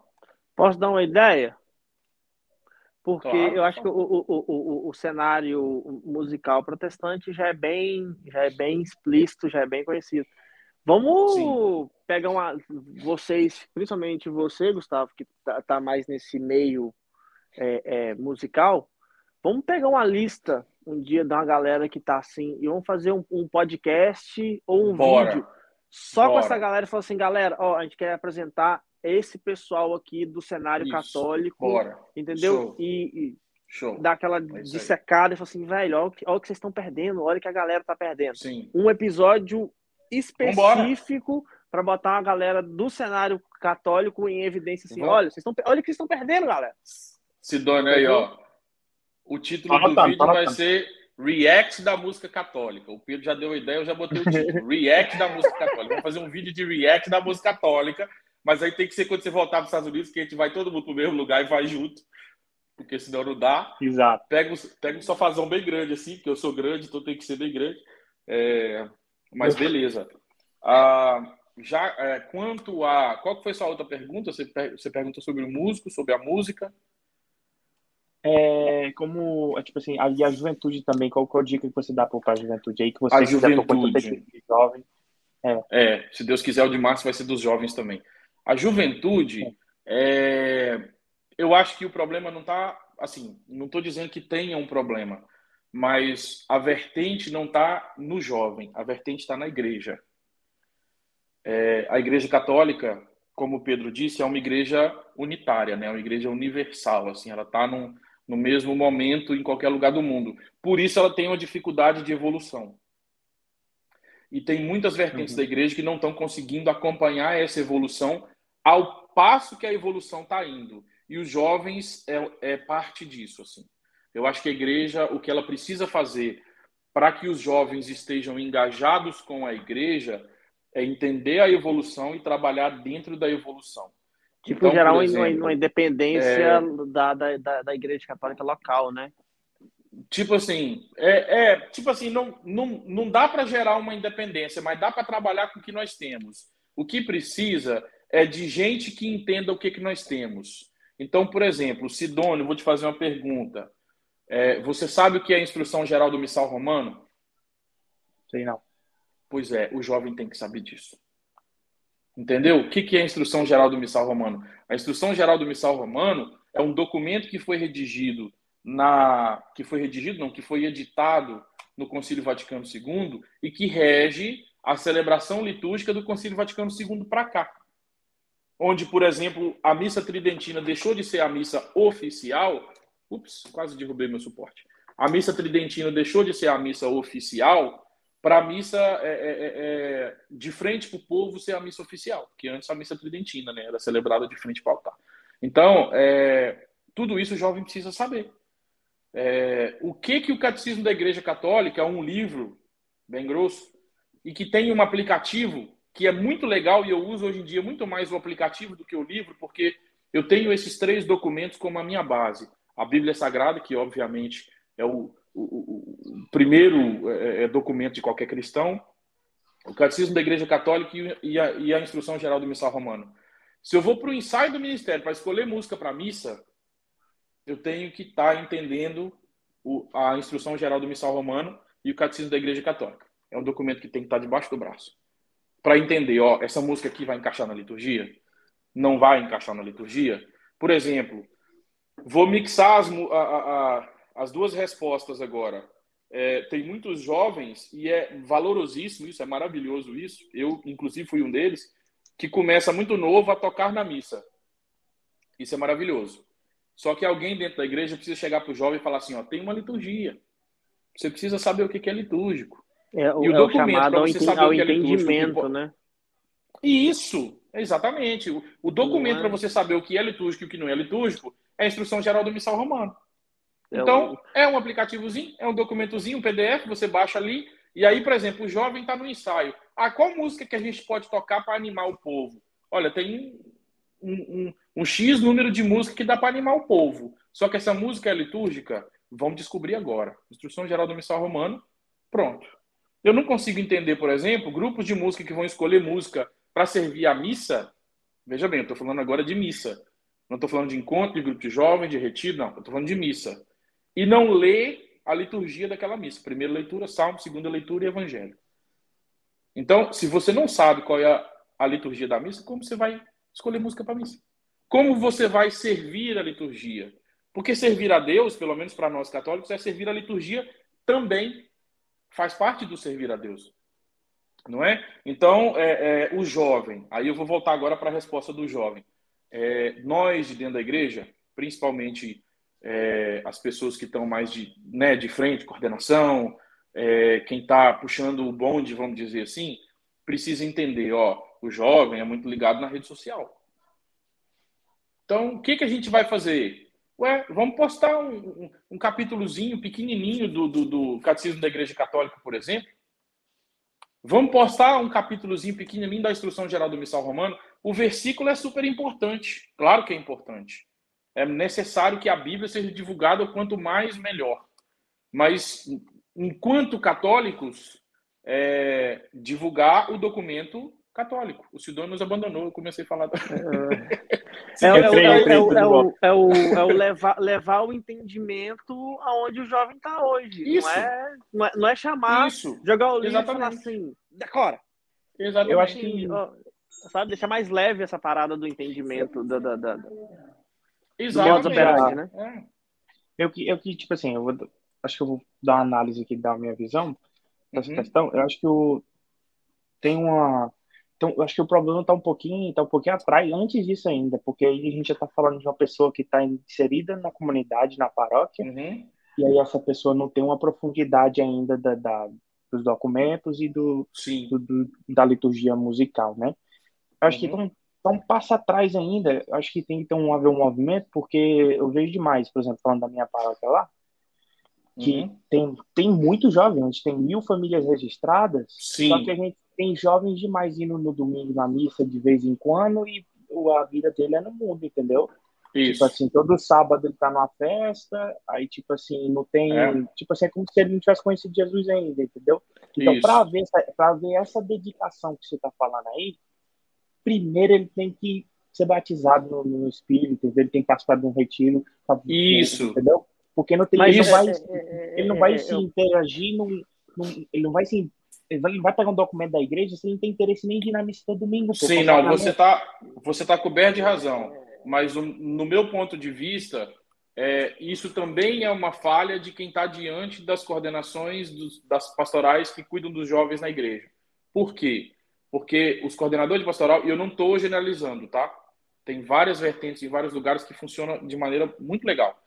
Posso dar uma ideia? Porque claro, eu acho que o, o, o, o, cenário musical protestante já é bem já é bem explícito, já é bem conhecido. Vamos Sim. pegar uma. Vocês, principalmente você, Gustavo, que tá, tá mais nesse meio é, é, musical, vamos pegar uma lista um dia de uma galera que tá assim e vamos fazer um, um podcast ou um Bora. vídeo só Bora. com essa galera e falar assim, galera, ó, a gente quer apresentar esse pessoal aqui do cenário Isso. católico, Bora. entendeu? Show. E, e Show. dar aquela é dissecada e falar assim, velho, olha o que, olha o que vocês estão perdendo, olha o que a galera tá perdendo. Sim. Um episódio específico para botar a galera do cenário católico em evidência assim, olha, vocês estão, olha o que vocês estão perdendo, galera. Sidônia aí, ó. O título do vídeo vai ser React da música católica. O Pedro já deu a ideia, eu já botei o título. React da música católica. Vamos fazer um vídeo de react da música católica, mas aí tem que ser quando você voltar para os Estados Unidos, que a gente vai todo mundo para o mesmo lugar e vai junto. Porque senão não dá. Exato. Pega, pega um sofazão bem grande, assim, porque eu sou grande, então tem que ser bem grande. É... Mas beleza. Ah, já é, quanto a. Qual foi sua outra pergunta? Você, você perguntou sobre o músico, sobre a música é, como, é, tipo assim, a, e a juventude também, qual, qual dica que você dá para a juventude aí, que você a juventude. jovem? É. é, se Deus quiser, o de março vai ser dos jovens também. A juventude, é, eu acho que o problema não está, assim, não estou dizendo que tenha um problema, mas a vertente não está no jovem, a vertente está na igreja. É, a igreja católica, como o Pedro disse, é uma igreja unitária, né? É uma igreja universal, assim, ela está num, no mesmo momento em qualquer lugar do mundo. Por isso ela tem uma dificuldade de evolução. E tem muitas vertentes uhum. da igreja que não estão conseguindo acompanhar essa evolução ao passo que a evolução está indo. E os jovens é, é parte disso. Assim. Eu acho que a igreja, o que ela precisa fazer para que os jovens estejam engajados com a igreja é entender a evolução e trabalhar dentro da evolução. Tipo, então, gerar exemplo, uma, independência é... da, da, da igreja católica local, né? Tipo assim, é, é tipo assim, não, não, não dá para gerar uma independência, mas dá para trabalhar com o que nós temos. O que precisa é de gente que entenda o que, que nós temos. Então, por exemplo, Sidônio, vou te fazer uma pergunta. É, você sabe o que é a instrução geral do missal romano? Sei não. Pois é, o jovem tem que saber disso. Entendeu? O que é a Instrução Geral do Missal Romano? A Instrução Geral do Missal Romano é um documento que foi redigido na que foi redigido, não, que foi editado no Concílio Vaticano II e que rege a celebração litúrgica do Concílio Vaticano II para cá. Onde, por exemplo, a missa tridentina deixou de ser a missa oficial. Ups, quase derrubei meu suporte. A missa tridentina deixou de ser a missa oficial para a missa é, é, é, é, de frente para o povo ser a missa oficial, que antes a missa tridentina né, era celebrada de frente para o altar. Então, é, tudo isso o jovem precisa saber. O que que o Catecismo da Igreja Católica um livro bem grosso e que tem um aplicativo que é muito legal e eu uso hoje em dia muito mais o aplicativo do que o livro, porque eu tenho esses três documentos como a minha base. A Bíblia Sagrada, que obviamente é o, o, o primeiro é, é, documento de qualquer cristão, o Catecismo da Igreja Católica e a, e a Instrução Geral do Missal Romano. Se eu vou para o ensaio do ministério para escolher música para missa, eu tenho que estar tá entendendo o, a Instrução Geral do Missal Romano e o Catecismo da Igreja Católica. É um documento que tem que estar tá debaixo do braço. para entender, ó, essa música aqui vai encaixar na liturgia? Não vai encaixar na liturgia? Por exemplo, vou mixar as, a, a, as duas respostas agora. É, tem muitos jovens, e é valorosíssimo isso, é maravilhoso isso. Eu, inclusive, fui um deles, que começa muito novo a tocar na missa. Isso é maravilhoso. Só que alguém dentro da igreja precisa chegar para o jovem e falar assim: ó, tem uma liturgia. Você precisa saber o que é litúrgico. É, o, e o é documento para você saber o que é litúrgico. Que... Né? Isso, exatamente. O, o documento é... para você saber o que é litúrgico e o que não é litúrgico é a instrução geral do missal romano. É então, é um aplicativozinho, é um documentozinho, um PDF, você baixa ali, e aí, por exemplo, o jovem está no ensaio. Ah, qual música que a gente pode tocar para animar o povo? Olha, tem um, um, um X número de música que dá para animar o povo. Só que essa música é litúrgica, vamos descobrir agora. Instrução geral do missal romano, pronto. Eu não consigo entender, por exemplo, grupos de música que vão escolher música para servir a missa. Veja bem, eu estou falando agora de missa. Não estou falando de encontro, de grupo de jovens, de retiro, não. estou falando de missa. E não lê a liturgia daquela missa. Primeira leitura, salmo, segunda leitura e evangelho. Então, se você não sabe qual é a, a liturgia da missa, como você vai escolher música para missa? Como você vai servir a liturgia? Porque servir a Deus, pelo menos para nós católicos, é servir a liturgia também faz parte do servir a Deus. Não é? Então, é, é o jovem, aí eu vou voltar agora para a resposta do jovem. É, nós de dentro da igreja, principalmente é, as pessoas que estão mais de, né, de frente, coordenação, é, quem está puxando o bonde, vamos dizer assim, precisa entender, ó, o jovem é muito ligado na rede social. Então, o que, que a gente vai fazer? Ué, vamos postar um, um, um capítulozinho pequenininho do, do, do, Catecismo da Igreja Católica, por exemplo. Vamos postar um capítulozinho pequenininho da Instrução Geral do Missal Romano. O versículo é super importante. Claro que é importante. É necessário que a Bíblia seja divulgada quanto mais, melhor. Mas, enquanto católicos, é, divulgar o documento católico. O Sidônio nos abandonou, eu comecei a falar. É, é, o, levar, levar o entendimento aonde o jovem está hoje. Isso. Não é, não é, não é chamar, Isso. jogar o livro e falar assim, decora. Exatamente. Eu acho que, sabe, deixar mais leve essa parada do entendimento da, da, da, Exatamente. Né? É. Eu que, eu que, tipo assim, eu vou, acho que eu vou dar uma análise aqui da minha visão dessa uhum. questão. Eu acho que o, tem uma então, eu acho que o problema está um pouquinho, tá um pouquinho atrás, antes disso ainda, porque aí a gente já está falando de uma pessoa que está inserida na comunidade, na paróquia, uhum. e aí essa pessoa não tem uma profundidade ainda da, da dos documentos e do, do, do, da liturgia musical, né? Eu acho uhum. que então, tá um passo atrás ainda, acho que tem que ter um, haver um movimento, porque eu vejo demais, por exemplo, falando da minha paróquia lá, que uhum. tem, tem muitos jovens, a gente tem mil famílias registradas, Sim. só que a gente tem jovens demais indo no domingo na missa de vez em quando e a vida dele é no mundo, entendeu? Isso. Tipo assim, todo sábado ele tá numa festa, aí tipo assim, não tem. É. Tipo assim, é como se ele não tivesse conhecido Jesus ainda, entendeu? Então, para ver, essa, ver essa dedicação que você tá falando aí, primeiro ele tem que ser batizado no, no Espírito, ele tem que participar de um retiro. Isso. Entendeu? Porque não tem, ele, não vai, ele não vai se interagir, num, num, ele não vai se ele vai, vai pegar um documento da igreja se ele não tem interesse nem de ir na missa todo domingo. Sim, não, você está você tá coberto de razão. Mas no meu ponto de vista, é, isso também é uma falha de quem está diante das coordenações dos, das pastorais que cuidam dos jovens na igreja. Por quê? Porque os coordenadores de pastoral, e eu não estou generalizando, tá? Tem várias vertentes em vários lugares que funcionam de maneira muito legal.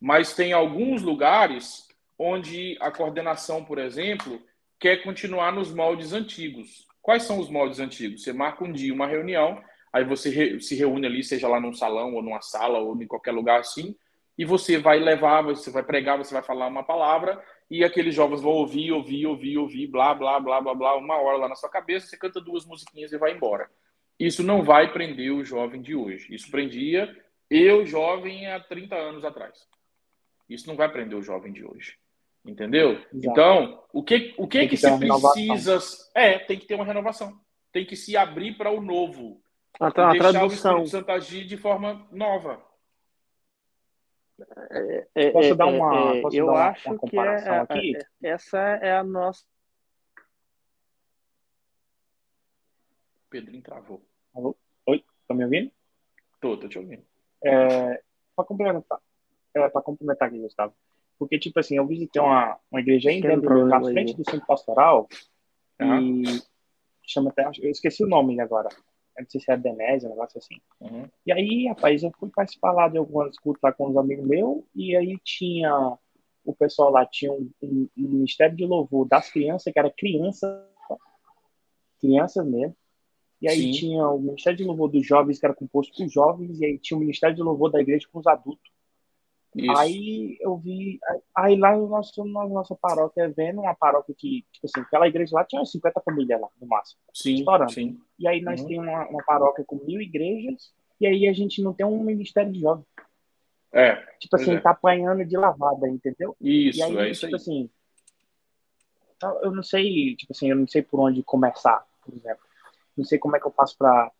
Mas tem alguns lugares onde a coordenação, por exemplo, quer continuar nos moldes antigos. Quais são os moldes antigos? Você marca um dia, uma reunião, aí você se reúne ali, seja lá num salão ou numa sala ou em qualquer lugar assim, e você vai levar, você vai pregar, você vai falar uma palavra, e aqueles jovens vão ouvir, ouvir, ouvir, ouvir, blá, blá, blá, blá, blá, uma hora lá na sua cabeça, você canta duas musiquinhas e vai embora. Isso não vai prender o jovem de hoje. Isso prendia eu, jovem, há 30 anos atrás. Isso não vai prender o jovem de hoje. Entendeu? Exato. Então, o que, o que, que, que se precisa. É, tem que ter uma renovação. Tem que se abrir para o novo. A, tra deixar tradução. o Santo agir de forma nova. É, é, posso dar é, uma, é, posso eu dar uma, acho uma comparação que aqui? essa é a nossa Pedrinho travou. Alô? Oi, tá me ouvindo? Tô, tô te ouvindo. É, para complementar, é, para complementar aqui, Gustavo. Porque, tipo assim, eu visitei uma, uma igreja ainda na frente do centro pastoral uhum. e chama até, eu esqueci o nome agora. Não sei se é Benésia, um negócio assim. Uhum. E aí, rapaz, eu fui participar lá de algumas escutas lá com uns amigos meus e aí tinha o pessoal lá tinha um, um, um, ministério de louvor das crianças, que era criança, crianças mesmo. E aí Sim. tinha o ministério de louvor dos jovens, que era composto por jovens, e aí tinha o ministério de louvor da igreja com os adultos. Isso. Aí eu vi, aí lá no nosso, na nossa paróquia, vendo uma paróquia que, tipo assim, aquela igreja lá tinha 50 famílias lá, no máximo. Sim, estourando. sim. E aí nós uhum. temos uma, uma paróquia com mil igrejas, e aí a gente não tem um ministério de jovens. É. Tipo assim, é. tá apanhando de lavada, entendeu? Isso, e aí, é isso tipo aí. assim, eu não sei, tipo assim, eu não sei por onde começar, por exemplo. Não sei como é que eu faço para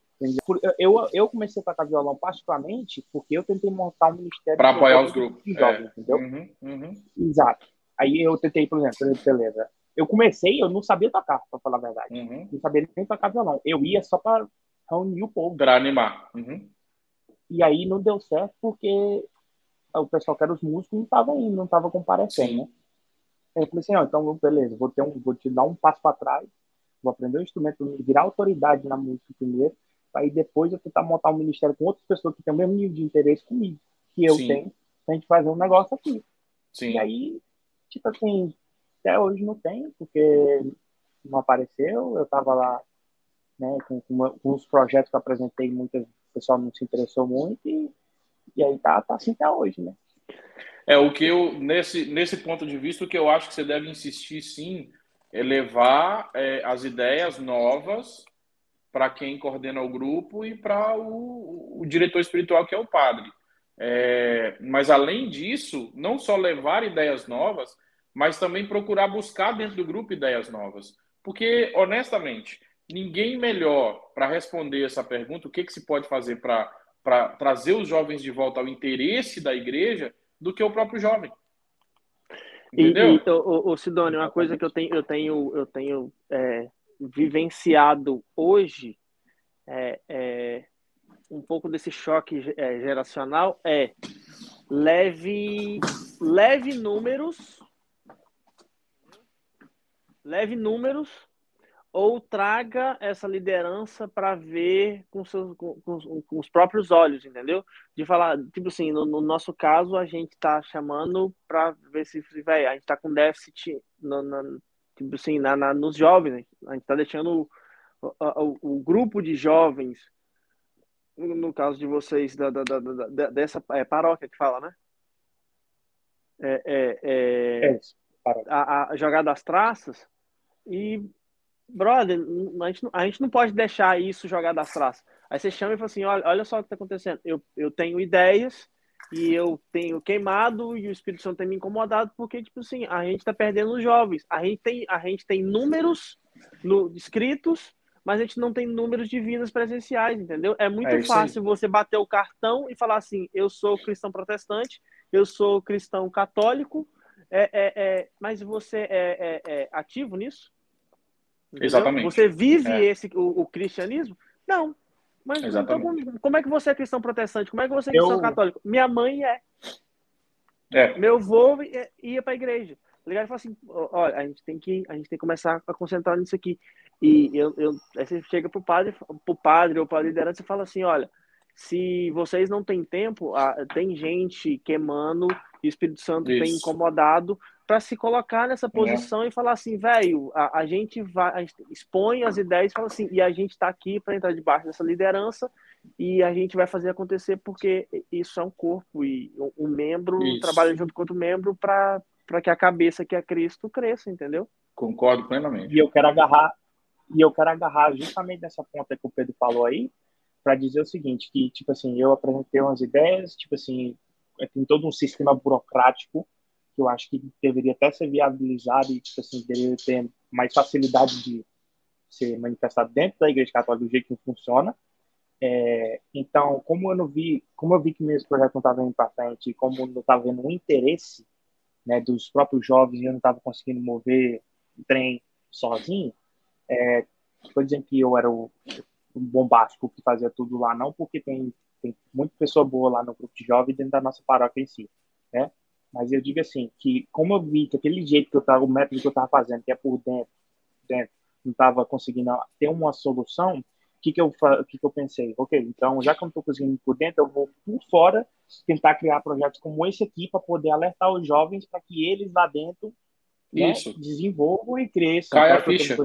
eu, eu comecei a tocar violão particularmente porque eu tentei montar um ministério para apoiar os grupos, jovens, é. entendeu? Uhum, uhum. Exato. Aí eu tentei, por exemplo, beleza. Eu comecei, eu não sabia tocar, para falar a verdade. Uhum. Não sabia nem tocar violão. Eu ia só para reunir o povo. Para animar. Uhum. E aí não deu certo porque o pessoal que era os músicos não estava indo, não estava comparecendo, Sim. né? Aí eu falei assim, então beleza, vou, ter um, vou te dar um passo para trás, vou aprender o instrumento, virar autoridade na música primeiro, aí depois eu tentar montar um ministério com outras pessoas que têm o mesmo nível de interesse comigo, que eu Sim. tenho, pra gente fazer um negócio aqui. Sim. E aí, tipo assim, até hoje não tem, porque não apareceu, eu tava lá, né, com, com, com os projetos que eu apresentei, muita, o pessoal não se interessou muito, e, e aí tá, tá assim até hoje, né. É, o que eu, nesse, nesse ponto de vista, o que eu acho que você deve insistir, sim, é levar é, as ideias novas para quem coordena o grupo e para o, o, diretor espiritual, que é o padre. É, mas, além disso, não só levar ideias novas, mas também procurar buscar dentro do grupo ideias novas. Porque, honestamente, ninguém melhor para responder essa pergunta, o que, que se pode fazer para trazer os jovens de volta ao interesse da igreja, do que o próprio jovem. Entendeu? E, e o, o Sidônio, uma coisa que eu tenho, eu tenho, eu tenho é, vivenciado hoje, é, é, um pouco desse choque é, geracional é leve, leve números, leve números ou traga essa liderança para ver com, seus, com, com, com, os próprios olhos, entendeu? De falar, tipo assim, no, no nosso caso, a gente está chamando para ver se, vai, a gente está com déficit no, no, tipo assim, na, na, nos jovens, né? a gente está deixando o, o, o, grupo de jovens, no caso de vocês, da, da, da, da dessa é, paróquia que fala, né? É, é, é, é a, a jogar das traças e brother, a gente, a gente não pode deixar isso jogar das traças. Aí você chama e fala assim, olha, olha só o que está acontecendo. Eu, eu tenho ideias e eu tenho queimado e o Espírito Santo tem me incomodado porque, tipo assim, a gente está perdendo os jovens. A gente tem, a gente tem números no, escritos, mas a gente não tem números de vidas presenciais, entendeu? É muito é fácil você bater o cartão e falar assim, eu sou cristão protestante, eu sou cristão católico, é, é, é mas você é, é, é ativo nisso? Entendeu? Exatamente. Você vive é. esse o, o, cristianismo? Não. Mas então, como, é que você é cristão protestante? Como é que você é cristão Eu... católico? Minha mãe é. é. Meu avô ia para a igreja. Tá ligado? E falou assim: olha, a gente tem que a gente tem que começar a concentrar nisso aqui. E eu, eu aí você chega pro padre, pro padre ou para a liderança e fala assim: olha, se vocês não têm tempo, tem gente queimando, e o Espírito Santo Isso. tem incomodado, para se colocar nessa posição é. e falar assim, velho, a, a, gente vai, a gente expõe as ideias e fala assim, e a gente está aqui para entrar debaixo dessa liderança e a gente vai fazer acontecer porque isso é um corpo e um membro isso. trabalha junto com outro membro para que a cabeça que é Cristo cresça, entendeu? Concordo plenamente. E eu quero agarrar e eu quero agarrar justamente nessa ponta que o Pedro falou aí para dizer o seguinte, que tipo assim, eu apresentei umas ideias, tipo assim, tem todo um sistema burocrático que eu acho que deveria até ser viabilizado e tipo assim, deveria ter mais facilidade de ser manifestado dentro da Igreja Católica do jeito que funciona. É, então, como eu não vi, como eu vi que meus projetos não estavam indo para frente, como não estava vendo um interesse né, dos próprios jovens, eu não estava conseguindo mover o trem sozinho, é, por exemplo, que eu era o bombástico que fazia tudo lá, não, porque tem, tem muita pessoa boa lá no grupo de jovens dentro da nossa paróquia em si, né? Mas eu digo assim, que como eu vi que aquele jeito que eu tava, o método que eu tava fazendo, que é por dentro, dentro não tava conseguindo ter uma solução, o que que eu, que que eu pensei? Ok, então, já que eu não tô conseguindo por dentro, eu vou por fora tentar criar projetos como esse aqui para poder alertar os jovens para que eles lá dentro né, desenvolvam e cresçam. Cai a ficha.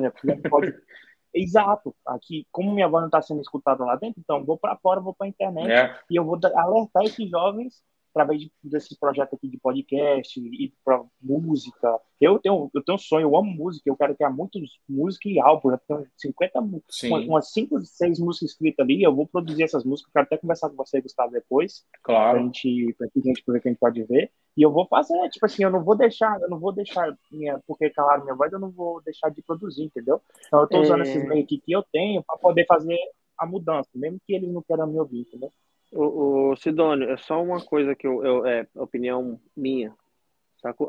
Pode... Exato. Aqui, como minha voz não está sendo escutada lá dentro, então vou para fora, vou para a internet é. e eu vou alertar esses jovens através de, desse projeto aqui de podcast e para música. Eu tenho, eu tenho um sonho, eu amo música, eu quero criar muitos música e álbum. Eu tenho 50, Sim. umas 5, 6 músicas escritas ali. Eu vou produzir essas músicas, quero até conversar com você, Gustavo, depois. Claro. Pra gente, pra gente poder que a gente pode ver. E eu vou fazer, tipo assim, eu não vou deixar, eu não vou deixar minha, porque calaram minha voz, eu não vou deixar de produzir, entendeu? Então eu tô usando é... esses meios aqui que eu tenho para poder fazer a mudança, mesmo que eles não queiram me ouvir, entendeu? O, o Sidônio, é só uma coisa que eu, eu é opinião minha.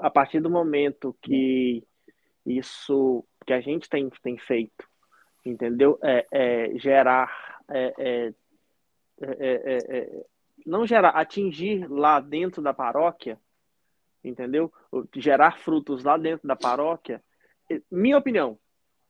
A partir do momento que isso que a gente tem, tem feito, entendeu? É, é gerar, é, é, é, é não gerar, atingir lá dentro da paróquia, entendeu? Gerar frutos lá dentro da paróquia. Minha opinião,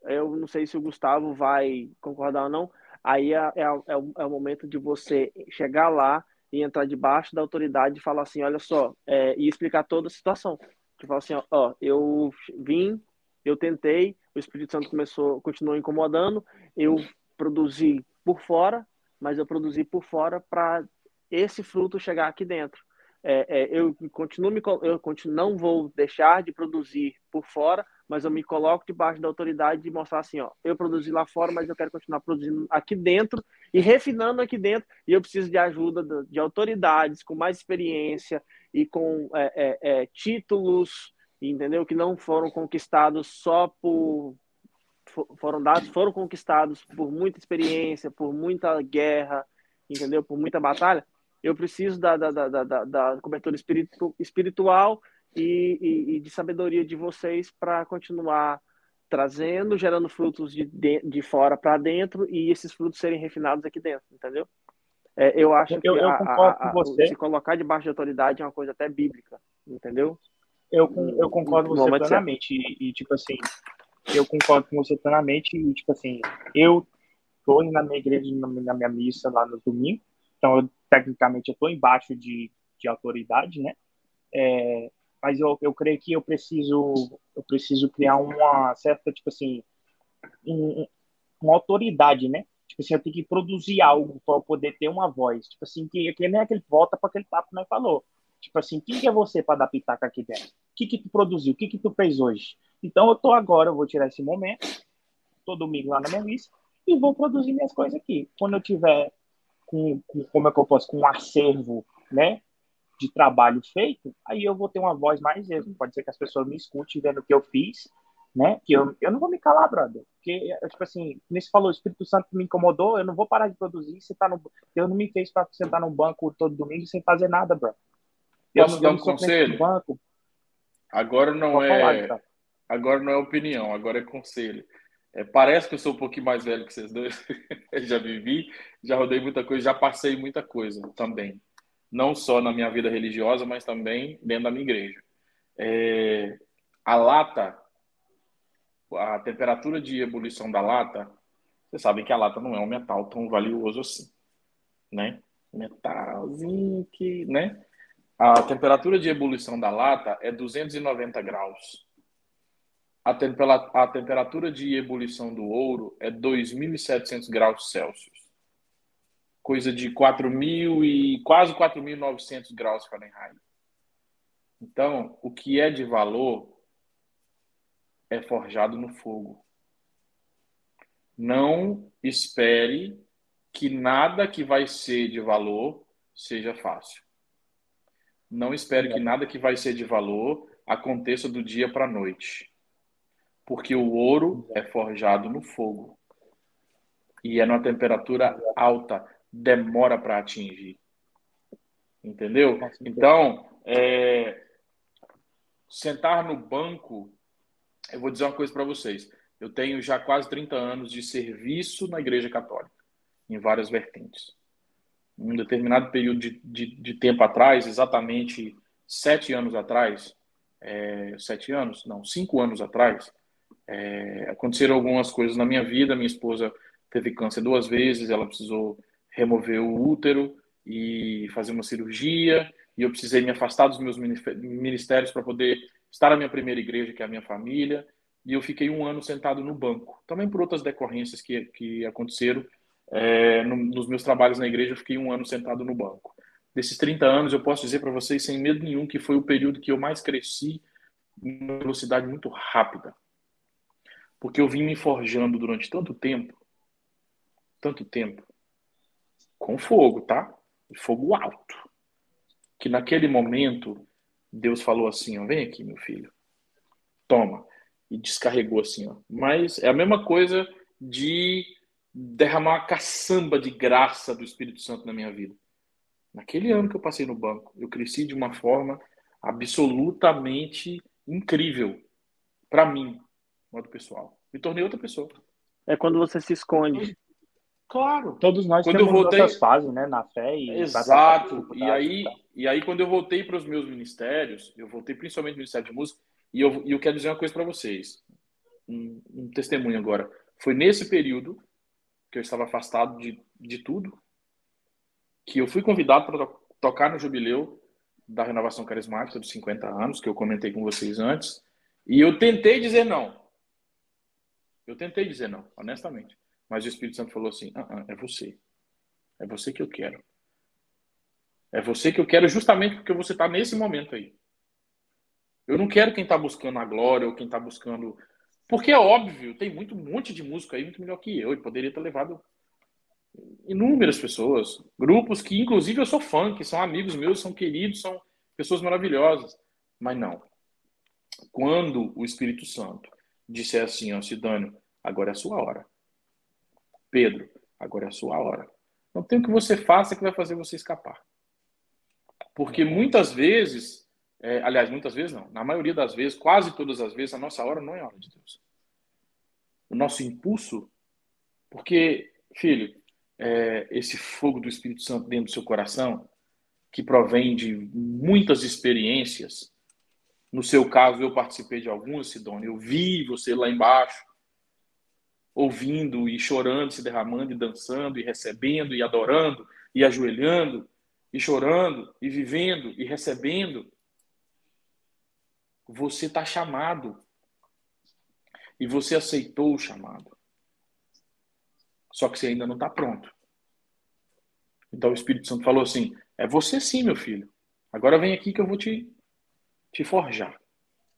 eu não sei se o Gustavo vai concordar ou não, aí é, é, é, o, é o momento de você chegar lá e entrar debaixo da autoridade e falar assim, olha só, é, e explicar toda a situação. Tipo falar assim, ó, ó, eu vim, eu tentei, o Espírito Santo começou, continuou incomodando, eu produzi por fora, mas eu produzi por fora para esse fruto chegar aqui dentro. É, é, eu continuo me, eu continuo, não vou deixar de produzir por fora, mas eu me coloco debaixo da autoridade de mostrar assim, ó, eu produzi lá fora, mas eu quero continuar produzindo aqui dentro e refinando aqui dentro, e eu preciso de ajuda de, de autoridades com mais experiência e com é, é, é, títulos, entendeu? Que não foram conquistados só por foram dados, foram conquistados por muita experiência, por muita guerra, entendeu? Por muita batalha. Eu preciso da, da, da, da, da cobertura espiritu, espiritual e, e, e de sabedoria de vocês para continuar trazendo, gerando frutos de, de, de fora para dentro e esses frutos serem refinados aqui dentro, entendeu? É, eu acho que eu, eu a, a, a, se colocar debaixo de autoridade é uma coisa até bíblica, entendeu? Eu, eu concordo com você plenamente e, e, tipo assim, eu concordo com você plenamente e, tipo assim, eu tô na minha igreja, na minha missa lá no domingo, então eu, tecnicamente eu tô embaixo de, de autoridade, né? É, mas eu, eu creio que eu preciso eu preciso criar uma certa tipo assim um, uma autoridade né? Tipo assim eu tenho que produzir algo para poder ter uma voz. Tipo assim que, que nem aquele volta para aquele papo que nós falou. Tipo assim quem que é você para dar pitaca aqui dentro? O que que tu produziu? O que que tu fez hoje? Então eu tô agora eu vou tirar esse momento todo domingo lá na minha lista e vou produzir minhas coisas aqui. Quando eu tiver com, com como é que eu posso com um acervo né de trabalho feito, aí eu vou ter uma voz mais mesmo. Pode ser que as pessoas me escutem vendo o que eu fiz, né? Que eu, eu não vou me calar, brother. Porque, tipo assim, nesse falou, o Espírito Santo me incomodou, eu não vou parar de produzir. Você tá no, Deus não me fez para sentar no banco todo domingo sem fazer nada, bro. Eu Posso dar um conselho? Banco. Agora não é. Falar, agora não é opinião, agora é conselho. É, parece que eu sou um pouquinho mais velho que vocês dois. já vivi, já rodei muita coisa, já passei muita coisa também não só na minha vida religiosa, mas também dentro da minha igreja. É, a lata, a temperatura de ebulição da lata, vocês sabem que a lata não é um metal tão valioso assim, né? Metalzinho que, né? A temperatura de ebulição da lata é 290 graus. A, tempera a temperatura de ebulição do ouro é 2.700 graus Celsius coisa de 4.000 e quase 4.900 graus Fahrenheit. Então, o que é de valor é forjado no fogo. Não espere que nada que vai ser de valor seja fácil. Não espere que nada que vai ser de valor aconteça do dia para a noite. Porque o ouro é forjado no fogo. E é numa temperatura alta demora para atingir. Entendeu? Então, é, sentar no banco, eu vou dizer uma coisa para vocês. Eu tenho já quase 30 anos de serviço na Igreja Católica. em várias vertentes. Um determinado período de, de, de tempo atrás, exatamente sete anos atrás, é, sete anos? Não, cinco anos atrás, é, aconteceram algumas coisas na minha vida. Minha esposa teve câncer duas vezes, ela precisou remover o útero e fazer uma cirurgia, e eu precisei me afastar dos meus ministérios para poder estar na minha primeira igreja, que é a minha família, e eu fiquei um ano sentado no banco. Também por outras decorrências que, que aconteceram é, no, nos meus trabalhos na igreja, eu fiquei um ano sentado no banco. Desses 30 anos, eu posso dizer para vocês, sem medo nenhum, que foi o período que eu mais cresci em uma velocidade muito rápida. Porque eu vim me forjando durante tanto tempo, tanto tempo, com fogo, tá? Fogo alto. Que naquele momento, Deus falou assim: ó, vem aqui, meu filho, toma. E descarregou assim, ó. Mas é a mesma coisa de derramar uma caçamba de graça do Espírito Santo na minha vida. Naquele ano que eu passei no banco, eu cresci de uma forma absolutamente incrível para mim, modo pessoal. Me tornei outra pessoa. É quando você se esconde. Claro. Todos nós quando temos eu voltei... nossas fases, né? Na fé e... Exato. E aí, e aí, quando eu voltei para os meus ministérios, eu voltei principalmente no Ministério de Música, e eu, e eu quero dizer uma coisa para vocês. Um, um, testemunho agora. Foi nesse período que eu estava afastado de, de tudo, que eu fui convidado para to tocar no jubileu da renovação carismática dos 50 anos, que eu comentei com vocês antes, e eu tentei dizer não. Eu tentei dizer não, honestamente. Mas o Espírito Santo falou assim: ah, ah, é você. É você que eu quero. É você que eu quero justamente porque você está nesse momento aí. Eu não quero quem está buscando a glória ou quem está buscando. Porque é óbvio, tem muito um monte de músico aí muito melhor que eu e poderia ter levado inúmeras pessoas, grupos que inclusive eu sou fã, que são amigos meus, são queridos, são pessoas maravilhosas. Mas não. Quando o Espírito Santo disser assim, ó, Sidânio, agora é a sua hora. Pedro, agora é a sua hora. Não tem o que você faça que vai fazer você escapar. Porque muitas vezes, é, aliás, muitas vezes não, na maioria das vezes, quase todas as vezes, a nossa hora não é a hora de Deus. O nosso impulso, porque, filho, é, esse fogo do Espírito Santo dentro do seu coração, que provém de muitas experiências. No seu caso, eu participei de algumas, Sidônia. Eu vi você lá embaixo, ouvindo e chorando, se derramando e dançando e recebendo e adorando e ajoelhando e chorando e vivendo e recebendo. Você está chamado. E você aceitou o chamado. Só que você ainda não está pronto. Então o Espírito Santo falou assim: é você sim, meu filho. Agora vem aqui que eu vou te, te forjar.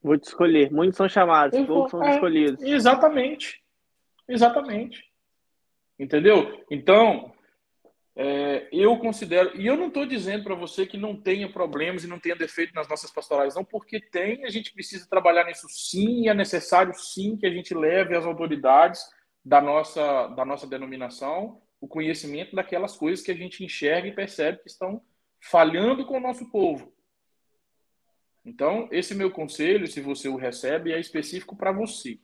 Vou te escolher. Muitos são chamados, poucos são é, escolhidos. Exatamente. Exatamente. Entendeu? Então, é, eu considero, e eu não estou dizendo para você que não tenha problemas e não tenha defeito nas nossas pastorais, não, porque tem, a gente precisa trabalhar nisso sim, e é necessário sim que a gente leve as autoridades da nossa, da nossa denominação o conhecimento daquelas coisas que a gente enxerga e percebe que estão falhando com o nosso povo. Então, esse meu conselho, se você o recebe, é específico para você.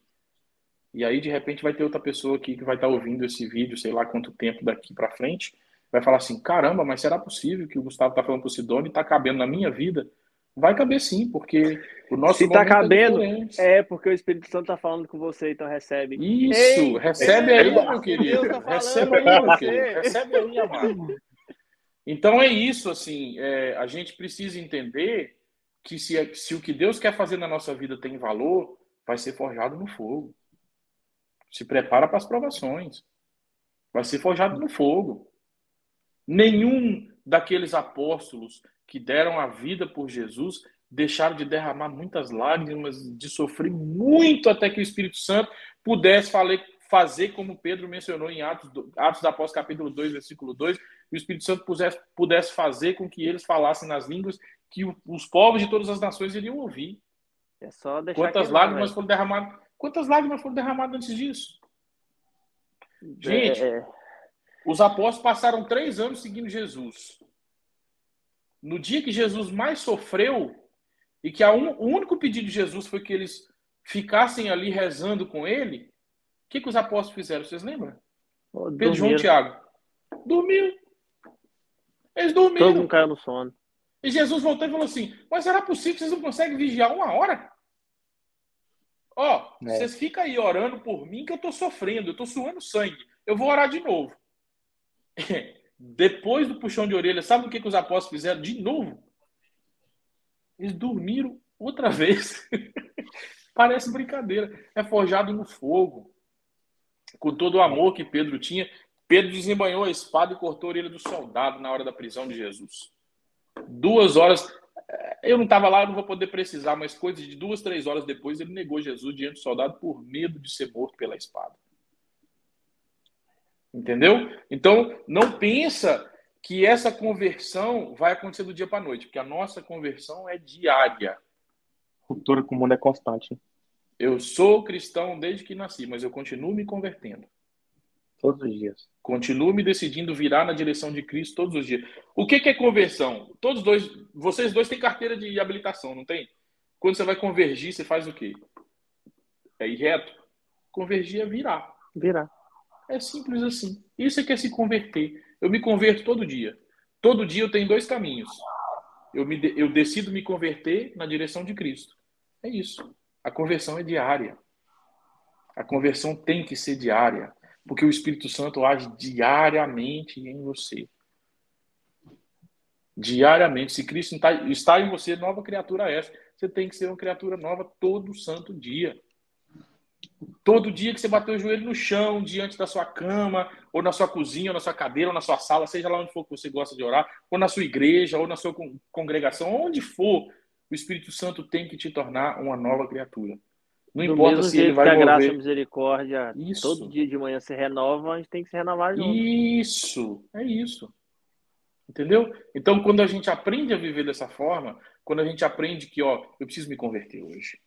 E aí, de repente, vai ter outra pessoa aqui que vai estar ouvindo esse vídeo, sei lá quanto tempo daqui para frente, vai falar assim: caramba, mas será possível que o Gustavo está falando para o Sidônio e está cabendo na minha vida? Vai caber sim, porque o nosso Se tá é cabendo, é, é, porque o Espírito Santo tá falando com você, então recebe. Isso, Ei, recebe aí, meu querido. Tá recebe aí, meu querido. Recebe aí, amado. Então é isso, assim, é, a gente precisa entender que se, se o que Deus quer fazer na nossa vida tem valor, vai ser forjado no fogo. Se prepara para as provações. Vai ser forjado no fogo. Nenhum daqueles apóstolos que deram a vida por Jesus deixaram de derramar muitas lágrimas, de sofrer muito até que o Espírito Santo pudesse fazer como Pedro mencionou em Atos, Atos da Apóstolos, capítulo 2, versículo 2, e o Espírito Santo pudesse, pudesse fazer com que eles falassem nas línguas que os povos de todas as nações iriam ouvir. É só deixar quantas lágrimas foram derramadas? Quantas lágrimas foram derramadas antes disso? Gente, é, é... os apóstolos passaram três anos seguindo Jesus no dia que Jesus mais sofreu, e que un, o único pedido de Jesus foi que eles ficassem ali rezando com ele, o que, que os apóstolos fizeram? Vocês lembram? Oh, Pedro, João e Tiago. Dormiu. Eles dormiram. Todo mundo caiu no sono. E Jesus voltou e falou assim: Mas será possível que vocês não conseguem vigiar uma hora? Ó, é. vocês ficam aí orando por mim que eu tô sofrendo, eu tô suando sangue. Eu vou orar de novo. Depois do puxão de orelha, sabe o que, que os apóstolos fizeram de novo? Eles dormiram outra vez. Parece brincadeira. É forjado no fogo. Com todo o amor que Pedro tinha, Pedro desembanhou a espada e cortou a orelha do soldado na hora da prisão de Jesus. Duas horas. Eu não estava lá, não vou poder precisar, mas coisa de duas, três horas depois, ele negou Jesus diante do soldado por medo de ser morto pela espada. Entendeu? Então, não pensa que essa conversão vai acontecer do dia para a noite, porque a nossa conversão é diária. Ruptura com o mundo é constante. Eu sou cristão desde que nasci, mas eu continuo me convertendo. Todos os dias. Continuo me decidindo virar na direção de Cristo todos os dias. O que, que é conversão? Todos dois, vocês dois têm carteira de habilitação, não tem? Quando você vai convergir, você faz o quê? É ir reto? Convergir é virar. Virar. É simples assim. Isso é que é se converter. Eu me converto todo dia. Todo dia eu tenho dois caminhos. Eu, me, eu decido me converter na direção de Cristo. É isso. A conversão é diária. A conversão tem que ser diária porque o Espírito Santo age diariamente em você. Diariamente. Se Cristo está em você, nova criatura é. Você tem que ser uma criatura nova todo santo dia. Todo dia que você bater o joelho no chão, diante da sua cama, ou na sua cozinha, ou na sua cadeira, ou na sua sala, seja lá onde for que você gosta de orar, ou na sua igreja, ou na sua congregação, onde for, o Espírito Santo tem que te tornar uma nova criatura. Não Do importa se ele vai que a graça e a misericórdia isso. todo dia de manhã se renova, a gente tem que se renovar junto. Isso, é isso. Entendeu? Então, quando a gente aprende a viver dessa forma, quando a gente aprende que, ó, eu preciso me converter hoje.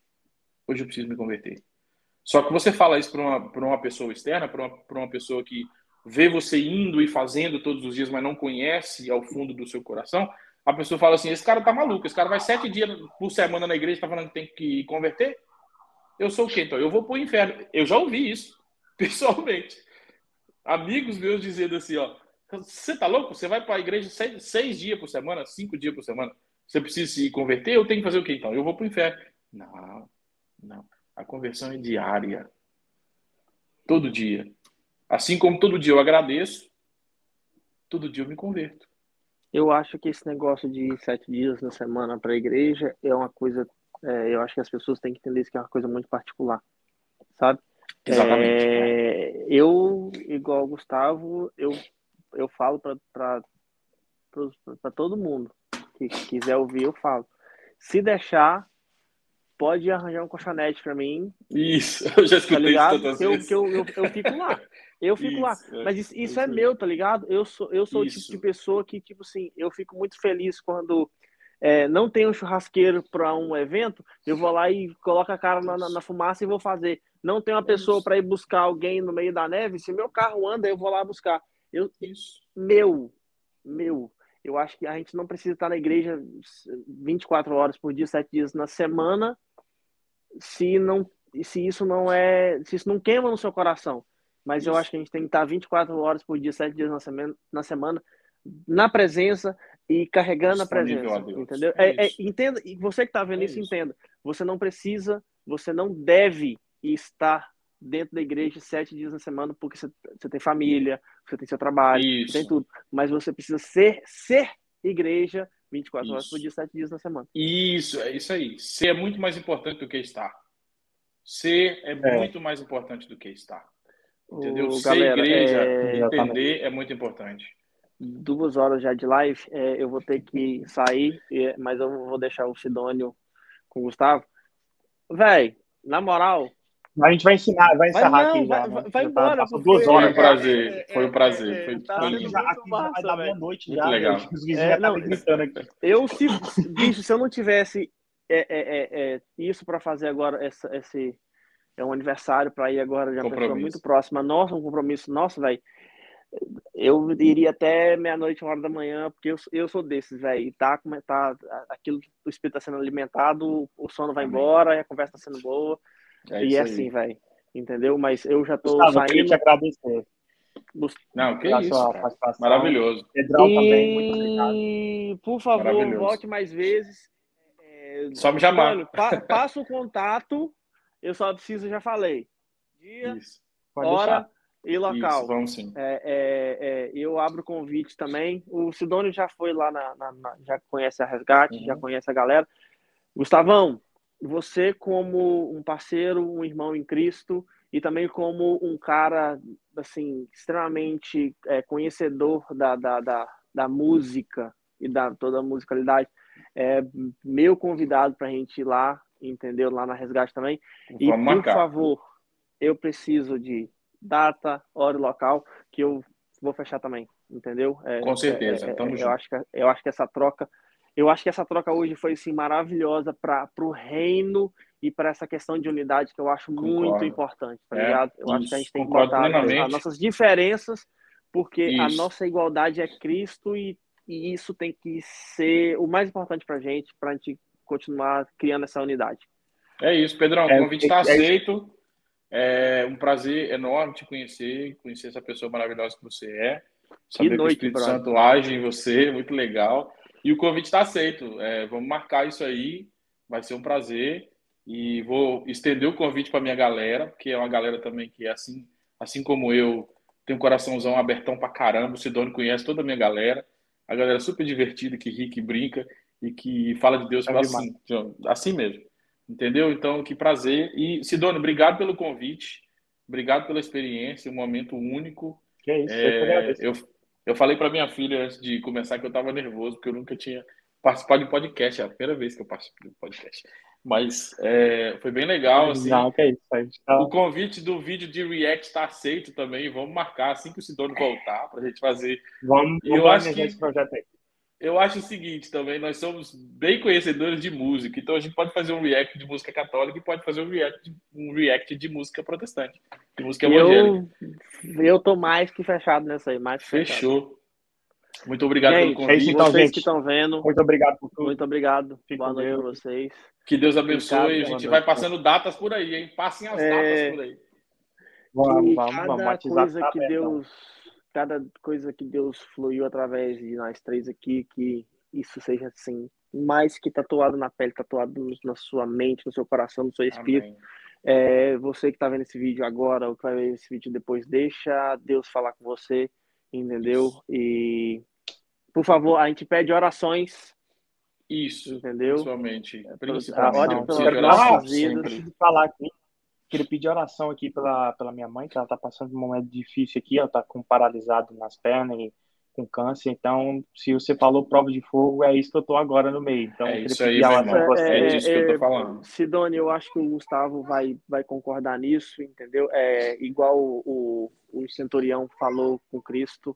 Hoje eu preciso me converter. Só que você fala isso para uma, uma pessoa externa, para uma, uma pessoa que vê você indo e fazendo todos os dias, mas não conhece ao fundo do seu coração, a pessoa fala assim: esse cara tá maluco, esse cara vai sete dias por semana na igreja, tá falando que tem que converter eu sou o quê? Então, eu vou para o inferno. Eu já ouvi isso, pessoalmente. Amigos meus dizendo assim, ó, você tá louco? Você vai para a igreja seis, seis, dias por semana, cinco dias por semana. Você precisa se converter? Eu tenho que fazer o quê, então? Eu vou para o inferno. Não, não. A conversão é diária. Todo dia. Assim como todo dia eu agradeço, todo dia eu me converto. Eu acho que esse negócio de sete dias na semana para a igreja é uma coisa é, eu acho que as pessoas têm que entender isso que é uma coisa muito particular, sabe? Exatamente. É, eu, igual o Gustavo, eu, eu falo para todo mundo que quiser ouvir, eu falo. Se deixar, pode arranjar um colchonete para mim. Isso, eu já escutei tá isso todas eu, vezes. Eu, eu, eu, fico lá. Eu fico isso, lá. Mas isso, isso é meu, tá ligado? Eu sou, eu sou o tipo de pessoa que, tipo assim, eu fico muito feliz quando é, não tem um churrasqueiro para um evento, eu vou lá e coloco a cara na, na fumaça e vou fazer. Não tem uma pessoa para ir buscar alguém no meio da neve, se meu carro anda, eu vou lá buscar. Eu, Isso. Meu, meu. Eu acho que a gente não precisa estar na igreja 24 horas por dia, 7 dias na semana, se não se isso não é, se isso não queima no seu coração. Mas isso. eu acho que a gente tem que estar 24 horas por dia, 7 dias na semana, na semana, na presença, e carregando a presença, entendeu? É, é, entenda, e você que está vendo é isso, isso, entenda. Você não precisa, você não deve estar dentro da igreja sete dias na semana porque você, você tem família, você tem seu trabalho, isso. tem tudo. Mas você precisa ser, ser igreja 24 isso. horas por dia, sete dias na semana. Isso, é isso aí. Ser é muito mais importante do que estar. Ser é, é. muito mais importante do que estar. Entendeu? O, Ser galera, igreja, é... entender é muito importante duas horas já de live, é, eu vou ter que sair, mas eu vou deixar o Sidônio com o Gustavo. Véi, na moral. A gente vai ensinar, vai encerrar vai, não, aqui vai, já. Vai, vai embora. Tá, duas horas. Foi um prazer. Foi um prazer. Foi, tá foi já, aqui massa, vai dar boa noite já. legal. Os vizinhos é, não, gritando aqui. Eu, se, bicho, se eu não tivesse é, é, é, é isso para fazer agora, essa, esse é um aniversário para ir agora de uma pessoa muito próxima, nossa, um compromisso nosso, velho eu iria até meia-noite, uma hora da manhã, porque eu, eu sou desses, velho. Tá, tá, aquilo que o espírito tá sendo alimentado, o sono vai embora, a conversa tá sendo boa. É e é assim, velho. Entendeu? Mas eu já tô Gustavo, saindo. Eu te agradecer. Não, que isso, Maravilhoso. Pedrão e... também, muito obrigado. Por favor, volte mais vezes. É... Só me chamar. Mano, pa passa o contato. Eu só preciso, já falei. Dia, isso. hora deixar. E local. Isso, vamos sim. É, é, é, eu abro o convite também. O Sidônio já foi lá, na, na, na já conhece a Resgate, uhum. já conhece a galera. Gustavão, você como um parceiro, um irmão em Cristo e também como um cara assim extremamente é, conhecedor da, da, da, da, música e da toda a musicalidade, é meu convidado para a gente ir lá, entendeu? Lá na Resgate também. Vamos e por marcar. favor, eu preciso de data, hora e local que eu vou fechar também, entendeu? É, Com certeza. É, é, eu acho que eu acho que essa troca eu acho que essa troca hoje foi assim, maravilhosa para o reino e para essa questão de unidade que eu acho Concordo. muito importante, tá é, ligado? Eu isso. acho que a gente tem que botar as nossas diferenças, porque isso. a nossa igualdade é Cristo e, e isso tem que ser o mais importante para a gente, para a gente continuar criando essa unidade. É isso, Pedrão. É, o convite está é, aceito. É um prazer enorme te conhecer, conhecer essa pessoa maravilhosa que você é. Saber que, noite, que o Espírito brother. Santo age em você, muito legal. E o convite está aceito. É, vamos marcar isso aí. Vai ser um prazer. E vou estender o convite para minha galera, porque é uma galera também que é assim, assim como eu, tem um coraçãozão abertão para caramba. O Sidônio conhece toda a minha galera. A galera super divertida, que ri, que brinca e que fala de Deus é assim, assim mesmo. Entendeu? Então, que prazer. E, Sidônio, obrigado pelo convite. Obrigado pela experiência, um momento único. Que é isso, é, eu, eu falei para minha filha antes de começar que eu estava nervoso, porque eu nunca tinha participado de podcast, é a primeira vez que eu participo de podcast. Mas é, foi bem legal. Assim, Não, que é isso, tá... O convite do vídeo de React está aceito também. Vamos marcar assim que o Sidônio voltar para a gente fazer. Vamos, vamos eu acho que, esse projeto aí eu acho o seguinte também, nós somos bem conhecedores de música, então a gente pode fazer um react de música católica e pode fazer um react de, um react de música protestante, de música evangélica. Eu, eu tô mais que fechado nessa aí, mais Fechou. Fechado. Muito obrigado gente, pelo convite. Então, vocês que estão vendo. Muito obrigado por tudo. Muito obrigado. Fique Boa noite para vocês. Que Deus abençoe. a gente vai passando datas por aí, hein? Passem as é... datas por aí. Vamos, vamos, vamos. Coisa que Deus cada coisa que Deus fluiu através de nós três aqui, que isso seja assim, mais que tatuado na pele, tatuado na sua mente, no seu coração, no seu espírito. É, você que está vendo esse vídeo agora, ou que vai ver esse vídeo depois, deixa Deus falar com você, entendeu? Isso. E, por favor, a gente pede orações. Isso, entendeu? Principalmente. É, principalmente. Ore pelas nossas vidas. falar aqui queria pedir oração aqui pela, pela minha mãe, que ela tá passando um momento difícil aqui, ela tá com paralisado nas pernas e com câncer, então se você falou prova de fogo, é isso que eu tô agora no meio. Então, é isso aí, meu é, é, isso que eu tô é, falando. Sidônia, eu acho que o Gustavo vai, vai concordar nisso, entendeu? É igual o, o centurião falou com Cristo,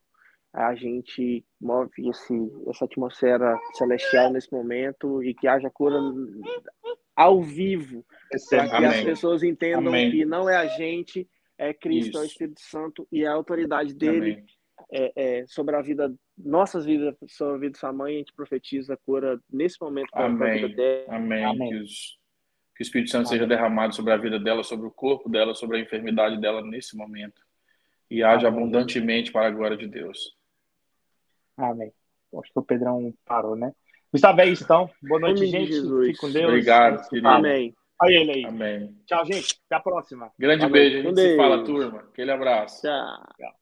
a gente move esse, essa atmosfera celestial nesse momento e que haja cura ao vivo, para que as pessoas entendam Amém. que não é a gente, é Cristo, Isso. é o Espírito Santo e a autoridade dele é, é, sobre a vida, nossas vidas, sobre a vida de sua mãe, a gente profetiza a cura nesse momento para a vida dela. Amém. Amém. Que, os, que, o Espírito Santo Amém. seja derramado sobre a vida dela, sobre o corpo dela, sobre a enfermidade dela nesse momento. E haja abundantemente para a glória de Deus. Amém. Acho que o Pedrão parou, né? Gustavo, é isso então. Boa noite, Amém, gente. Jesus. Fique com Deus. Obrigado, querido. Amém. Olha ele aí. Amém. Tchau, gente. Até a próxima. Grande Valeu. beijo. A gente se fala, turma. Aquele abraço. Tchau. Tchau.